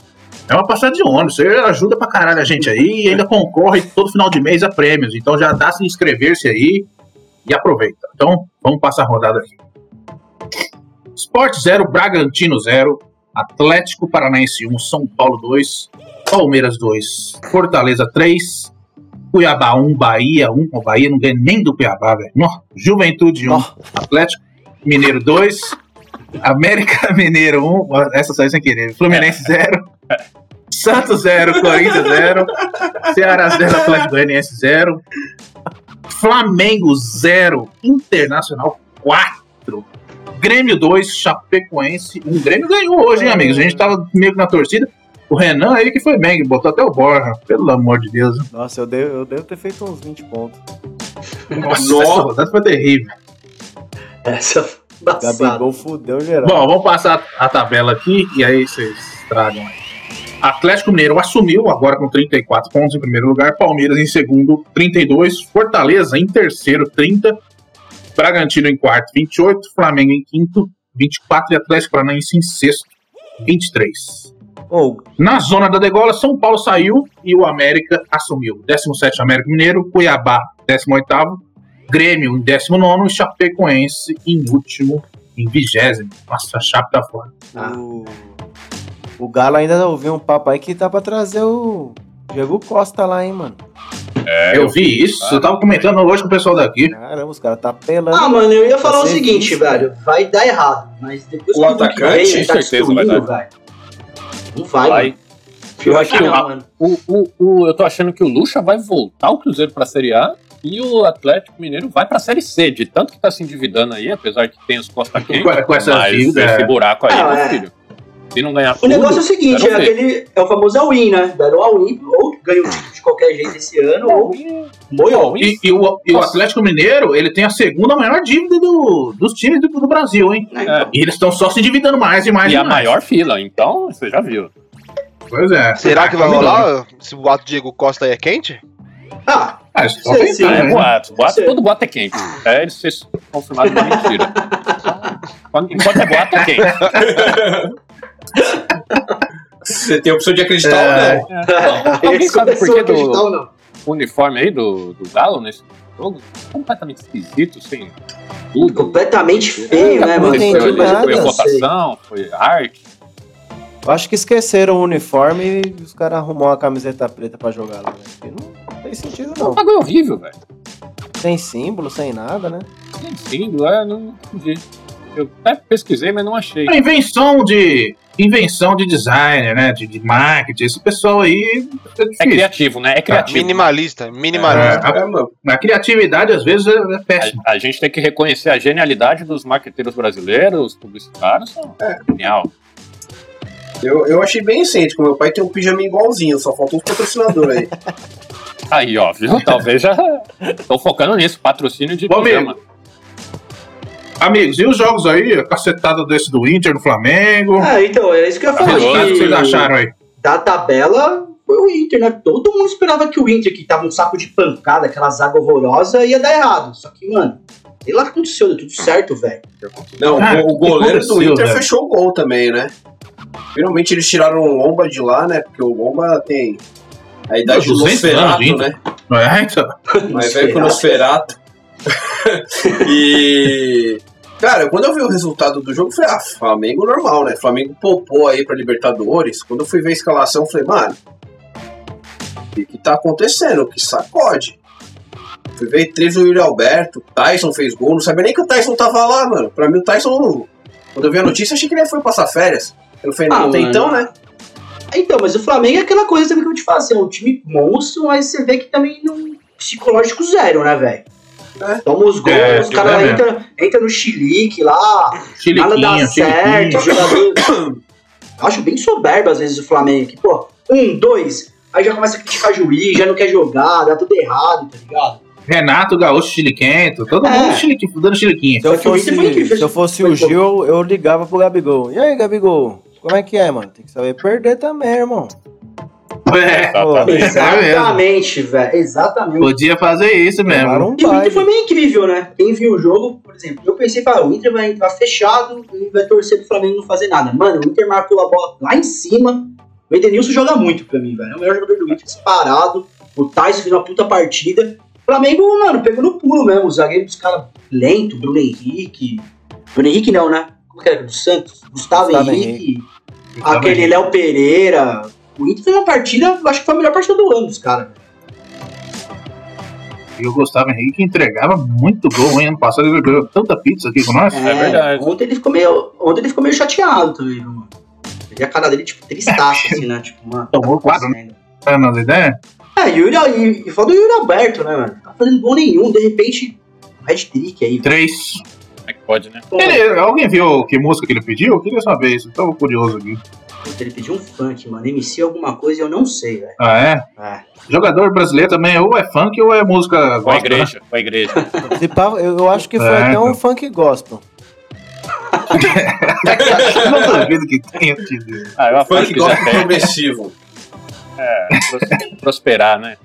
É uma passagem de ônibus. Você ajuda pra caralho a gente aí e ainda concorre todo final de mês a prêmios. Então já dá se inscrever-se aí e aproveita. Então, vamos passar a rodada aqui. Sport 0, Bragantino 0, Atlético Paranaense 1, São Paulo 2, Palmeiras 2, Fortaleza 3, Cuiabá 1, Bahia 1. O Bahia não ganha nem do Cuiabá, velho. Juventude 1, Atlético Mineiro 2, América Mineiro 1, ó, essa saiu sem querer, Fluminense 0, Santos 0, Corinthians 0, Ceará 0, Atlético Goianiense 0, Flamengo 0, Internacional 4, Grêmio 2, Chapecoense 1. Grêmio ganhou hoje, hein, amigos? A gente tava meio que na torcida. O Renan aí que foi bem, que botou até o Borja, pelo amor de Deus. Nossa, eu devo, eu devo ter feito uns 20 pontos. Nossa, essa rodada foi terrível. Essa foi. Gabigol fudeu geral. Bom, vamos passar a tabela aqui e aí vocês tragam aí. Atlético Mineiro assumiu agora com 34 pontos em primeiro lugar, Palmeiras em segundo, 32, Fortaleza em terceiro, 30, Bragantino em quarto, 28, Flamengo em quinto, 24 e Atlético Paranaense em sexto, 23. Ô, Na zona da degola, São Paulo saiu e o América assumiu. 17 América Mineiro, Cuiabá 18 Grêmio em 19 e Chapecoense em último, em 20 Nossa, a Chape tá fora. Ah. o, o Galo ainda ouviu um papo aí que tá pra trazer o Diego Costa lá, hein, mano. É, eu vi isso, eu tava comentando hoje com o pessoal daqui. Caramba, os caras tá pelando. Ah, mano, eu ia falar o seguinte, vice, velho. Vai dar errado, mas depois O atacante, vem tá com certeza vai dar. velho. Não vai, Vai. mano. Eu acho que não, o- mano. O, o, o- eu tô achando que o Lucha vai voltar o Cruzeiro pra Série A e o Atlético Mineiro vai pra Série C, de tanto que tá se endividando aí, apesar que tem os Costa quentes. Com- com essa mas dívida, esse é. buraco aí, Ah, meu é. Se não ganhar O tudo, negócio é o seguinte, é aquele. É o famoso all-in, né? Deram all-in, ou ganhou o título de qualquer jeito esse ano, ou boiou. E, e o, e o Atlético Mineiro, ele tem a segunda maior dívida do- dos times do, do Brasil, hein? É. E eles estão só se endividando mais e mais E e a mais. maior fila, então você já viu. Pois é. Será que vai rolar se o boato Diego Costa aí é quente? Ah, Ah, tem sim. Ah, é né? boato. boato Sim. todo boato é quente. É ele ser confirmado uma mentira. Quando, enquanto é boato, é quente. Você tem a opção de acreditar É. ou não. Alguém esse sabe por que a acreditar do ou não? uniforme aí do, do Galo nesse jogo? Completamente esquisito, sem tudo. Completamente feio, né, não mano? foi, nada, foi a não sei. votação, foi arte. Eu acho que esqueceram o uniforme e os caras arrumou uma camiseta preta pra jogar lá, né? Não, não tem sentido, É um não. bagulho horrível, velho. Sem símbolo, sem nada, né? Sem símbolo, é, não entendi. Eu até pesquisei, mas não achei. A invenção de invenção de designer, né? De, de marketing, esse pessoal aí é É criativo, né? É criativo. Minimalista, É, minimalista. a, É, mano. a criatividade às vezes é, é péssima. A, a gente tem que reconhecer a genialidade dos marqueteiros brasileiros, os publicitários. São genial. Eu, eu achei bem excêntrico. Meu pai tem um pijama igualzinho, só falta uns patrocinadores aí. Aí, ó, viu? Talvez já estão focando nisso, patrocínio de Ô, pijama. Amigos, e os jogos aí? A cacetada desse do Inter no Flamengo. Ah, então, é isso que eu ia falar. o que que vocês acharam aí? Da tabela foi o Inter, né? Todo mundo esperava que o Inter, que tava um saco de pancada, aquela zaga horrorosa, ia dar errado. Só que, mano, sei lá o que aconteceu, deu tudo certo, velho. Não, Ah, o, goleiro do Inter velho? fechou o gol também, né? Finalmente eles tiraram o Lomba de lá, né? Porque o Lomba tem a idade do 200 anos Nosferatu, de Inter. né? É, então? Mas veio com o Nosferatu. e. Cara, quando eu vi o resultado do jogo, eu falei, ah, Flamengo normal, né? Flamengo poupou aí pra Libertadores. Quando eu fui ver a escalação, eu falei, mano, o que, que tá acontecendo? Que sacode. Fui ver três do Yuri Alberto, Tyson fez gol, não sabia nem que o Tyson tava lá, mano. Pra mim o Tyson, quando eu vi a notícia, achei que ele foi passar férias. Eu falei, não, Ah, até mano. então, né? Então, mas o Flamengo é aquela coisa também que eu te falo, assim, é um time monstro, mas você vê que também não. Psicológico zero, né, velho? É. Toma os gols, É, os é caras mesmo. entram entra no chilique lá, nada dá certo, jogador. Acho bem soberbo às vezes o Flamengo, que, pô, um, dois, aí já começa a criticar juiz, já não quer jogar, dá tudo errado, tá ligado? Renato Gaúcho Chiliquento, todo É. mundo chiliquinho, dando chiliquinho. Se eu fosse, fez- se eu fosse o Gil, eu ligava pro Gabigol. E aí, Gabigol? Como é que é, mano? Tem que saber perder também, irmão. É, Exatamente. Exatamente, velho, exatamente. podia fazer isso mesmo. um E o Inter foi meio incrível, né? Quem viu o jogo, por exemplo, eu pensei, pá, o Inter vai entrar fechado e vai torcer pro Flamengo não fazer nada. Mano, o Inter marcou a bola lá em cima. O Edenilson joga muito pra mim, velho. É o melhor jogador do Inter disparado. O Tyson fez uma puta partida. O Flamengo, mano, pegou no pulo mesmo. Os zagueiros dos caras lento, Bruno Henrique. Bruno Henrique não, né? Como que era? Do Santos? Gustavo, Gustavo Henrique. Gustavo Aquele Henrique. Léo Pereira. O Inter fez uma partida, acho que foi a melhor partida do ano dos caras. E o Gustavo Henrique entregava muito gol, hein? Ano passado ele ganhou tanta pizza aqui com nós. É verdade. Ontem ele ficou meio, ontem ele ficou meio chateado também, viu, mano. E a cara dele, tipo, tristaço, assim, né? Tipo, mano. Tomou quatro, acontecendo? Tá nas ideias? É, Yuri, e, e foda do Yuri Alberto, né, mano? Tá fazendo gol nenhum, de repente, hat-trick aí. velho. Três. Como é que pode, né? Ele- alguém viu que música que ele pediu? Eu queria saber isso, tô curioso aqui. Ele pediu um funk, mano. MC alguma coisa e eu não sei, velho. Ah, é? É. Jogador brasileiro também ou é funk ou é música a gospel, né? igreja, com a igreja. Eu, eu acho que foi É, até um então. funk gospel. Não duvido que tenha tido isso. Ah, eu aposto Funk gospel progressivo. É, pros- prosperar, né?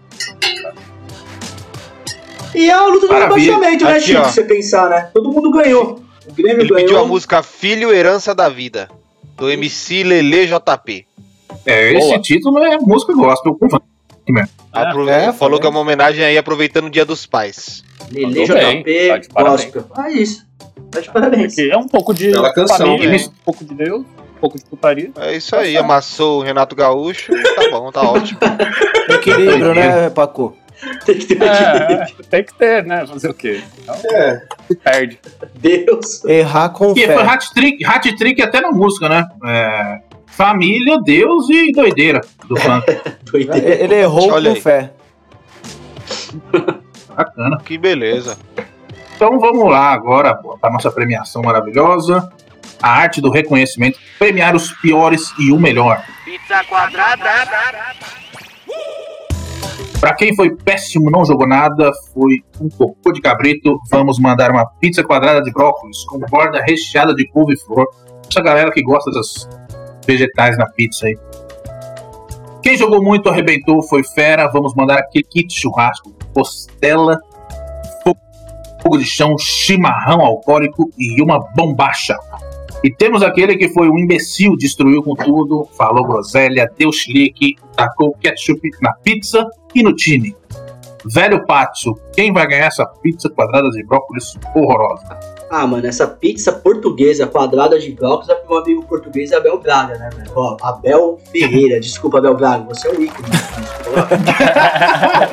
E é a luta do Maravilha. rebaixamento, né, Aqui, Chico? Se você pensar, né? Todo mundo ganhou. O Grêmio Ele ganhou. pediu a música Filho Herança da Vida, do MC Lele JP. É, esse Boa. título é música gospel com funk. Ah, Aprove- é, falou falei. que é uma homenagem aí aproveitando o Dia dos Pais. Lele JP, tá gospel. É isso. Tá de parabéns. Porque é um pouco de Bela canção, família, né? um pouco de Deus, um pouco de putaria. É isso aí, amassou o Renato Gaúcho tá bom, tá ótimo. Equilíbrio, né, Paco? Tem que ter É, é, tem que ter, né? Fazer o quê? Então, É. perde. Deus. Errar com Que fé. foi hat-trick, hat-trick até na música, né? É, família, Deus e doideira do funk. Doideira. Ele errou Olha com aí. fé. Bacana. Que beleza. Então vamos lá agora para nossa premiação maravilhosa. A arte do reconhecimento. Premiar os piores e o melhor. Pizza quadrada. Para quem foi péssimo, não jogou nada, foi um cocô de cabrito, vamos mandar uma pizza quadrada de brócolis com borda recheada de couve-flor. Essa galera que gosta das vegetais na pizza aí. Quem jogou muito, arrebentou, foi fera. Vamos mandar aquele kit churrasco, costela, fogo de chão, chimarrão alcoólico e uma bombacha. E temos aquele que foi um imbecil, destruiu com tudo, falou groselha, deu chilique, tacou ketchup na pizza e no time. Velho Pátio, quem vai ganhar essa pizza quadrada de brócolis horrorosa? Ah, mano, essa pizza portuguesa quadrada de brócolis é pro meu amigo português Abel Braga, né, velho? Ó, Abel Ferreira, desculpa, Abel Braga, você é um ícone.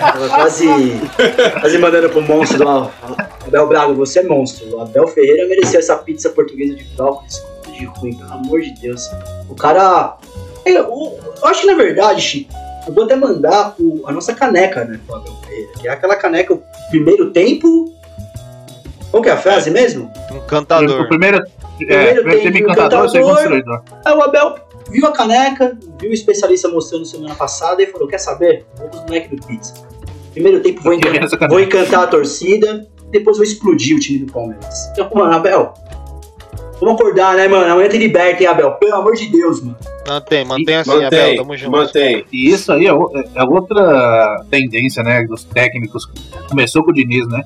Tava quase, quase mandando pro monstro lá. Abel Braga, você é monstro. O Abel Ferreira merecia essa pizza portuguesa de brócolis de ruim, pelo amor de Deus. O cara. Eu, eu acho que na verdade, Chico, eu vou até mandar o- a nossa caneca, né, pro Abel Ferreira, que é aquela caneca, o primeiro tempo. Qual que é a frase mesmo? O Encantador. primeiro, é, Primeiro o encantador, encantador. segundo destruidor. Aí o Abel viu a caneca, viu o especialista mostrando semana passada e falou: Quer saber? Vou pros moleques do Pizza. Primeiro tempo vou, Eu queria encan- essa caneca. vou encantar a torcida, depois vou explodir o time do Palmeiras. Então, mano, Abel, vamos acordar, né, mano? Amanhã tem liberta, hein, Abel? Pelo amor de Deus, mano. Mantém, mantém assim, Abel, Mantém, tamo junto. mantém. E isso aí é, o- é outra tendência, né, dos técnicos. Começou com o Diniz, né?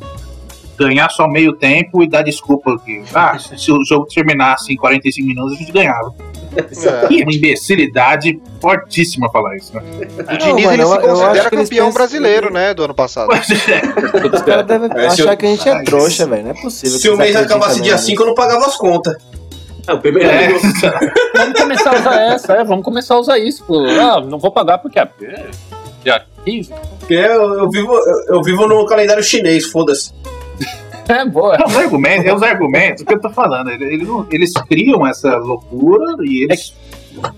Ganhar só meio tempo e dar desculpa que, ah, se o jogo terminasse em 45 minutos, a gente ganhava. E é uma imbecilidade fortíssima falar isso, né? O Diniz mano, ele eu- se considera campeão pensam- brasileiro, né, do ano passado. É, Os caras devem É, achar eu- que a gente é trouxa, velho. Não é possível. Se o mês acabasse dia mesmo 5, eu não pagava as contas. É, o primeiro é, amigo- Vamos começar a usar essa, é, vamos começar a usar isso. pô. Ah, não vou pagar porque é dia 15. Porque eu, eu vivo, eu, eu vivo no calendário chinês, foda-se. É boa. é os argumentos, é os argumentos que eu tô falando. Eles, eles criam essa loucura e eles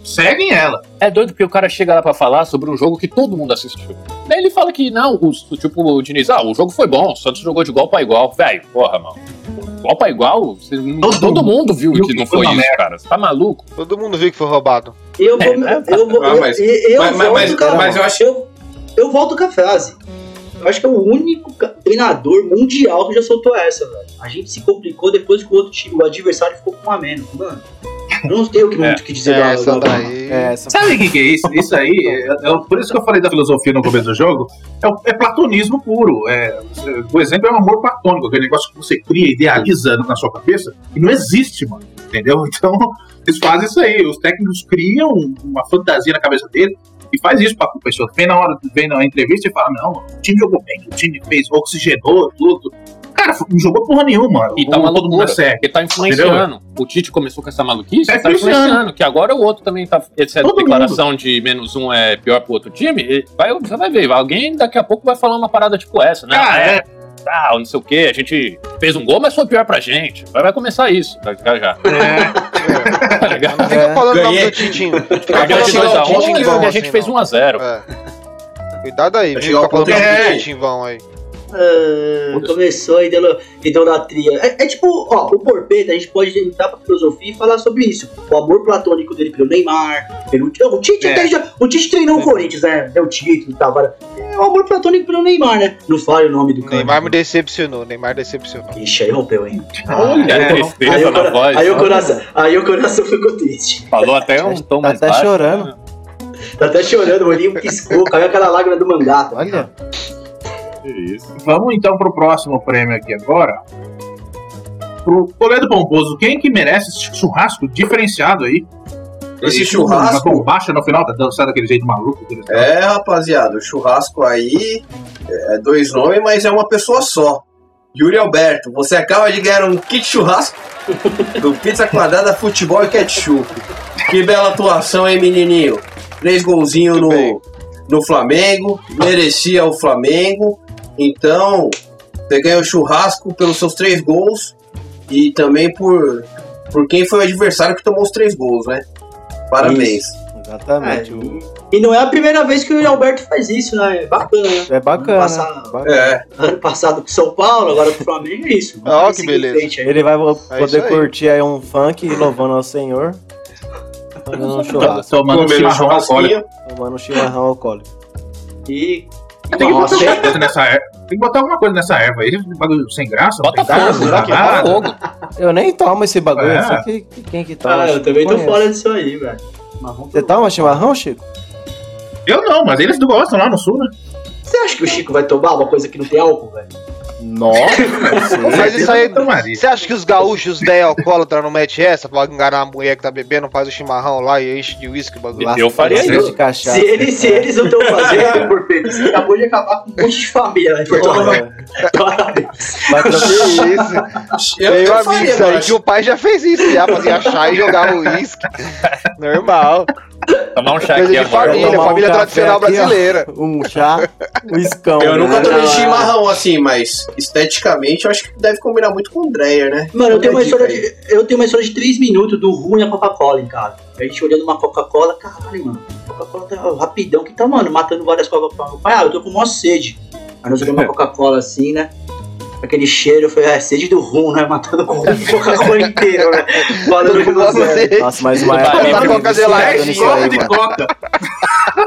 seguem ela. É doido porque o cara chega lá pra falar sobre um jogo que todo mundo assistiu. Daí ele fala que não, o, tipo o Diniz, ah, o jogo foi bom, o Santos jogou de igual pra igual. Velho, porra, mano. Igual pra igual, você- todo, mundo viu viu que que não foi isso, cara. Você tá maluco? Todo mundo viu que foi roubado. Eu vou. É, eu vou. Ah, eu- mas- eu, mas- mas eu acho- eu, eu volto com a frase. Eu acho que é o único treinador mundial que já soltou essa, velho. A gente se complicou depois que o outro time, o adversário ficou com um a menos. Mano, eu não tenho o que É. muito o que dizer É, essa da- daí. É, essa Sabe o que, que é isso? Isso aí, é, é- por isso que eu falei da filosofia no começo do jogo, é, é platonismo puro. É, o exemplo é o amor platônico, aquele negócio que você cria, idealiza na sua cabeça, e não existe, mano. Entendeu? Então, eles fazem isso aí. Os técnicos criam uma fantasia na cabeça dele e faz isso pra pessoa. Vem na hora, vem na entrevista e fala: não, o time jogou bem, o time fez, oxigenou, tudo. Cara, não jogou porra nenhuma. E tá uma mundo loucura, é cego. porque tá influenciando. O Tite começou com essa maluquice, Tá tá influenciando. influenciando. Que agora o outro também tá. Essa Todo declaração de menos um é pior pro outro time. Vai, você vai ver, alguém daqui a pouco vai falar uma parada tipo essa, né? Ah, é. Ah, não sei o que, a gente fez um gol, mas foi pior pra gente. Vai, vai começar isso, vai ficar já. Tá ligado? Não fica É. falando o nome Ganhei. do Titinho. Fica Perdeu de falando 2x1 do Titinho e vão, a gente assim, fez não. 1x0. É. Cuidado aí, viu? Fica falando o nome de- do Titinho vão aí. Ah, começou a idolo- idolatria. É, é tipo, ó, o Porpeta, a gente pode entrar pra filosofia e falar sobre isso. O amor platônico dele pelo Neymar, pelo o Tite É. até já, o Tite treinou o Corinthians, né? Deu título e tal. agora, É o amor platônico pelo Neymar, né? Não fale o nome do cara. Neymar me decepcionou, Neymar decepcionou. Ixi, aí rompeu, hein? Olha, É, a tristeza Aí, na voz. aí o coração, aí o coração ficou triste. Falou até um tom Tá mais até baixo. chorando. Tá até chorando, o olhinho piscou, caiu aquela lágrima do mangá. Olha. Que isso. Vamos então pro próximo prêmio aqui agora. Pro Toledo Pomposo, quem que merece esse churrasco diferenciado aí? Esse E churrasco- Uma bombacha no final, tá dançando daquele jeito maluco. É, rapaziada, o churrasco aí é dois nomes, mas é uma pessoa só. Yuri Alberto, você acaba de ganhar um kit churrasco do Pizza Quadrada Futebol e Ketchup. Que bela atuação, hein, menininho? Três golzinhos bem. no, no Flamengo, merecia o Flamengo. Então, você ganhou o churrasco pelos seus três gols e também por, por quem foi o adversário que tomou os três gols, né? Parabéns. Exatamente. É, E não é a primeira vez que o Alberto faz isso, né? É bacana, né? É bacana. Passar- bacana. É, Ano passado com São Paulo, agora com o Flamengo, é isso. Ó, Vamos que beleza. Ele vai É poder isso aí. curtir aí um funk louvando ao Senhor. Fazendo um churrasco. Tomando comendo chimarrão alcoólico. Tomando um chimarrão alcoólico. E Tem que botar Nossa, alguma coisa nessa erva. Tem que botar alguma coisa nessa erva aí. Bagulho sem graça. Bota fogo? Bota fogo. Eu nem tomo esse bagulho. É. Sei que, que- quem que toma. Ah, eu também tô fora disso aí, velho. Você toma chimarrão, Chico? Eu não, mas eles gostam lá no sul, né? Você acha que o Chico vai tomar uma coisa que não tem álcool, velho? Nossa. Mas isso aí. Você acha que os gaúchos 10 alcoólatras não metem essa pra enganar a mulher que tá bebendo, faz o chimarrão lá e enche de uísque o bagulho? Eu faria isso. de cachaça. Se eles, se eles não estão fazendo, por Pedro, você acabou de acabar com um monte de família lá em Porto Alegre. É. Parabéns. Trocar. isso? Eu, eu amigo, aí mas- que o pai já fez isso, já fazia chá e jogava uísque. Normal. Tomar um chá Coisa aqui de agora. família, tomar um família café tradicional aqui, ó. brasileira. Um chá, um escão. Eu nunca né? tomei chimarrão assim, mas esteticamente eu acho que deve combinar muito com o Dreyer, né? Mano, eu tenho, uma história de, eu tenho uma história de 3 minutos do ruim a Coca-Cola em casa. A gente olhando uma Coca-Cola, caralho, mano. A Coca-Cola tá rapidão que tá, mano, matando várias Coca-Cola. Pai, ah, eu tô com maior sede. Aí nós olhamos uma Coca-Cola assim, né? Aquele cheiro, foi a sede do rum, né? Matando com o Coca-Cola inteiro, né? Falando com você. Nossa, mas uma Tá época Coca gelada. de coca.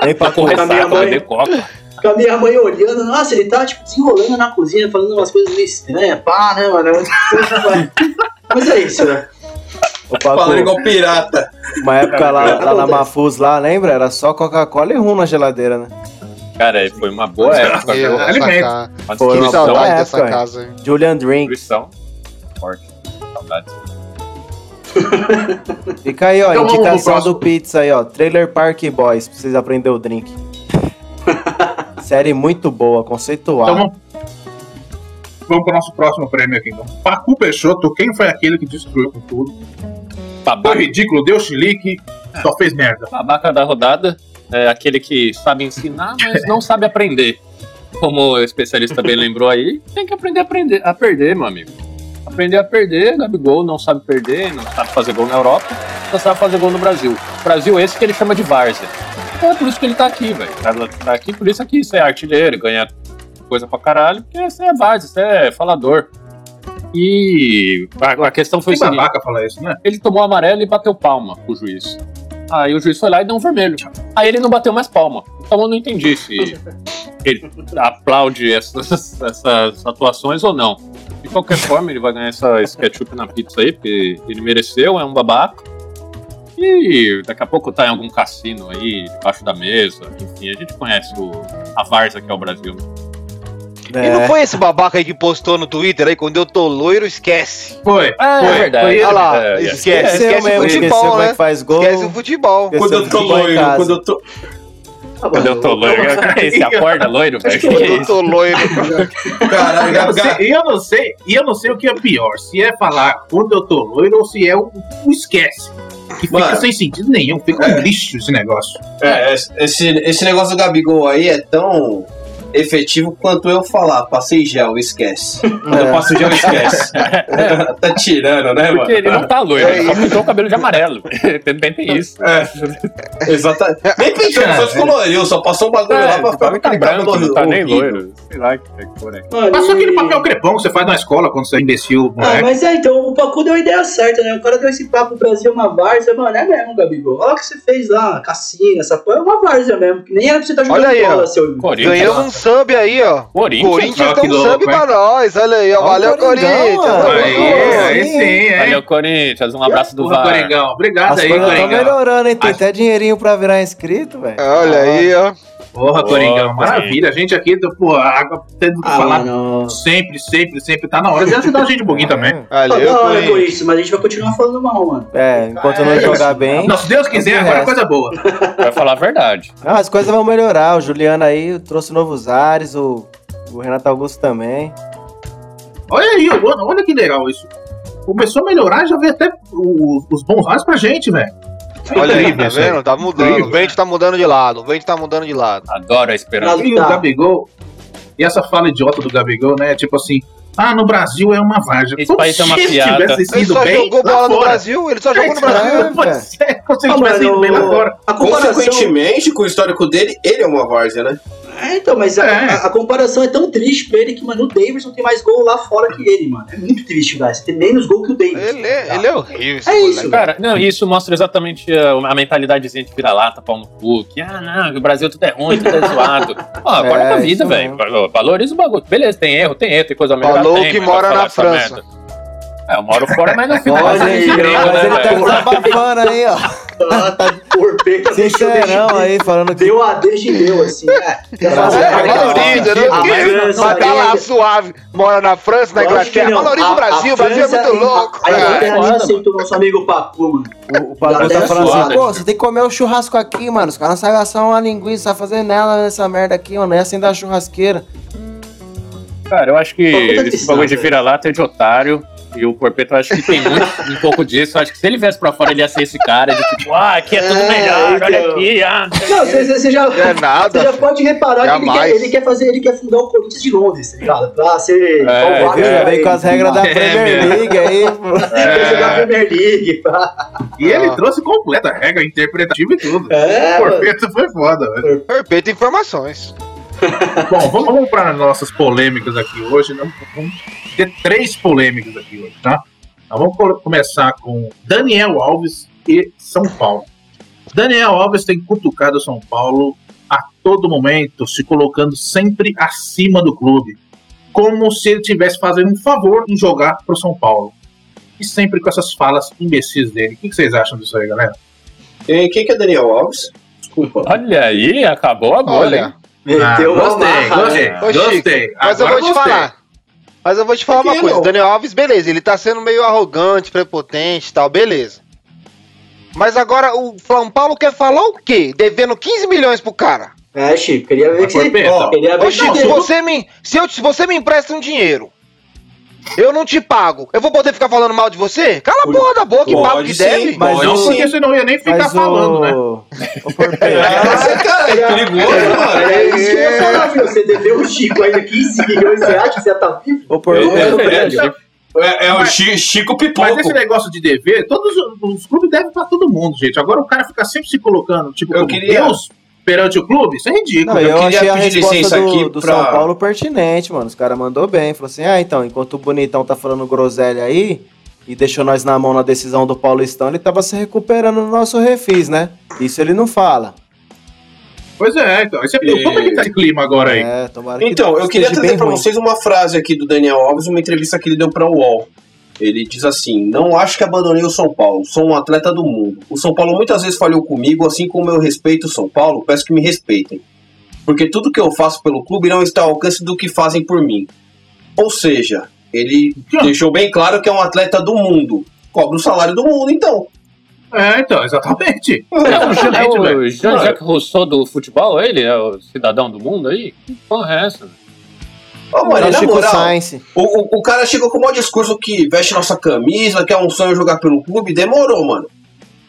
Nem pra Tá correr. minha ressaca, mãe. beber coca. Com a minha mãe olhando, nossa, ele tá, tipo, desenrolando na cozinha, falando umas coisas meio estranhas, pá, né, mano? Mas é isso, né? Paco, Falando igual pirata. uma época lá, lá na. Mafuz, lá, lembra? Era só Coca-Cola e rum na geladeira, né? Cara, foi uma boa época, essa ca- Uma Foi uma boa saudade época, dessa casa. hein? Julian Drink. Forte. Saudades. Fica aí, ó, Então indicação do Pizza aí, ó. Trailer Park Boys, pra vocês aprenderem o drink. Série muito boa, conceitual. Então vamos, vamos pro nosso próximo prêmio aqui. Então. Pacu Peixoto, quem foi aquele que destruiu com tudo? Foi Babaca, ridículo, deu chilique, só fez merda. babaca da rodada é aquele que sabe ensinar, mas não sabe aprender. Como o especialista bem lembrou aí, tem que aprender a, aprender, a perder, meu amigo. Aprender a perder, Gabigol não sabe perder, não sabe fazer gol na Europa, só sabe fazer gol no Brasil. Brasil esse que ele chama de várzea. Então é por isso que ele tá aqui, velho. Tá, tá aqui por isso aqui, você é artilheiro, ganha coisa pra caralho, porque você é várzea, você é falador. E a, a questão foi seguinte, babaca falar isso, né? ele tomou amarelo e bateu palma pro juiz. Aí o juiz foi lá e deu um vermelho. Aí ele não bateu mais palma. Então eu não entendi se ele aplaude essas, essas atuações ou não. De qualquer forma, ele vai ganhar essa, esse ketchup na pizza aí, porque ele mereceu, é um babaca. E daqui a pouco tá em algum cassino aí, debaixo da mesa. Enfim, a gente conhece o, a Varsa que é o Brasil. E não É. foi esse babaca aí que postou no Twitter aí, quando eu tô loiro, esquece. Foi. Ah, foi, é verdade. Olha lá, É, é. esquece, esquece o mesmo, esqueceu futebol, é né? faz gol. Esquece o futebol. Quando eu tô loiro, quando eu tô. Quando eu tô loiro, você acorda loiro, velho? Quando é eu tô loiro. Caralho, E eu, não Gabi- sei, e eu não sei, e eu não sei o que é pior, se é falar quando eu tô loiro ou se é o, o esquece. Que fica Mano. sem sentido nenhum, fica um lixo esse negócio. É, esse, esse negócio do Gabigol aí é tão efetivo quanto eu falar, passei gel, esquece. Quando eu É. passo gel, esquece. tá tirando, né, mano? Porque ele não tá loiro, É ele só isso. pintou o cabelo de amarelo. Também tem isso. É, exatamente. Nem pintou, só descoloriu, só passou um bagulho lá pra ficar com tá branco, cabelo não tá nem loiro. Sei lá que cor é. Mano, Passou aquele papel crepom que você faz na escola quando você é imbecil, Ah, moleque. mas é, então o Pacu deu a ideia certa, né? O cara deu esse papo Brasil é uma várzea, mano, é mesmo, Gabigol. Olha o que você fez lá, cassina, essa porra é uma várzea mesmo, que nem era pra você estar jogando Olha aí, bola, ó. seu. Ganhamos sub aí, ó. Corinthians. Corinthians deu um louco, sub pra nós. Olha aí, ó. Ó, o Valeu, Corinthians. Aí, aí sim, hein? Valeu, Corinthians. Um abraço do VAR. Coringão. Obrigado As aí, Coringão. melhorando, hein? Tem Acho- até dinheirinho pra virar inscrito, velho. Olha aí, ó. Porra, Coringão. Maravilha. A gente aqui, pô, água tendo que Ah, falar mano. sempre, sempre, sempre. Tá na hora de ajudar a gente um pouquinho também. Valeu, Não, não, é Corinthians. Mas a gente vai continuar falando mal, mano. É, enquanto não jogar bem. Não, se Deus quiser, agora é coisa boa. Vai falar a verdade. Não, as coisas vão melhorar. O Juliano aí trouxe novos o, o Renato Augusto também. Olha aí, olha, que legal isso. Começou a melhorar, já veio até os, os bons lados pra gente, velho. Olha aí, tá vendo? Tá mudando. O vento tá mudando de lado. O vento tá mudando de lado. Adoro a esperança. E o Tá. Gabigol, e essa fala idiota do Gabigol, né? Tipo assim, ah, no Brasil é uma várzea. Esse país é uma se piada. tivesse Ele sido só bem, jogou bola no. Brasil. Ele só jogou no É, Brasil. Pois é, como se ele Ah, tivesse ido bem lá fora. Consequentemente, com o histórico dele, ele é uma várzea, né? É, então, mas a, É. a- a comparação é tão triste pra ele que, mano, o Davidson tem mais gol lá fora que ele, mano. É muito triste, velho. Você tem menos gol que o Davidson. Ele é, ele é horrível. esse É moleque. isso. Cara, não, isso mostra exatamente a, a mentalidadezinha de vira-lata, pau no cu, que, ah, não, o Brasil tudo é ruim, tudo é zoado. Ó, acorda É, com a vida, velho. Valoriza o bagulho. Beleza, tem erro, tem erro, tem coisa melhor. Falou tem, que mora na França. É, eu moro fora, mas não fico Olha fazendo aí, esse gringo, mas né, ele tá desabafando aí, ó. Ah, tá porpeta, Sincerão aí, falando que. Deu a deixa e deu, assim. É, fazer É, marca valoriza, da- né? a França Mas tá lá suave, mora na França, na Inglaterra. não. Valoriza o Brasil, o Brasil é muito louco. A, a É, Inglaterra aceitou o nosso amigo Papu, mano. O, Pagu tá Inglaterra falando assim, pô, você tem que comer o churrasco aqui, mano. Os caras não sabem assar uma linguiça, fazer nela nessa merda aqui, mano. É assim da churrasqueira. Cara, eu acho que esse bagulho de vira-lata é de otário. E o Porpeto, acho que tem muito, um pouco disso. Eu acho que se ele viesse pra fora, ele ia ser esse cara de tipo, ah, aqui é tudo É, melhor, olha então. aqui, ah. Não, você, você já, é nada. você já pode reparar que ele quer, ele quer fazer, ele quer fundar o Corinthians de Londres, tá ligado? Pra ser. É, igual Wagner, já vem com as regras da É, Premier. League aí, pô. Pra jogar a Premier League. Pra... E ele trouxe completa a regra interpretativa e tudo. É, o mano. Porpeta foi foda, velho. Perfeito informações. Bom, vamos, vamos para as nossas polêmicas aqui hoje. né? Vamos ter três polêmicas aqui hoje, tá? Então, vamos co- começar com Daniel Alves e São Paulo. Daniel Alves tem cutucado o São Paulo a todo momento, se colocando sempre acima do clube, como se ele estivesse fazendo um favor em jogar para o São Paulo. E sempre com essas falas imbecis dele. O que vocês acham disso aí, galera? Quem, quem que é Daniel Alves? Desculpa. Olha aí, acabou a bolha, hein? Olha, Meteu Ah, gostei, gostei, gostei. mas eu Agora vou te gostei. falar. Mas eu vou te falar uma coisa, Daniel Alves, beleza, ele tá sendo meio arrogante, prepotente e tal, beleza. Mas agora o São Paulo quer falar o quê? Devendo 15 milhões pro cara. É, Chico, queria ver que você. Queria ver Ô, Chico, se você me, se, eu, se você me empresta um dinheiro, eu não te pago, eu vou poder ficar falando mal de você? Cala a porra da boca e paga o que sim, deve. Mas Não, sim. porque você não ia nem ficar Mas falando, o... né? o Porpeta, Esse cara é perigoso, mano. É isso que eu ia falar, viu? Você deveu o Chico ainda 15 milhões, você acha que você tá vivo? o Porpeta, É, é o Chi- Chico Mas Pipoco. esse negócio de dever, todos os, os clubes devem pra todo mundo, gente. Agora o cara fica sempre se colocando, tipo, Eu como queria- Deus perante o clube, isso é ridículo. Não, eu eu, queria achei a pedir resposta licença do, aqui do pra- São Paulo pertinente, mano. Os caras mandou bem. Falou assim, ah, então, enquanto o Bonitão tá falando groselha aí e deixou nós na mão na decisão do Paulistão, ele tava se recuperando no nosso refis, né? Isso ele não fala. Pois é, então. Esse é, E- Como é que tá esse clima agora aí? É, tomara que Então, eu queria trazer pra ruim. vocês uma frase aqui do Daniel Alves, uma entrevista que ele deu pra UOL. Ele diz assim: Não acho que abandonei o São Paulo, sou um atleta do mundo. O São Paulo muitas vezes falhou comigo, assim como eu respeito o São Paulo, peço que me respeitem. Porque tudo que eu faço pelo clube não está ao alcance do que fazem por mim. Ou seja, ele deixou bem claro que é um atleta do mundo. Cobra o salário do mundo, então. É, então, exatamente. É o, é Exatamente, velho. o Jean-Jacques Rousseau do futebol, ele é o cidadão do mundo aí? Que porra é essa? Ô, mano, É o na Chico moral, Sainz. O, o, o cara chegou com o maior discurso que veste nossa camisa, que é um sonho jogar pelo clube, demorou, mano.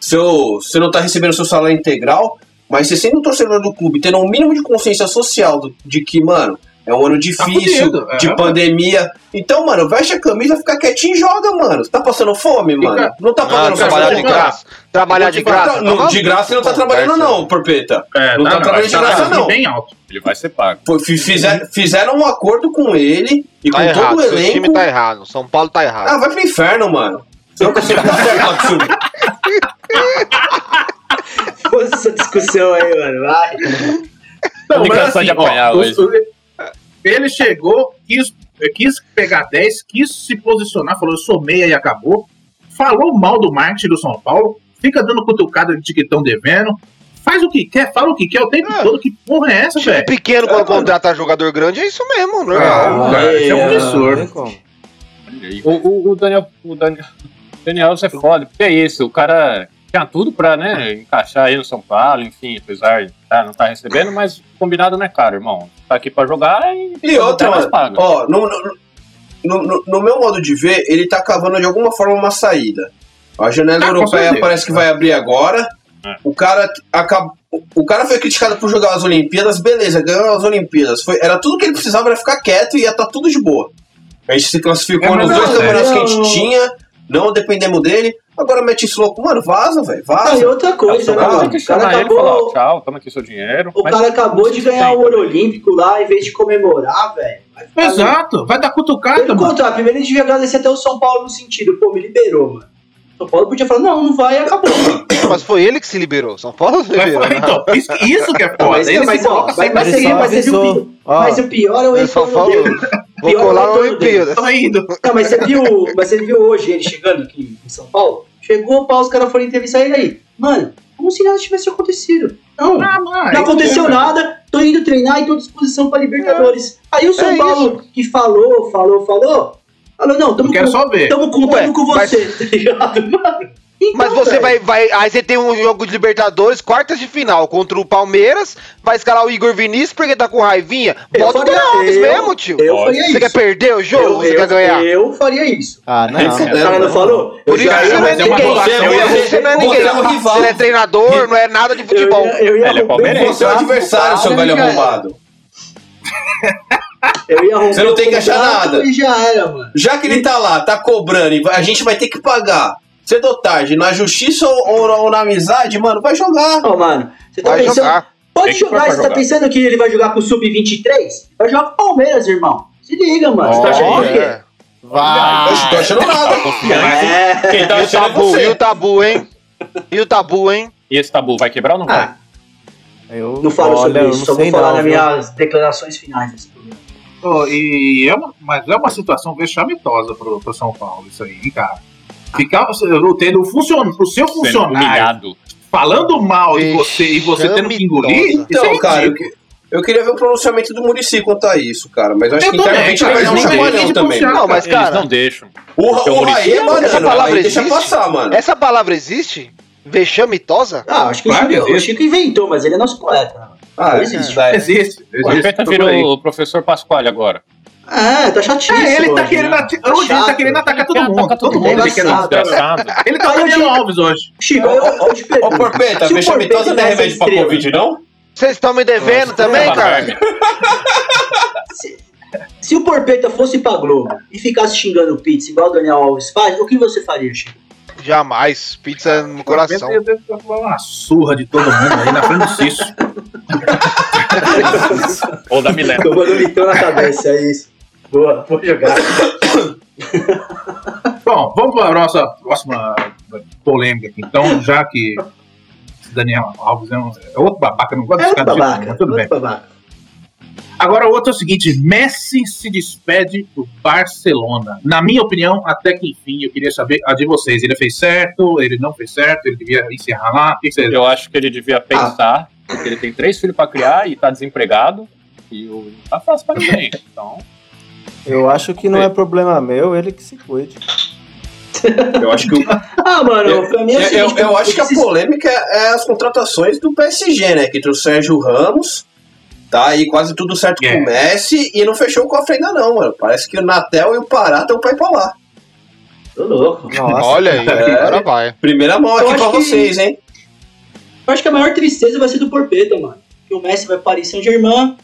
Seu, você não tá recebendo seu salário integral, mas você sendo um torcedor do clube, tendo um mínimo de consciência social do- de que, mano, é um ano difícil, fudido, é. de pandemia. Então, mano, veste a camisa, fica quietinho e joga, mano. Você tá passando fome, Fica- mano? Não tá Ah, pagando trabalhar salário de graça. Trabalhar de graça. Não, Tá de graça você não tá trabalhando, não, porpeta. É, Não tá trabalhando de graça, não. Bem alto. Ele vai ser pago. Fizer- fizeram um acordo com ele e Tá com errado, todo o elenco. time tá errado. São Paulo tá errado. Ah, vai pro inferno, mano. Você nunca sempre tá certo lá o Foda essa discussão aí, mano. Vai. Não, mas assim, de apanhar ó, hoje. os- ele chegou, quis, quis pegar 10, quis se posicionar, falou, eu sou meia e acabou. Falou mal do marketing do São Paulo, fica dando cutucada de que estão devendo. Faz o que quer, fala o que quer o tempo É. todo. Que porra é essa, velho? pequeno, É, quando mano. contratar jogador grande, é isso mesmo, Ah, normal. cara, isso é um é, absurdo. O, o, o Daniel, o Daniel, Daniel, você é foda, porque é isso, o cara tinha tudo pra, né, encaixar aí no São Paulo, enfim, apesar de tá, não estar recebendo, mas combinado não é caro, irmão. Tá aqui pra jogar e, E outra, nós mano, paga. ó, no, no, no- no- meu modo de ver, ele tá cavando de alguma forma uma saída. A janela Ah, europeia parece que vai abrir agora. É. O cara acabou. O cara foi criticado por jogar as Olimpíadas, beleza, ganhou as Olimpíadas. Foi, era tudo que ele precisava, era ficar quieto e ia estar tudo de boa. A gente se classificou É, nos dois campeonatos que a gente tinha, não dependemos dele. Agora mete esse louco, mano, vaza, velho, Ah, e vaza. outra coisa, o né, cara mano? O cara e falar, acabou. tchau, toma aqui seu dinheiro. O mas cara acabou de isso ganhar o ouro olímpico lá, em vez de comemorar, velho. Exato, vai dar cutucada, Pelo mano. contrário, primeiro a gente devia agradecer até o São Paulo no sentido, pô, me liberou, mano. São Paulo podia falar, não, não vai e acabou. Mas foi ele que se liberou. São Paulo se liberou. falar, então, isso, isso que é foda. mas, Ele mas, se ó, coloca mas, mas, mas, mas é falou. dele. Vou Pior colar é o no retorno dele. Olimpíadas. Tô indo. Não, mas você viu, mas você viu hoje ele chegando aqui em São Paulo? Chegou, pá, os caras foram entrevistar ele aí. Mano, como se nada tivesse acontecido. Não, Ah, não aconteceu nada, tô indo treinar e tô à disposição pra Libertadores. Aí o São É Paulo, que falou, falou, falou, falou, não, tamo, Eu com, só ver. tamo contando Ué, com mas- você, tá ligado, mano? Então, Mas você vai, vai. Aí você tem um jogo de Libertadores, quartas de final contra o Palmeiras. Vai escalar o Igor Vinícius porque tá com raivinha. eu Bota o Alves eu- mesmo, tio. Eu faria Você isso. quer perder o jogo? eu, você eu, quer ganhar? Eu faria isso. Ah, não. O cara não falou? Por isso você ia- não é é ninguém. Você, eu ia- não é você ninguém. é um rival. Você é treinador, não é nada de eu futebol. ia- eu ia Ele é o Você é o adversário, seu velho arrombado. Eu ia Você não tem que achar nada. Já era, mano. Já que ele tá lá, tá cobrando, a gente vai ter que pagar cedo ou tarde, na justiça ou, ou- ou na amizade, mano, vai jogar. Ó, mano, você tá Vai pensando. jogar. Pode jogar, você tá jogar. pensando que ele vai jogar com o Sub-23? Vai jogar com o Palmeiras, irmão. Se liga, mano. Você tá achando é o quê? É. Vai. Eu tô achando nada. É. Quem tá E o achando é tabu, e o tabu, hein? E o tabu, hein? E esse tabu vai quebrar ou não vai? Ah, Eu, não falo olha, sobre isso, não só vou falar não, nas minhas declarações finais desse programa. Ô, e é uma, mas é uma situação vexamitosa pro, pro São Paulo, isso aí, hein, cara. Ficar tendo o, funcion, o seu funcionário humilhado. falando mal de você e você tendo que engolir, isso é Então, cara, eu, queria ver o pronunciamento do Murici quanto a isso, cara. Mas eu acho Eu que também, internamente ser um nem chacoalhão vejo também. Não, mas Eles cara, não deixam. O, o o Muricy Raí é banana, essa palavra aí deixa existe? passar, mano. essa palavra existe? Vexamitosa? Ah, acho que Claro o, Chico, o existe. Chico inventou, mas ele é nosso poeta. Ah, Não existe. é. Existe, O existe. Procura aí. virou o professor Pasquale agora. Ah, tá chatinho. É, ele tá hoje, querendo, né? ati- hoje ele tá querendo atacar todo mundo. Todo todo mundo mundo, ele. Ele tá o Alves hoje. Chico, eu, eu te Ô, pergunto. Porpeta, se o vexamitosa Porpeta não é remédio pra Covid, não? Vocês estão me devendo também, Fala, cara? Se, se o Porpeta fosse pra Globo e ficasse xingando o Pizza igual o Daniel Alves faz, o que você faria, Chico? Jamais. Pizza no coração. Eu devo tomar uma surra de todo mundo aí na frente do Cício. Ou da Milena. Tomando um litão na cabeça, é isso. Boa, vou jogar. Bom, vamos para a nossa próxima polêmica aqui. Então, já que esse Daniel Alves é, um, é outro babaca, não gosto É de outro ficar babaca. mas tudo bem. Outro babaca. Agora, o outro é o seguinte: Messi se despede do Barcelona. Na minha opinião, até que enfim, eu queria saber a de vocês. Ele fez certo? Ele não fez certo? Ele devia encerrar lá? O que que vocês Eu acho que ele devia pensar, porque ele tem três filhos pra criar e tá desempregado. E o- não tá fácil pra ninguém. Então, Eu acho que não é problema meu, ele que se cuide. Eu acho que o, Ah, mano, pra mim é o eu, eu, seguinte, eu acho que a polêmica é as contratações do PSG, né? Que trouxe o Sérgio Ramos, tá aí quase tudo certo É. com o Messi e não fechou o cofre ainda não, mano. Parece que o Natel e o Pará estão pra ir pra lá. Tô louco. Nossa, Olha aí, É. agora vai. Primeira mão Eu aqui pra que- vocês, hein? Eu acho que a maior tristeza vai ser do Porpeta, mano. Que o Messi vai para Paris Saint-Germain,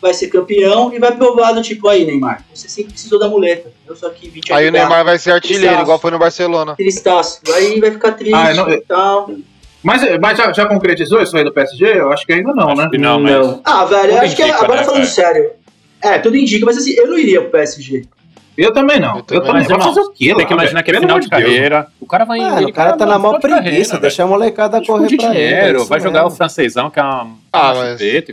vai ser campeão e vai provar do tipo aí, Neymar. Você sempre precisou da muleta. Eu só que vim te Aí o. Neymar vai ser artilheiro, Tristaço. igual foi no Barcelona. Tristaço. Aí vai ficar triste Ah, não- e tal. Mas, mas já, já concretizou isso aí do PSG? Eu acho que ainda não, acho né? que não, mas. Ah, velho, eu Tudo acho que indica, agora né, falando velho? sério. É, tudo indica, mas assim, eu não iria pro PSG. Eu também não. Eu Eu também. também. Mas, Vai irmão, fazer o quê, Tem que imaginar que é final de Deus. carreira. O cara vai. Mano, ele o cara tá na maior de preguiça, velho. deixa a molecada correr de pra ele. dinheiro, isso vai jogar o francesão, que é uma. Ah, mas-. Eu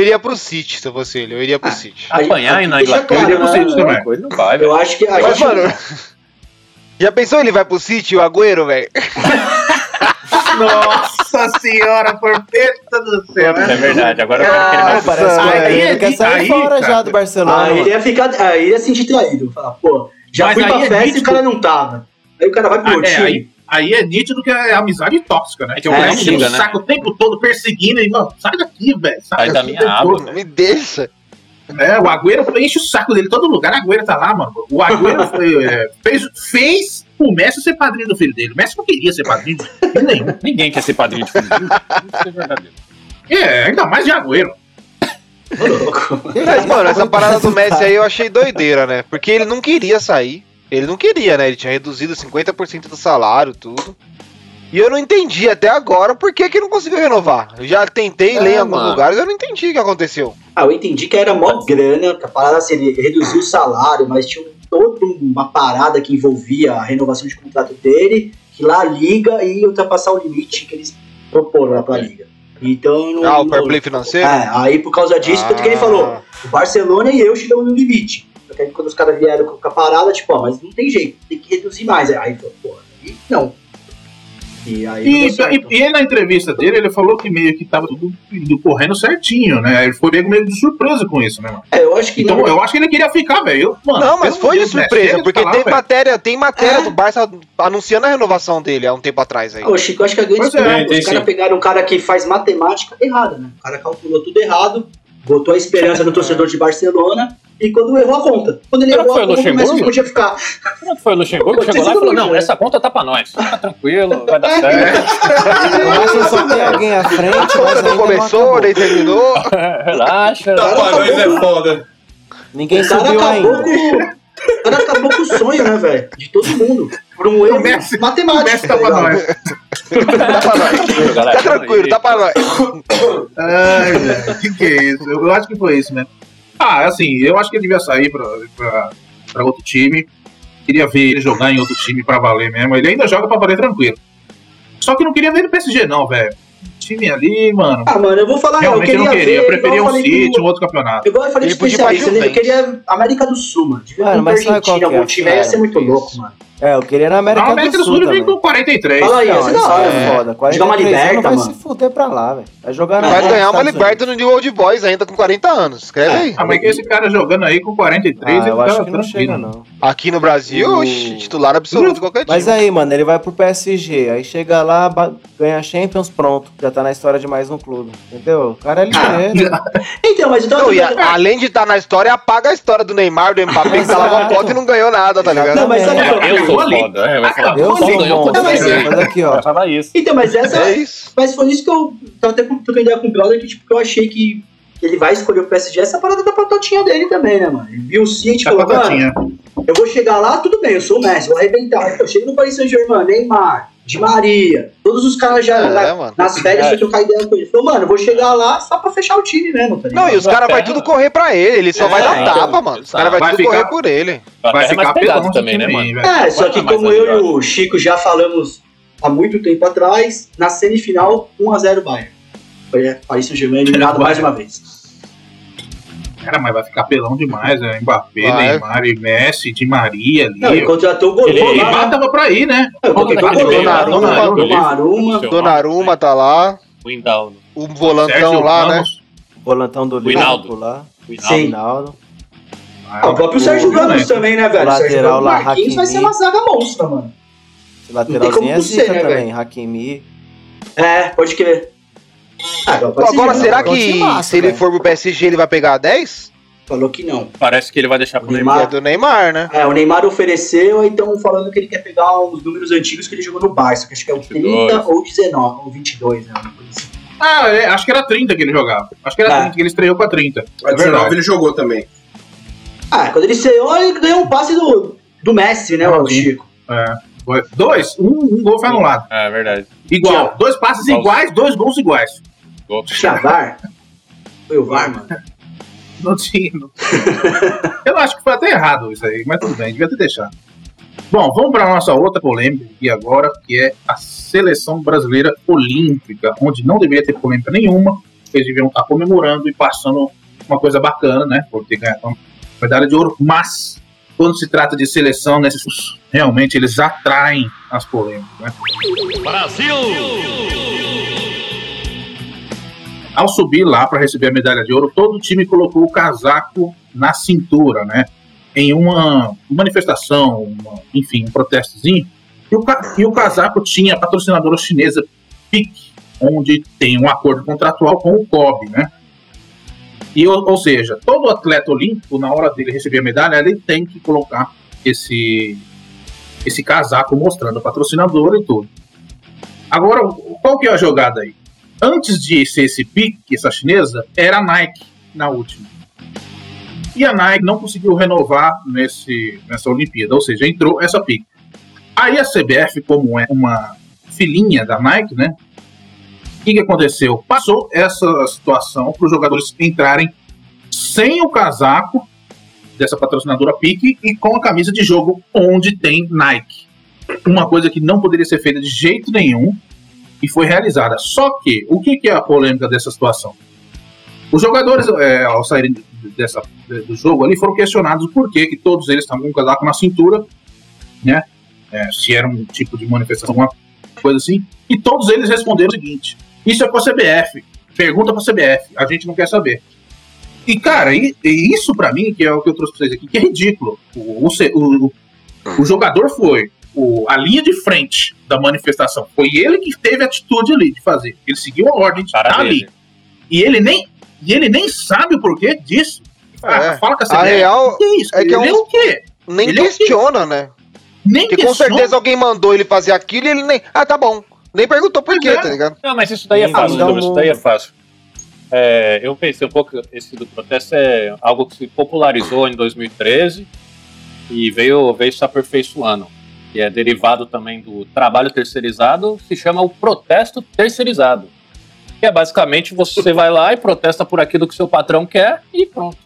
iria pro City, se eu fosse ele. Eu iria pro City. Aí- Apanhar e na Inglaterra. claro, ele né? é louco, Ele não vai, velho. Eu acho que a Mas, gente. mano, já pensou ele vai pro City, o Agüero, velho? Nossa senhora, porpeta do céu, É né? verdade, agora eu que ele Ah, vai parece que Aí, ele quer sair aí, fora cara. já do Barcelona. Ah, ele ia ficar. Ele ia se sentir traído. Falar, pô, já Mas fui pra aí é festa e o cara não tava. Aí o cara vai pro Ah, é, time. aí, aí é nítido que é amizade tóxica, né? Que o É, cara enchendo liga, o né? saco o tempo todo perseguindo e, mano, sai daqui, velho. Sai da daqui minha todo. Me deixa. É, o Agüero enche o saco dele todo lugar, o Agüero tá lá, mano. O Agüero foi, é, fez, fez o Messi ser padrinho do filho dele. O Messi não queria ser padrinho de filho nenhum. Ninguém quer ser padrinho de filho. Isso é verdadeiro. É, ainda mais de Agüero. Mas, mano, essa parada do Messi aí eu achei doideira, né? Porque ele não queria sair. Ele não queria, né? Ele tinha reduzido 50% do salário, tudo. E eu não entendi até agora por que, que não conseguiu renovar. Eu já tentei É, ler em alguns lugares e eu não entendi o que aconteceu. Ah, eu entendi que era mó grana, que a parada assim, ele reduziu o salário, mas tinha toda uma parada que envolvia a renovação de contrato dele, que lá a liga ia ultrapassar o limite que eles proporam lá pra liga. Então não. Ah, o fair play financeiro? É, aí por causa disso, tanto que ele Ah. falou, o Barcelona e eu chegamos no limite. Só que aí quando os caras vieram com a parada, tipo, ó, mas não tem jeito, tem que reduzir mais. Aí falou, pô, aí não. E aí E, e, e ele, na entrevista dele, ele falou que meio que tava tudo indo correndo certinho, né? Ele foi meio, meio de surpresa com isso, né, mano? É, eu acho que Então, não. eu acho que ele queria ficar, velho. Não, mas foi de né? surpresa, de porque falar, tem velho. matéria, tem matéria É. do Barça anunciando a renovação dele há um tempo atrás aí. Ô, Chico, eu acho que a grande Pois é, esperança, tem os caras pegaram um cara que faz matemática errada, né? O cara calculou tudo errado, botou a esperança no torcedor de Barcelona e quando errou a conta. Quando ele Será errou que a conta, o Messi não Luxemburgo? podia ficar. Pronto, foi o Luxemburgo, chegou lá e falou: Não, essa conta tá pra nós. Fica tranquilo, vai dar certo. Acho que só tem alguém à frente, Não ainda não começou, nem terminou. Relaxa. Tá pra nós é foda. Ninguém subiu acabou ainda. com. O cara acabou com o sonho, né, velho? De todo mundo. Por um erro Messi- matemático. O Messi tá pra ligado? nós. Tá pra nós. galera. Tá tranquilo, tá pra nós. Ai, velho, que que é isso? Eu acho que foi isso, né? Ah, assim, eu acho que ele devia sair pra outro time. Queria ver ele jogar em outro time pra valer mesmo. Ele ainda joga pra valer tranquilo. Só que não queria ver no PSG, não, velho. Time ali, mano. Ah, mano, eu vou falar, eu Realmente eu queria não queria. ver. Eu preferia um eu City, um outro campeonato. Igual eu falei pra especialista, eu queria América do Sul, mano. Devia Mano, mas sabe qual que é algum time aí ia ser muito parada? louco, mano. É, eu queria na América, A América do Sul vem com 43. Fala aí, Não, é isso da hora, é mano. foda. Jogar uma 43 liberta, vai mano. se fuder pra lá, velho. Vai jogar na Vai É, ganhar uma Liberta no New Old Boys ainda com 40 anos. Escreve aí. Ah, mas que esse cara jogando aí com 43, Ah, ele eu acho que não chega, não. Aqui no Brasil, O- titular absoluto de qualquer time. Mas aí, mano, ele vai pro PSG. Aí chega lá, ganha Champions, pronto. Já tá na história de mais um clube. Entendeu? O cara é ligeiro. Então, mas então. Não, e a- além de estar na história, apaga a história do Neymar, do Mbappé, que tá lá foto e não ganhou nada, tá ligado? Não, mas sabe é o Eu sou ali. foda. É, falar. Eu sou bom. quando mas você é- ganha. Mas aqui, ó. Isso. Então, mas essa. É isso. Mas foi isso que eu tava até trocando ideia com o brother, que tipo, que eu achei que ele vai escolher o PSG, essa parada da patotinha dele também, né, mano? Ele viu o City e Tá falou, mano, eu vou chegar lá, tudo bem, eu sou o Messi, vou arrebentar. Eu chego no Paris Saint-Germain, Neymar, Di Maria, todos os caras já É, na- nas férias pra trocar ideia com ele. Falou, mano, eu vou chegar lá só pra fechar o time mesmo, tá? Não, e os caras vai tudo correr pra ele, ele só É, vai dar então, tapa, mano. Os caras vai, vai tudo ficar- correr por ele. Vai Vai ficar pelão também, né, mano? É, só que como eu e o Chico já falamos há muito tempo atrás, na semifinal, 1x0 Bayern. Foi é, Paris Saint-Germain eliminado mais uma vez. Cara, mas vai ficar pelão demais, né? Mbappé, Vai. Neymar e Messi, Di Maria ali. Não, ele contratou o goleiro né? tava pra ir, né? O Donnarumma, Donnarumma, tá lá, o volantão Sérgio lá, né? Ramos. Volantão do Wijnaldum. Liverpool lá. Sim. Wijnaldum. Ah, o próprio Sérgio Ramos né? também, né, velho? O O Sérgio lateral Ramos lá, Marquinhos vai ser Hakimi. uma zaga monstra, mano. Esse lateralzinho como é zica ser, né, também. Hakimi. É, pode crer. Ah, agora, será que massa, se ele velho. for pro PSG ele vai pegar 10? Falou que não. Parece que ele vai deixar pro O Neymar. É Neymar- do Neymar, né? É, o Neymar ofereceu, então falando que ele quer pegar uns números antigos que ele jogou no Barça, que acho que é o 30 22. ou 19, ou 22, né? uma coisa assim. Ah, é, acho que era 30 que ele jogava. Acho que era Ah. 30, que ele estreou com a 30. A É 19 verdade. ele jogou também. Ah, quando ele estreou, ele ganhou um passe do, do Messi, né, o Ah, sim. Chico? É. Dois, um, um gol foi anulado. É verdade. Igual. Dois passes iguais, dois gols iguais. Gol. Tinha VAR? Foi o VAR, mano? Não tinha. não tinha. Eu acho que foi até errado isso aí, mas tudo bem, devia ter deixado. Bom, vamos para nossa outra polêmica aqui agora, que é a seleção brasileira olímpica, onde não deveria ter polêmica nenhuma, eles deviam estar comemorando e passando uma coisa bacana, né? Por ter ganhado uma medalha de ouro, mas quando se trata de seleção, nesses realmente eles atraem as polêmicas, né? Ao subir lá para receber a medalha de ouro, todo o time colocou o casaco na cintura, né? Em uma manifestação, uma- enfim, um protestozinho. E o, e o casaco tinha a patrocinadora chinesa PIC, onde tem um acordo contratual com o COB, né? E, ou, ou seja, todo atleta olímpico, na hora dele receber a medalha, ele tem que colocar esse, esse casaco mostrando o patrocinador e tudo. Agora, qual que é a jogada aí? Antes de ser esse pique, essa chinesa, era a Nike na última. E a Nike não conseguiu renovar nesse, nessa Olimpíada, ou seja, entrou essa pique. Aí a CBF, como é uma filhinha da Nike, né? O que, que aconteceu? Passou essa situação para os jogadores entrarem sem o casaco dessa patrocinadora Pique e com a camisa de jogo onde tem Nike. Uma coisa que não poderia ser feita de jeito nenhum e foi realizada. Só que, o que, que é a polêmica dessa situação? Os jogadores, é, ao saírem dessa, do jogo ali, foram questionados por que, que todos eles estavam com o casaco na cintura, né? É, se era um tipo de manifestação, alguma coisa assim. E todos eles responderam o seguinte: Isso é com a CBF. Pergunta pra CBF. A gente não quer saber. E, cara, e, e isso pra mim, que é o que eu trouxe pra vocês aqui, que é ridículo. O, o, o, o jogador foi o, a linha de frente da manifestação. Foi ele que teve a atitude ali de fazer. Ele seguiu a ordem de estar dele. ali. E ele nem, e ele nem sabe o porquê disso. Ah, É. Fala com a A CBF. real que isso? é que é ele é um- o quê? Nem Ele é questiona, né? Nem Porque com questiona. certeza alguém mandou ele fazer aquilo e ele nem. Ah, tá bom. Nem perguntou por quê, é. tá ligado? Não, mas isso daí é fácil, isso daí é fácil. É, eu pensei um pouco, esse do protesto é algo que se popularizou em 2013 e veio, veio se aperfeiçoando. E é derivado também do trabalho terceirizado, se chama o protesto terceirizado. Que é basicamente você vai lá e protesta por aquilo que seu patrão quer e pronto.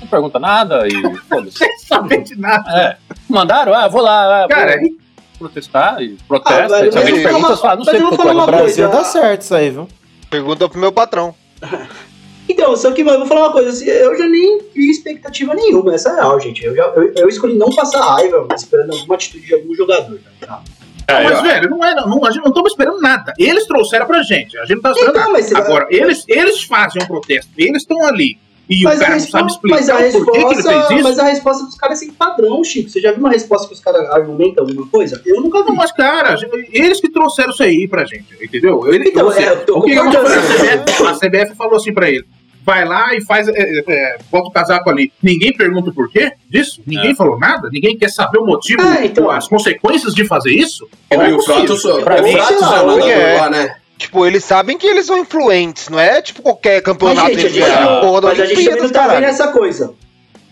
Não pergunta nada e foda-se. Sem saber de nada. É. Mandaram? Ah, vou lá. Ah, Cara, vou protestar e protesta. Ah, e se alguém mas te pergunta, eu vou você fala, não sei porque aqui no uma Brasil. Brasil coisa. dá certo isso aí, viu? Pergunta pro meu patrão. Então, só que, mano, eu vou falar uma coisa, assim, eu já nem crio expectativa nenhuma, essa é real, gente. Eu, já, eu, eu escolhi não passar raiva, mano, esperando alguma atitude de algum jogador, tá? É, mas, eu- velho, não é, não, a gente não estamos esperando nada. Eles trouxeram pra gente. A gente não tá esperando Então, nada. mas você vai- Agora, eles, eles fazem um protesto. Eles estão ali. E Mas o cara não sabe resposta, mas, a explicar o porquê que ele resposta, fez isso. mas a resposta dos caras é sem padrão, Chico. Você já viu uma resposta que os caras argumentam alguma coisa? Eu nunca vi. Não, mas, cara, eles que trouxeram isso aí pra gente, entendeu? Ele, Então, você- é, eu tô o que CBF, a CBF falou assim pra ele: vai lá e faz. É, é, é, bota o casaco ali. Ninguém pergunta o porquê disso? Ninguém É. falou nada? Ninguém quer saber o motivo, Ah, então. as consequências de fazer isso? E é o. Fratos, o mim, Fratos é o nadador é. lá, né? Tipo, eles sabem que eles são influentes, não é tipo qualquer Mas, campeonato gente, a eles gente, não- mas a gente também não tá vendo essa coisa.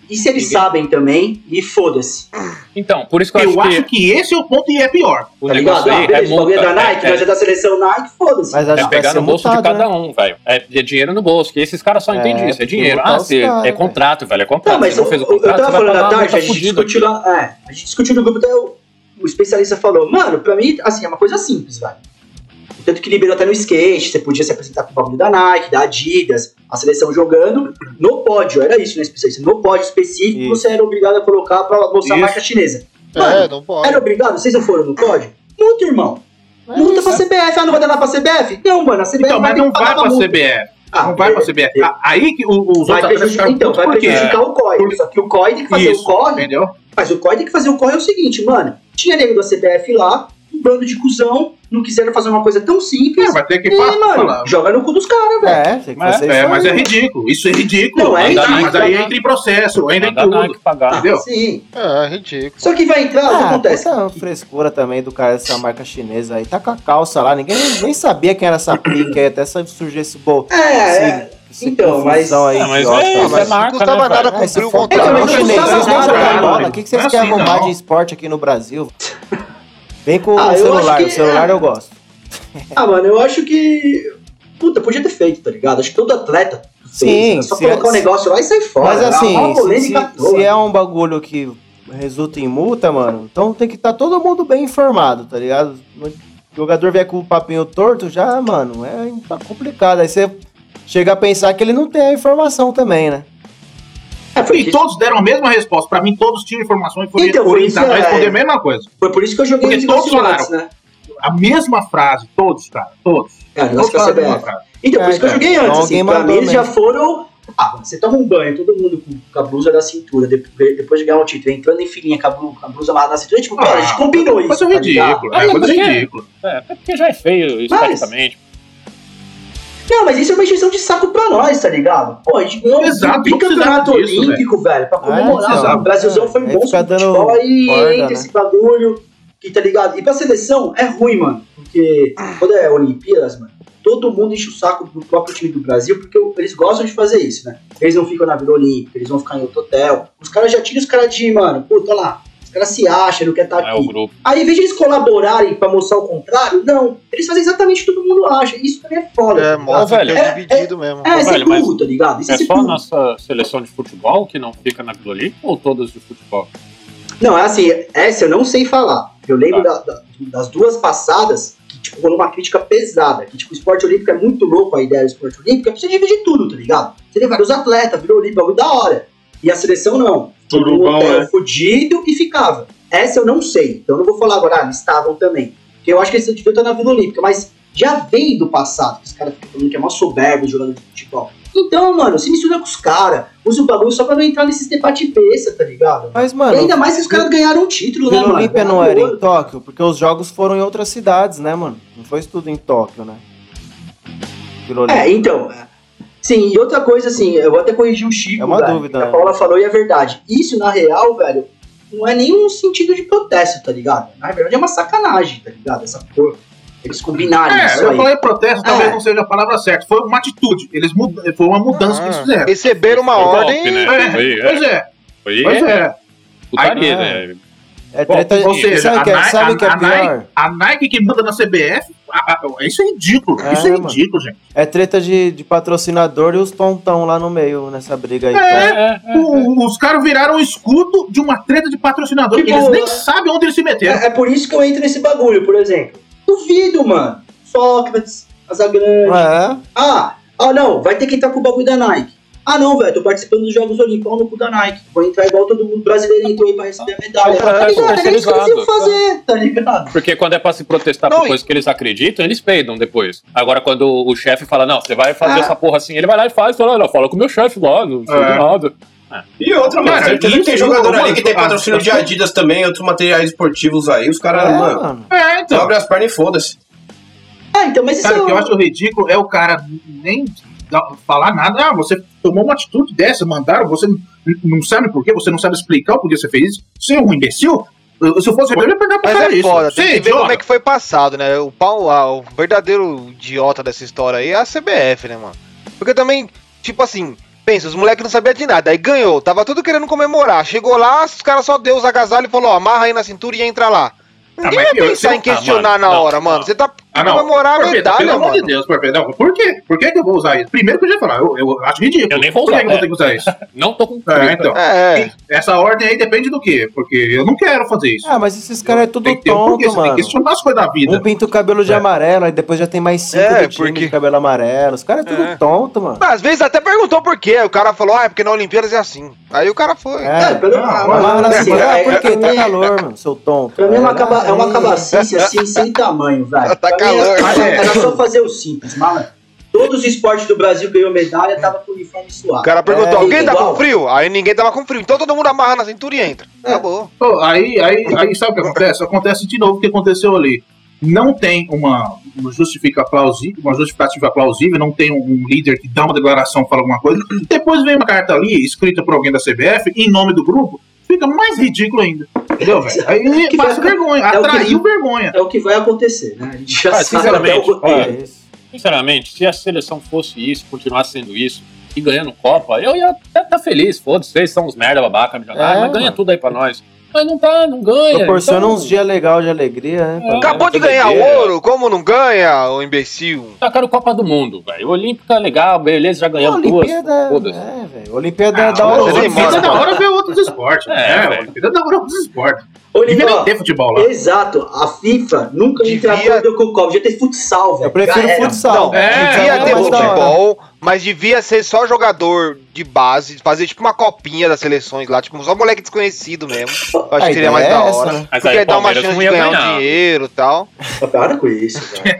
E se eles Ninguém- sabem também, e foda-se. Então, por isso que eu, Eu acho acho que que esse é o ponto e é pior. o Tá ligado? negócio Ah, aí beleza, bagulho é multa. da Nike, é, é da seleção Nike, foda-se. Mas acho é pegar no bolso multado, de cada né? um, velho. É, é dinheiro no bolso, que esses caras só É, entendem isso. É dinheiro. Ah, caras, é velho. contrato, velho. É contrato. Não, mas eu, fez o eu, eu contrato, tava falando à tarde, a gente discutiu lá. É, a gente discutiu no grupo, até o, o especialista falou, mano, pra mim, assim, é uma coisa simples, velho. Tanto que liberou até no skate, você podia se apresentar com o bagulho da Nike, da Adidas, a seleção jogando no pódio, era isso, né, especialista? No pódio específico, Isso. você era obrigado a colocar pra mostrar a Isso. marca chinesa. É, Mano, não pode. era obrigado? Vocês não foram no pódio? Multa, irmão. É Multa isso. pra CBF. Ah, não vai dar pra CBF? Não, mano, a CBF Então, mas ter não vai pra multa. CBF. Ah, Não vai pra é, CBF. é. Aí que os Vai outros atletas prejudicar, ficaram então, vai prejudicar o COI. Por- Só que o COI tem que fazer Isso, o corre. entendeu? Mas o COI tem que fazer o corre é o seguinte, mano. Tinha nego da CBF lá, bando de cuzão, não quiseram fazer uma coisa tão simples. É, vai ter que e, falar. mano, falar. joga no cu dos caras, velho. É, tem que Mas- fazer É, isso mas é ridículo. Isso é ridículo. Não, é mas, ridículo. mas aí entra em processo, entra em tudo. Nike pagar. Ah, entendeu? sim. É, ridículo. Só que vai entrar, o que Ah, acontece? puta frescura também do cara dessa marca chinesa aí. Tá com a calça lá, ninguém nem sabia quem era essa pique aí, até surgir esse bol. É, é. esse Então, mas- aí, É, mas é, isso mas é marca, não custava né, nada se cumprir o contrato. vocês nem bola. O que, que vocês é querem assim, arrumar de esporte aqui no Brasil? Vem com Ah, o celular, que- o celular é. eu gosto. Ah, mano, eu acho que. Puta, podia ter feito, tá ligado? Acho que todo atleta. Sim, fez, né? Só colocar é- um negócio lá e sair fora. Mas né? assim, se, se- é um bagulho que resulta em multa, mano, então tem que estar todo mundo bem informado, tá ligado? O jogador vier com o papinho torto, já, mano, é tá complicado. Aí você chega a pensar que ele não tem a informação também, né? É, foi, E isso- todos deram a mesma resposta. Pra mim, todos tinham informação e foram Então, foi isso, orientados a é. responder a mesma coisa. foi por isso que eu joguei Porque os todos falaram. antes, né? A mesma frase, todos, cara. Todos. É, Todos falaram a mesma frase. Então, por É, isso que eu então, joguei antes, então assim, pra mim eles já foram... Ah, você toma um banho, todo mundo com, a blusa da cintura, depois, de ganhar um título, entrando em filinha com a, blu- com a blusa amarrada na cintura, tipo, cara, a gente combinou isso, Coisa tá ridícula. Ah, É coisa mas ridícula. É, até porque já é feio esteticamente. Não, mas isso é uma injeção de saco pra nós, tá ligado? Pô, a gente ganhou Exato, um bicampeonato olímpico, velho, pra Ah, comemorar. então. o Brasilzão foi Aí bom dando futebol, aí corda, entra né? esse bagulho, que tá ligado? E pra seleção é ruim, mano, porque quando é Olimpíadas, mano, todo mundo enche o saco do próprio time do Brasil, porque eles gostam de fazer isso, né? Eles não ficam na Vila Olímpica, eles vão ficar em outro hotel. Os caras já tiram os caras de, mano, puta olha lá, os caras se acham, não quer estar É aqui. o grupo. Aí, em vez de eles colaborarem pra mostrar o contrário, não. Eles fazem exatamente o que todo mundo acha. Isso também é foda. É, tá mostra que velho, é é- dividido mesmo. É, ser velho, burro, tá ligado? Isso é, É só a nossa seleção de futebol que não fica na Vila Olímpica ou todas de futebol? Não, é assim, essa eu não sei falar. Eu lembro Tá. da- da- das duas passadas que, tipo, rolou uma crítica pesada. Que, tipo, o esporte olímpico é muito louco, a ideia do esporte olímpico, é pra você dividir tudo, tá ligado? Você tem vários atletas, virou olímpico, bagulho da hora. E a seleção não. Todo um Turubão, hotel é. fudido e ficava. Essa eu não sei. Então eu não vou falar agora, ah, eles estavam também. Porque eu acho que eles deviam estar na Vila Olímpica, mas já veio do passado, que os caras ficam falando que é uma soberba jogador de futebol. Então, mano, se mistura com os caras, usa o bagulho só pra não entrar nesses debates besta, tá ligado? Mas, e mano, ainda mais que os caras ganharam um título, né, Vila mano? Olímpia não era em. Tóquio, porque os jogos foram em outras cidades, né, mano? Não foi tudo em Tóquio, né? Vila Olímpia. É, então. É. Sim, e outra coisa, assim, eu vou até corrigir o Chico. É uma velho, dúvida, que A? Paula falou e é verdade. Isso, na real, velho, não é nenhum sentido de protesto, tá ligado? Na verdade, é uma sacanagem, tá ligado? Essa porra. Eles combinarem É, isso eu aí. falei protesto, talvez É. não seja a palavra certa. Foi uma atitude. Eles mud... Foi uma mudança que eles Ah, fizeram. Receberam uma Foi ordem. golpe, né? É, Foi, pois é, Foi pois é. putaria, Aí- né? É Bom, treta ou seja, sabe a que é, Nike- sabe a- que é a Nike- pior? A Nike que manda na CBF, a- a- isso é ridículo. É, isso é mano. ridículo, gente. É treta de, de patrocinador e os tontão lá no meio nessa briga aí. É. É, é, O- os caras viraram o escudo de uma treta de patrocinador. Tipo, eles nem é- sabem onde eles se meteram. É, é por isso que eu entro nesse bagulho, por exemplo. Duvido, mano. Sócrates, Asa grande. É. Ah, ah, não, vai ter que entrar com o bagulho da Nike. Ah, não, velho, tô participando dos Jogos Olímpicos, pau no cu da Nike. Vou entrar igual todo mundo brasileiro entrou aí pra receber a medalha. É, Tá isso que eles iam especializado. fazer, tá ligado? Porque quando é pra se protestar Não, por e- coisas que eles acreditam, eles peidam depois. Agora, quando o chefe fala, não, você vai fazer Ah. essa porra assim, ele vai lá e faz, fala, não, fala com o meu chefe lá, não sei É. de nada. E outra, mano, Cara, tem eu jogador ali que tem ah, patrocínio de tá- Adidas também, outros materiais esportivos aí, os caras, É, mano, mano. É, então. abre as pernas e foda-se. Ah, então, mas isso Cara, o que eu é... acho ridículo é o cara nem falar nada. Ah, você tomou uma atitude dessa, mandaram, você não sabe por quê, você não sabe explicar o porquê você fez isso. Você é um imbecil? Se eu fosse eu ia perguntar pra Mas é isso. foda, tem é que ver idiota. como é que foi passado, né? O, pau, ah, o verdadeiro idiota dessa história aí é a CBF, né, mano? Porque também, tipo assim, pensa, os moleques não sabiam de nada, aí ganhou, tava tudo querendo comemorar. Chegou lá, os caras só deu os agasalhos e falou, ó, amarra aí na cintura e entra lá. Ninguém mas vai eu- pensar eu- em questionar ah, na mano, hora, não, mano. não. Você tá Ah, não. comemorar a Porpeta, medalha, pelo amor de mano. Deus, Porpeta. Não, por quê? Por que, que eu vou usar isso? Primeiro que eu já ia falar, eu, eu acho ridículo. Eu nem vou Por usar, que, que eu vou é. ter que usar isso? Não tô com É, então. É, Essa ordem aí depende do quê? Porque eu não quero fazer isso. Ah, mas esses caras é tudo tem ter um tonto, você tem que mano. questionar as coisas da vida. Um pinta o cabelo de É. amarelo, aí depois já tem mais cinco É, do time porque- de cabelo amarelo. Os caras é tudo É. tonto, mano. Às vezes até perguntou por quê. O cara falou, ah, é porque na Olimpíadas é assim. Aí o cara foi. É, É, pelo... Ah, ah, mas- assim, é- Ah, por quê? é- Tá calor, mano, seu tonto. Pra mim é uma, é aí. cabacice assim, sem tamanho, velho. Tá calor. era, É. era só fazer o simples, mano. Todos os esportes do Brasil ganhou medalha, tava com o uniforme O suado. cara perguntou, É, alguém tá com frio? Aí ninguém tava com frio. Então todo mundo amarra na cintura e entra. Acabou. Pô, aí, aí, aí sabe o que acontece? Acontece de novo o que aconteceu ali. Não tem uma, uma, justifica plausível, uma justificativa plausível, não tem um, um líder que dá uma declaração, fala alguma coisa. Depois vem uma carta ali, escrita por alguém da CBF, em nome do grupo, fica mais ridículo ainda. Entendeu, velho? Aí passa vai- vergonha, é o que- atraiu vergonha. É o que vai acontecer, né? A gente já Ah, sabe sinceramente, olha, Sinceramente, se a seleção fosse isso, continuasse sendo isso, e ganhando Copa, eu ia até estar feliz. Foda-se, vocês são uns merda, babaca, milionário, É, mas ganha mano. tudo aí pra nós. Mas não tá, não ganha. Proporciona então, uns dias legais de alegria, né? pra- Acabou de ganhar ouro, como não ganha, ô imbecil? Tacaram Copa do Mundo, velho. Olímpica, legal, beleza, já ganhamos duas. Olimpíada, é, velho. Olimpíada é Ah, da hora. Olimpíada é da hora ver outros esportes. É, É, velho. Olimpíada é da hora ver outros esportes. Ô, Devia ter futebol lá. Exato, a FIFA nunca Devia- entrou com o Copa, devia ter futsal, velho. Eu prefiro Já futsal. Não, É, devia é ter futebol, mas devia ser só jogador de base, fazer tipo uma copinha das seleções lá, tipo só moleque desconhecido mesmo. Eu acho A que seria mais é da essa, hora. né? Mas Porque aí dá uma chance de ganhar ganhar. um dinheiro e tal. Para com isso, velho.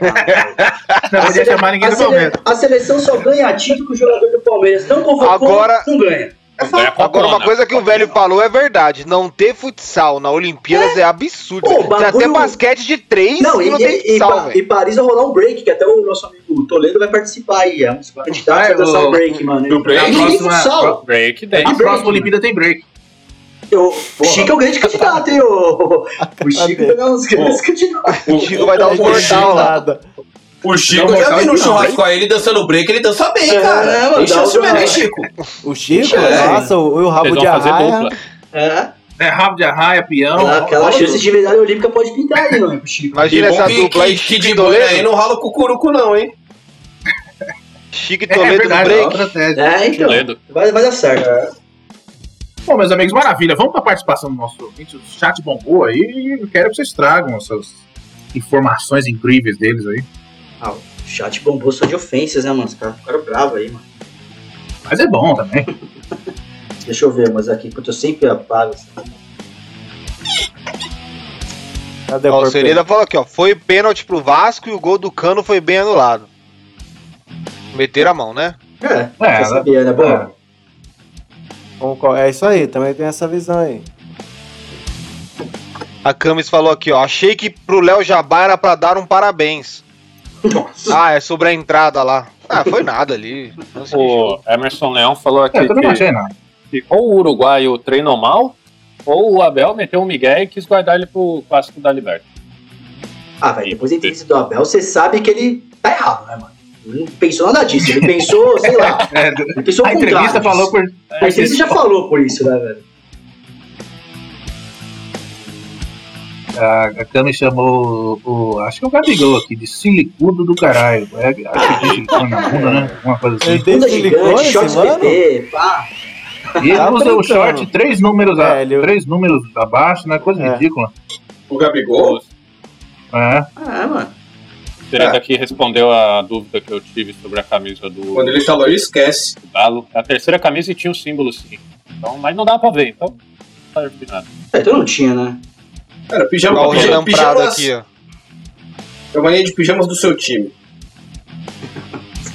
Não podia chamar ninguém do Palmeiras. a seleção só ganha título que o jogador do Palmeiras não convocou, Agora- não ganha. Copa, Agora, uma né? coisa que o velho falou é verdade. Não ter futsal na Olimpíadas é, absurdo. Pô, Tem bagulho- até basquete de três Não, e e, não tem e, e, futsal, Pa- velho. e Paris vai rolar um break, que até o nosso amigo Toledo vai participar aí. É um dos candidatos Ah, a dançar o- break, mano. do break, E a nem próxima- futsal. Break, daí. Próxima Olimpíada tem break. Eu- O Chico é o grande candidato, hein? O, o Chico pegar uns grandes candidatos. O Chico vai dar um mortal lá. O Chico, Não, eu já vi no não, churrasco com ele dançando break, ele dança bem, É, cara. mano, dá chance um- mesmo, hein, Chico? O Chico, É. nossa, o, o rabo de arraia. dupla. É, É rabo de arraia, peão. aquela, aquela chance tudo. de medalha olímpica pode pintar aí, mano, Chico. Imagina essa dupla aí, que, de boa aí não rala o cucuruco, não, hein? Chico e É, Toledo no verdade, break. tese. É, então. Toledo. Vai, vai dar certo. Bom, meus amigos, maravilha. Vamos para a participação do nosso ouvinte. O chat bombou aí e eu quero que vocês tragam essas informações incríveis deles aí. Ah, o chat bombou só de ofensas, né, mano? Os caras ficaram bravos aí, mano. Mas é bom também. Deixa eu ver, mas aqui, porque eu sempre apago. assim. Cadê Ó, o? Sereda falou aqui, ó. Foi pênalti pro Vasco e o gol do Cano foi bem anulado. Meteram a mão, né? É, É, você sabia, né? Bom, Concordo. É isso aí, também tem essa visão aí. A Camis falou aqui, ó. Achei que pro Léo Jabá era pra dar um parabéns. Nossa. Ah, é sobre a entrada lá. Ah, foi nada ali. O Emerson Leão falou aqui É, eu também não que, achei nada. que ou o uruguaio treinou mal, ou o Abel meteu um Miguel e quis guardar ele pro clássico da Liberta. Ah, velho, depois da entrevista do Abel, você sabe que ele tá errado, né, mano? Ele não pensou nada disso. Ele pensou, sei lá. É, Ele pensou a entrevista falou disso. por. A entrevista já falou por isso, né, velho? A, a Cami chamou o, o- Acho que é o Gabigol aqui, de silicudo do caralho. É, acho que tem silicone na bunda, né? Uma coisa assim. Ele tem Bunda silicone, mano? PT, pá. E ele Tá usa o short três números, a- É, ele- três números abaixo, né? Coisa É. ridícula. O Gabigol? É. Ah, mano. Sereda aqui respondeu a dúvida que eu tive sobre a camisa do, Quando ele falou, ele esquece. do Galo. É A terceira camisa e tinha o símbolo, sim. Então, mas não dá pra ver, então não de nada. É, então não tinha, né? Cara, pijama, Igual o pijama, Renan Prado pijamas, aqui, ó. é uma linha de pijamas do seu time.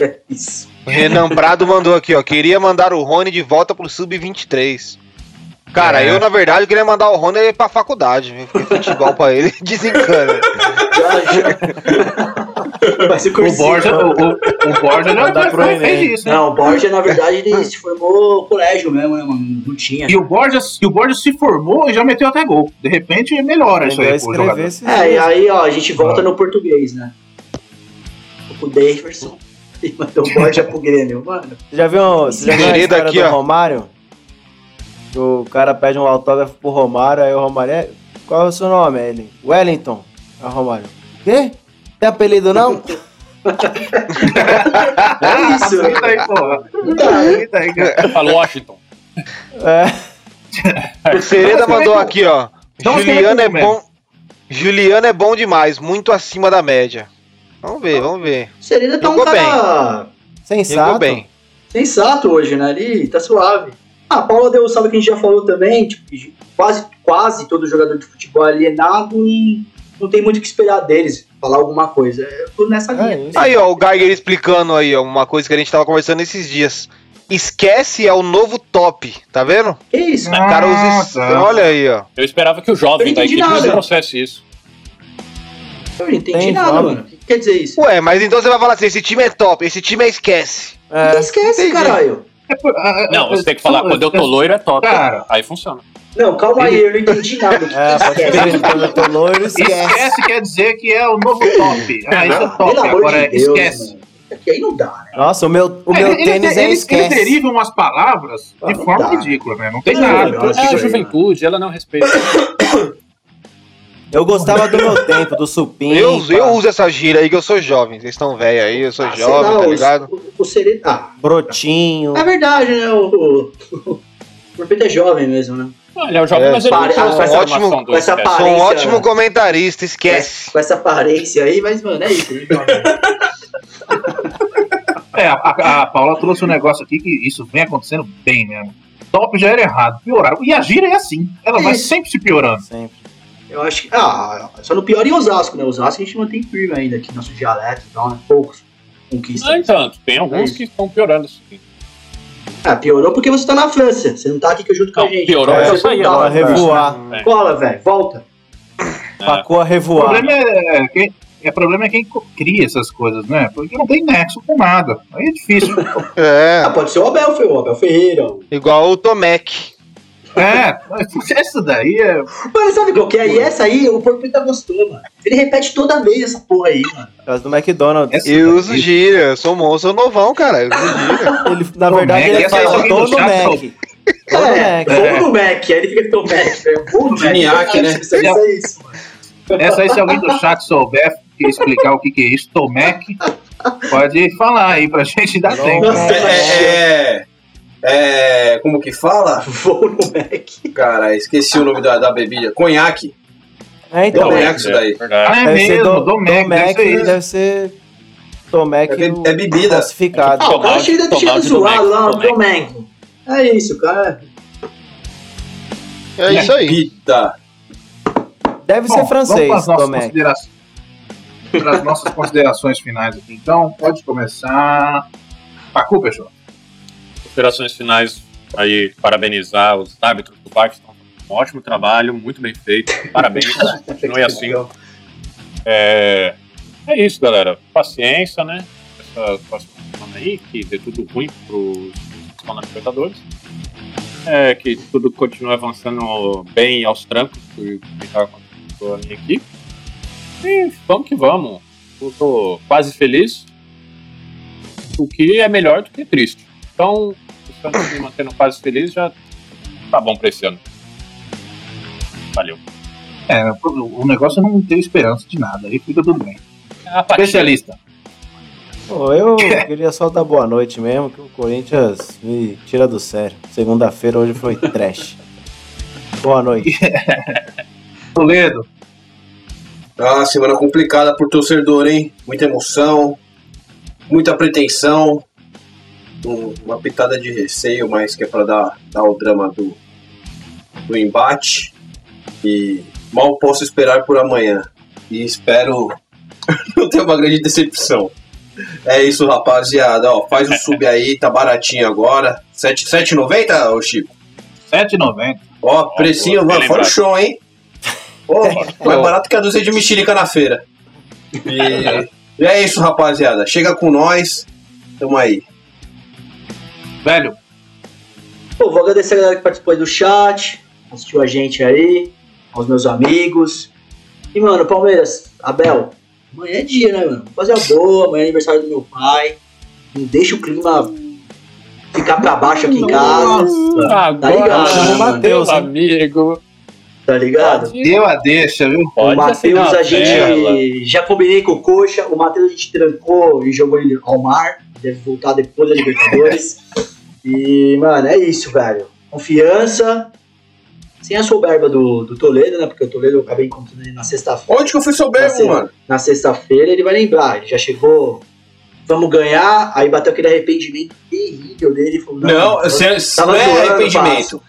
É isso. O Renan Prado mandou aqui, ó. Queria mandar o Rony de volta pro Sub-23. Cara, É. eu, na verdade, queria mandar o Rony pra faculdade, viu? Porque futebol pra ele desencana. Vai ser O. Borja, o, o, o Borja não, Dá pro não fez Enem. isso. né? Não, o Borja, na verdade, ele se formou colégio mesmo, né, mano? Não tinha. E o Borja, e o Borja se formou e já meteu até gol. De repente melhora isso aí pro jogador. É, e aí, ó, a gente volta no português, né? O Daverson e mandou o Borja pro Grêmio, mano. Você já viu, você já viu a Querido história aqui, do ó. Romário? O cara pede um autógrafo pro Romário, aí o Romário é... Qual é o seu nome? Ele, Wellington. Aí o Romário, quê? Tem apelido não? É isso? Facilita aí, porra. Né? Facilita aí, cara. Fala Washington. É. O Sereda mandou aqui, ó. Então Juliano é bom. Juliano é bom demais, muito acima da média. Vamos ver, vamos ver. O Serena tá um cara Sensato. Jogou bem. sensato hoje, né? Ali tá suave. Ah, a Paula deu o salve que a gente já falou também. Tipo, quase, quase todo jogador de futebol é alienado e não tem muito o que esperar deles falar alguma coisa. Eu tô nessa linha. É isso. Aí, ó, o Geiger explicando aí, ó, uma coisa que a gente tava conversando esses dias. Esquece é o novo top, tá vendo? Que isso? O cara usa. es- tá. Olha aí, ó. Eu esperava que o jovem da equipe nada. não trouxesse isso. Eu não entendi Tem nada, mano. O que quer dizer isso? Ué, mas então você vai falar assim: esse time é top, esse time é esquece. É. Esquece, entendi. caralho. Não, você tem que falar, quando eu tô loiro é top. Cara. Aí funciona. Não, calma aí, eu não entendi nada. O que É, pode esquece? tô loiro, esquece. Esquece quer dizer que é o novo top. Ah, isso é top. Agora de Deus, esquece. mano. Aqui aí não dá, né? Nossa, o meu, o É, meu ele- tênis ele, é esquece. Ele deriva umas palavras Ah, de forma dá. ridícula, né? Não tem Não, nada. não, É a aí, juventude, ela não respeita. Eu gostava do meu tempo, do supim. Eu, eu uso essa gíria aí que eu sou jovem. Vocês estão velhos aí, eu sou Ah, jovem, lá, tá o- ligado? O, o Serena. Ah, Brotinho. é verdade, né? O, o, o Porpeta é jovem mesmo, né? Ele é o jovem, É, mas ele pare- essa ótimo- do com essa. Sou um Aparência- ótimo comentarista, esquece. Com essa aparência aí, mas, mano, é isso. joga. É, a, a- a Paula trouxe um negócio aqui que isso vem acontecendo bem mesmo. Top já era errado, pioraram. E a gira é assim. Ela vai sempre se piorando. Sempre. Eu acho que. Ah, só no pior em Osasco, né? Osasco a gente mantém firme ainda aqui, nosso dialeto e tal, né? Poucos conquistas. No entanto, tem É alguns isso. que estão piorando. sim. Ah, piorou porque você tá na França. Você não tá aqui junto com Não, a gente. piorou, eu saí tá agora, lá na França. revoar. É. Cola, velho. Volta. Pacou a O revoar. problema é, quem, é problema é quem cria essas coisas, né? Porque não tem nexo com nada. Aí é difícil. É, Ah, pode ser o Abel, foi o Abel Ferreira. o- igual o Tomec. É, mas essa daí é. Mano, sabe qual que é? E essa aí, o Porpeta gostou, mano. Ele repete toda vez essa porra aí, mano. Por causa do McDonald's. Essa Eu uso gíria, eu sou monstro, eu sou novão, cara. Eu uso gíria. Ele, na Ô, verdade, Mac, ele fala, alguém tô do no chat Mac. Tô no É, Mac. vamos no Mac. Aí ele fica tão Mac, velho. Vamos no Mac. Geniac, né? Isso é isso, mano. Essa aí, se alguém do chat souber explicar o que, que é isso, Tomec, pode falar aí pra gente dar tempo. Nossa, É, é, é, Como que fala? Vou no Mac. Cara, esqueci o nome da, da bebida. Conhaque. É, então. Deve isso daí. verdade. Ah, é mesmo, do, Domec, Domec, deve deve ser Tomec É é bebida. classificado. Ah, o cara chega, chega zoado Mac, lá, do no Mac. É isso, cara. É isso aí. Bebida. Deve Bom, ser francês, vamos para as nossas. Para as nossas considerações finais aqui. Então, pode começar. Pacu, Peixoto. Considerações finais aí, parabenizar os árbitros do VAR que estão um ótimo trabalho, muito bem feito. Parabéns, continue assim. É, é isso, galera. Paciência, né? Essa próxima semana aí, que dê tudo ruim pros que estão na Libertadores. É, que tudo continue avançando bem aos trancos, que está acontecendo com a minha equipe. E vamos que vamos. Eu tô quase feliz. O que é melhor do que triste. Então, me mantendo quase feliz, já tá bom pra esse ano. Valeu. É, o negócio é não ter esperança de nada, aí fica tudo bem. Apatia. Especialista. Pô, eu queria só dar boa noite mesmo, que o Corinthians me tira do sério. Segunda-feira hoje foi trash. Boa noite. Toledo. Ah, semana complicada pro torcedor, hein? Muita emoção, muita pretensão, um- uma pitada de receio, mas que é pra dar, dar o drama do, do embate. E mal posso esperar por amanhã. E espero não ter uma grande decepção. É isso, rapaziada. Ó, faz o sub aí, tá baratinho agora. Sete- 7,90, ô Chico? 7,90. Ó, precinho, mano, fora o show, hein? Pô, mais barato que a dúzia de mexerica na feira. E, e é isso, rapaziada. Chega com nós. Tamo aí. Velho, Pô, vou agradecer a galera que participou aí do chat, assistiu a gente aí, aos meus amigos. E, mano, Palmeiras, Abel, amanhã é dia, né, mano? Vamos fazer a boa, amanhã é aniversário do meu pai. Não deixa o clima ficar pra baixo aqui em casa, Agora, ligado, né, Matheus, amigo. tá ligado? deu a deixa, viu? O Pode Matheus, a tela. gente já combinei com o Coxa. O Matheus a gente trancou e jogou ele ao mar. Deve voltar depois da Libertadores. e, mano, é isso, velho. Confiança. Sem a soberba do, do Toledo, né? Porque o Toledo eu acabei encontrando ele na sexta-feira. Onde que eu fui soberbo, Assim, mano? Na sexta-feira ele vai lembrar. Ele já chegou. Vamos ganhar. Aí bateu aquele arrependimento terrível dele. e Falou, Não, se tava não é zoando, arrependimento.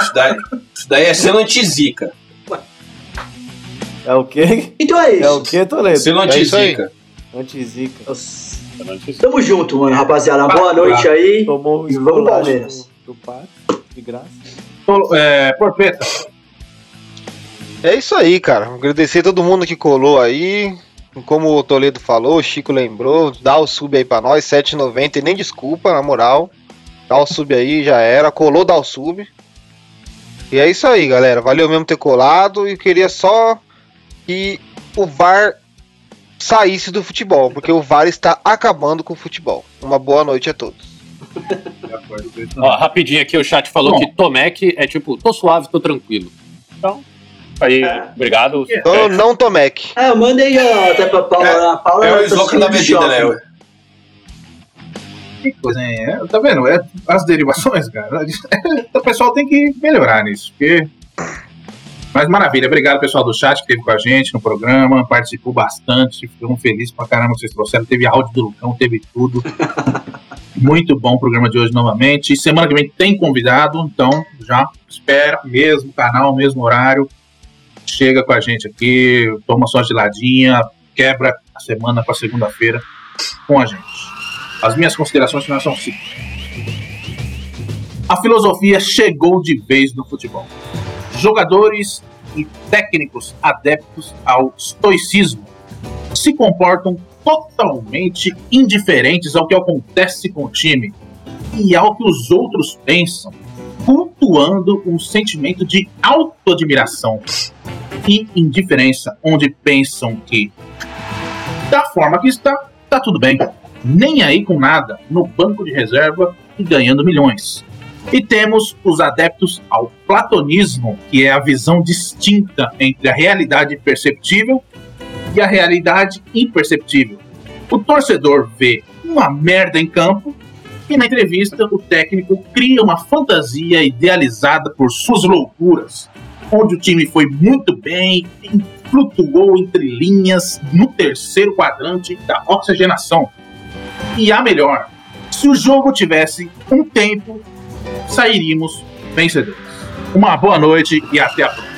Isso daí, isso daí é selo anti-zica. É o quê? Então é É o isso. quê, Toledo? Selo É isso aí. anti-zica. Tamo junto, mano, rapaziada. Boa noite aí. Tomou o E vamos, Palmeiras. do, do de graça. É, Porpeta, É isso aí, cara. Agradecer todo mundo que colou aí. Como o Toledo falou, o Chico lembrou, dá o sub aí pra nós, 7,90 e nem desculpa, na moral. Dá o sub aí, já era. Colou, dá o sub. E é isso aí, galera. Valeu mesmo ter colado e queria só que o VAR saísse do futebol, porque o VAR está acabando com o futebol. Uma boa noite a todos. Ó, rapidinho aqui, o chat falou Bom. que Tomec é tipo, tô suave, tô tranquilo. Então, aí, obrigado. Então, não Tomec. É, eu mandei ó, até pra Paula. É- a Paula É o tá slogan da shopping. né? que coisa, hein? É, tá vendo? É, as derivações, cara. o pessoal tem que melhorar nisso, porque. Mas maravilha, obrigado pessoal do chat que esteve com a gente no programa, participou bastante, ficamos felizes pra caramba que vocês trouxeram. Teve áudio do Lucão, teve tudo. Muito bom o programa de hoje novamente. Semana que vem tem convidado, então já espera, mesmo canal, mesmo horário. Chega com a gente aqui, toma sua geladinha, quebra a semana para segunda-feira com a gente. As minhas considerações finais são seguinte. A filosofia chegou de vez no futebol. Jogadores e técnicos adeptos ao estoicismo se comportam totalmente indiferentes ao que acontece com o time e ao que os outros pensam, cultuando um sentimento de autoadmiração e indiferença, onde pensam que, da forma que está, tá tudo bem. Nem aí com nada, no banco de reserva e ganhando milhões. E temos os adeptos ao platonismo, que é a visão distinta entre a realidade perceptível e a realidade imperceptível. O torcedor vê uma merda em campo e na entrevista o técnico cria uma fantasia idealizada por suas loucuras, onde o time foi muito bem flutuou entre linhas no terceiro quadrante da oxigenação. E a melhor, se o jogo tivesse um tempo, sairíamos vencedores. Uma boa noite e até a próxima.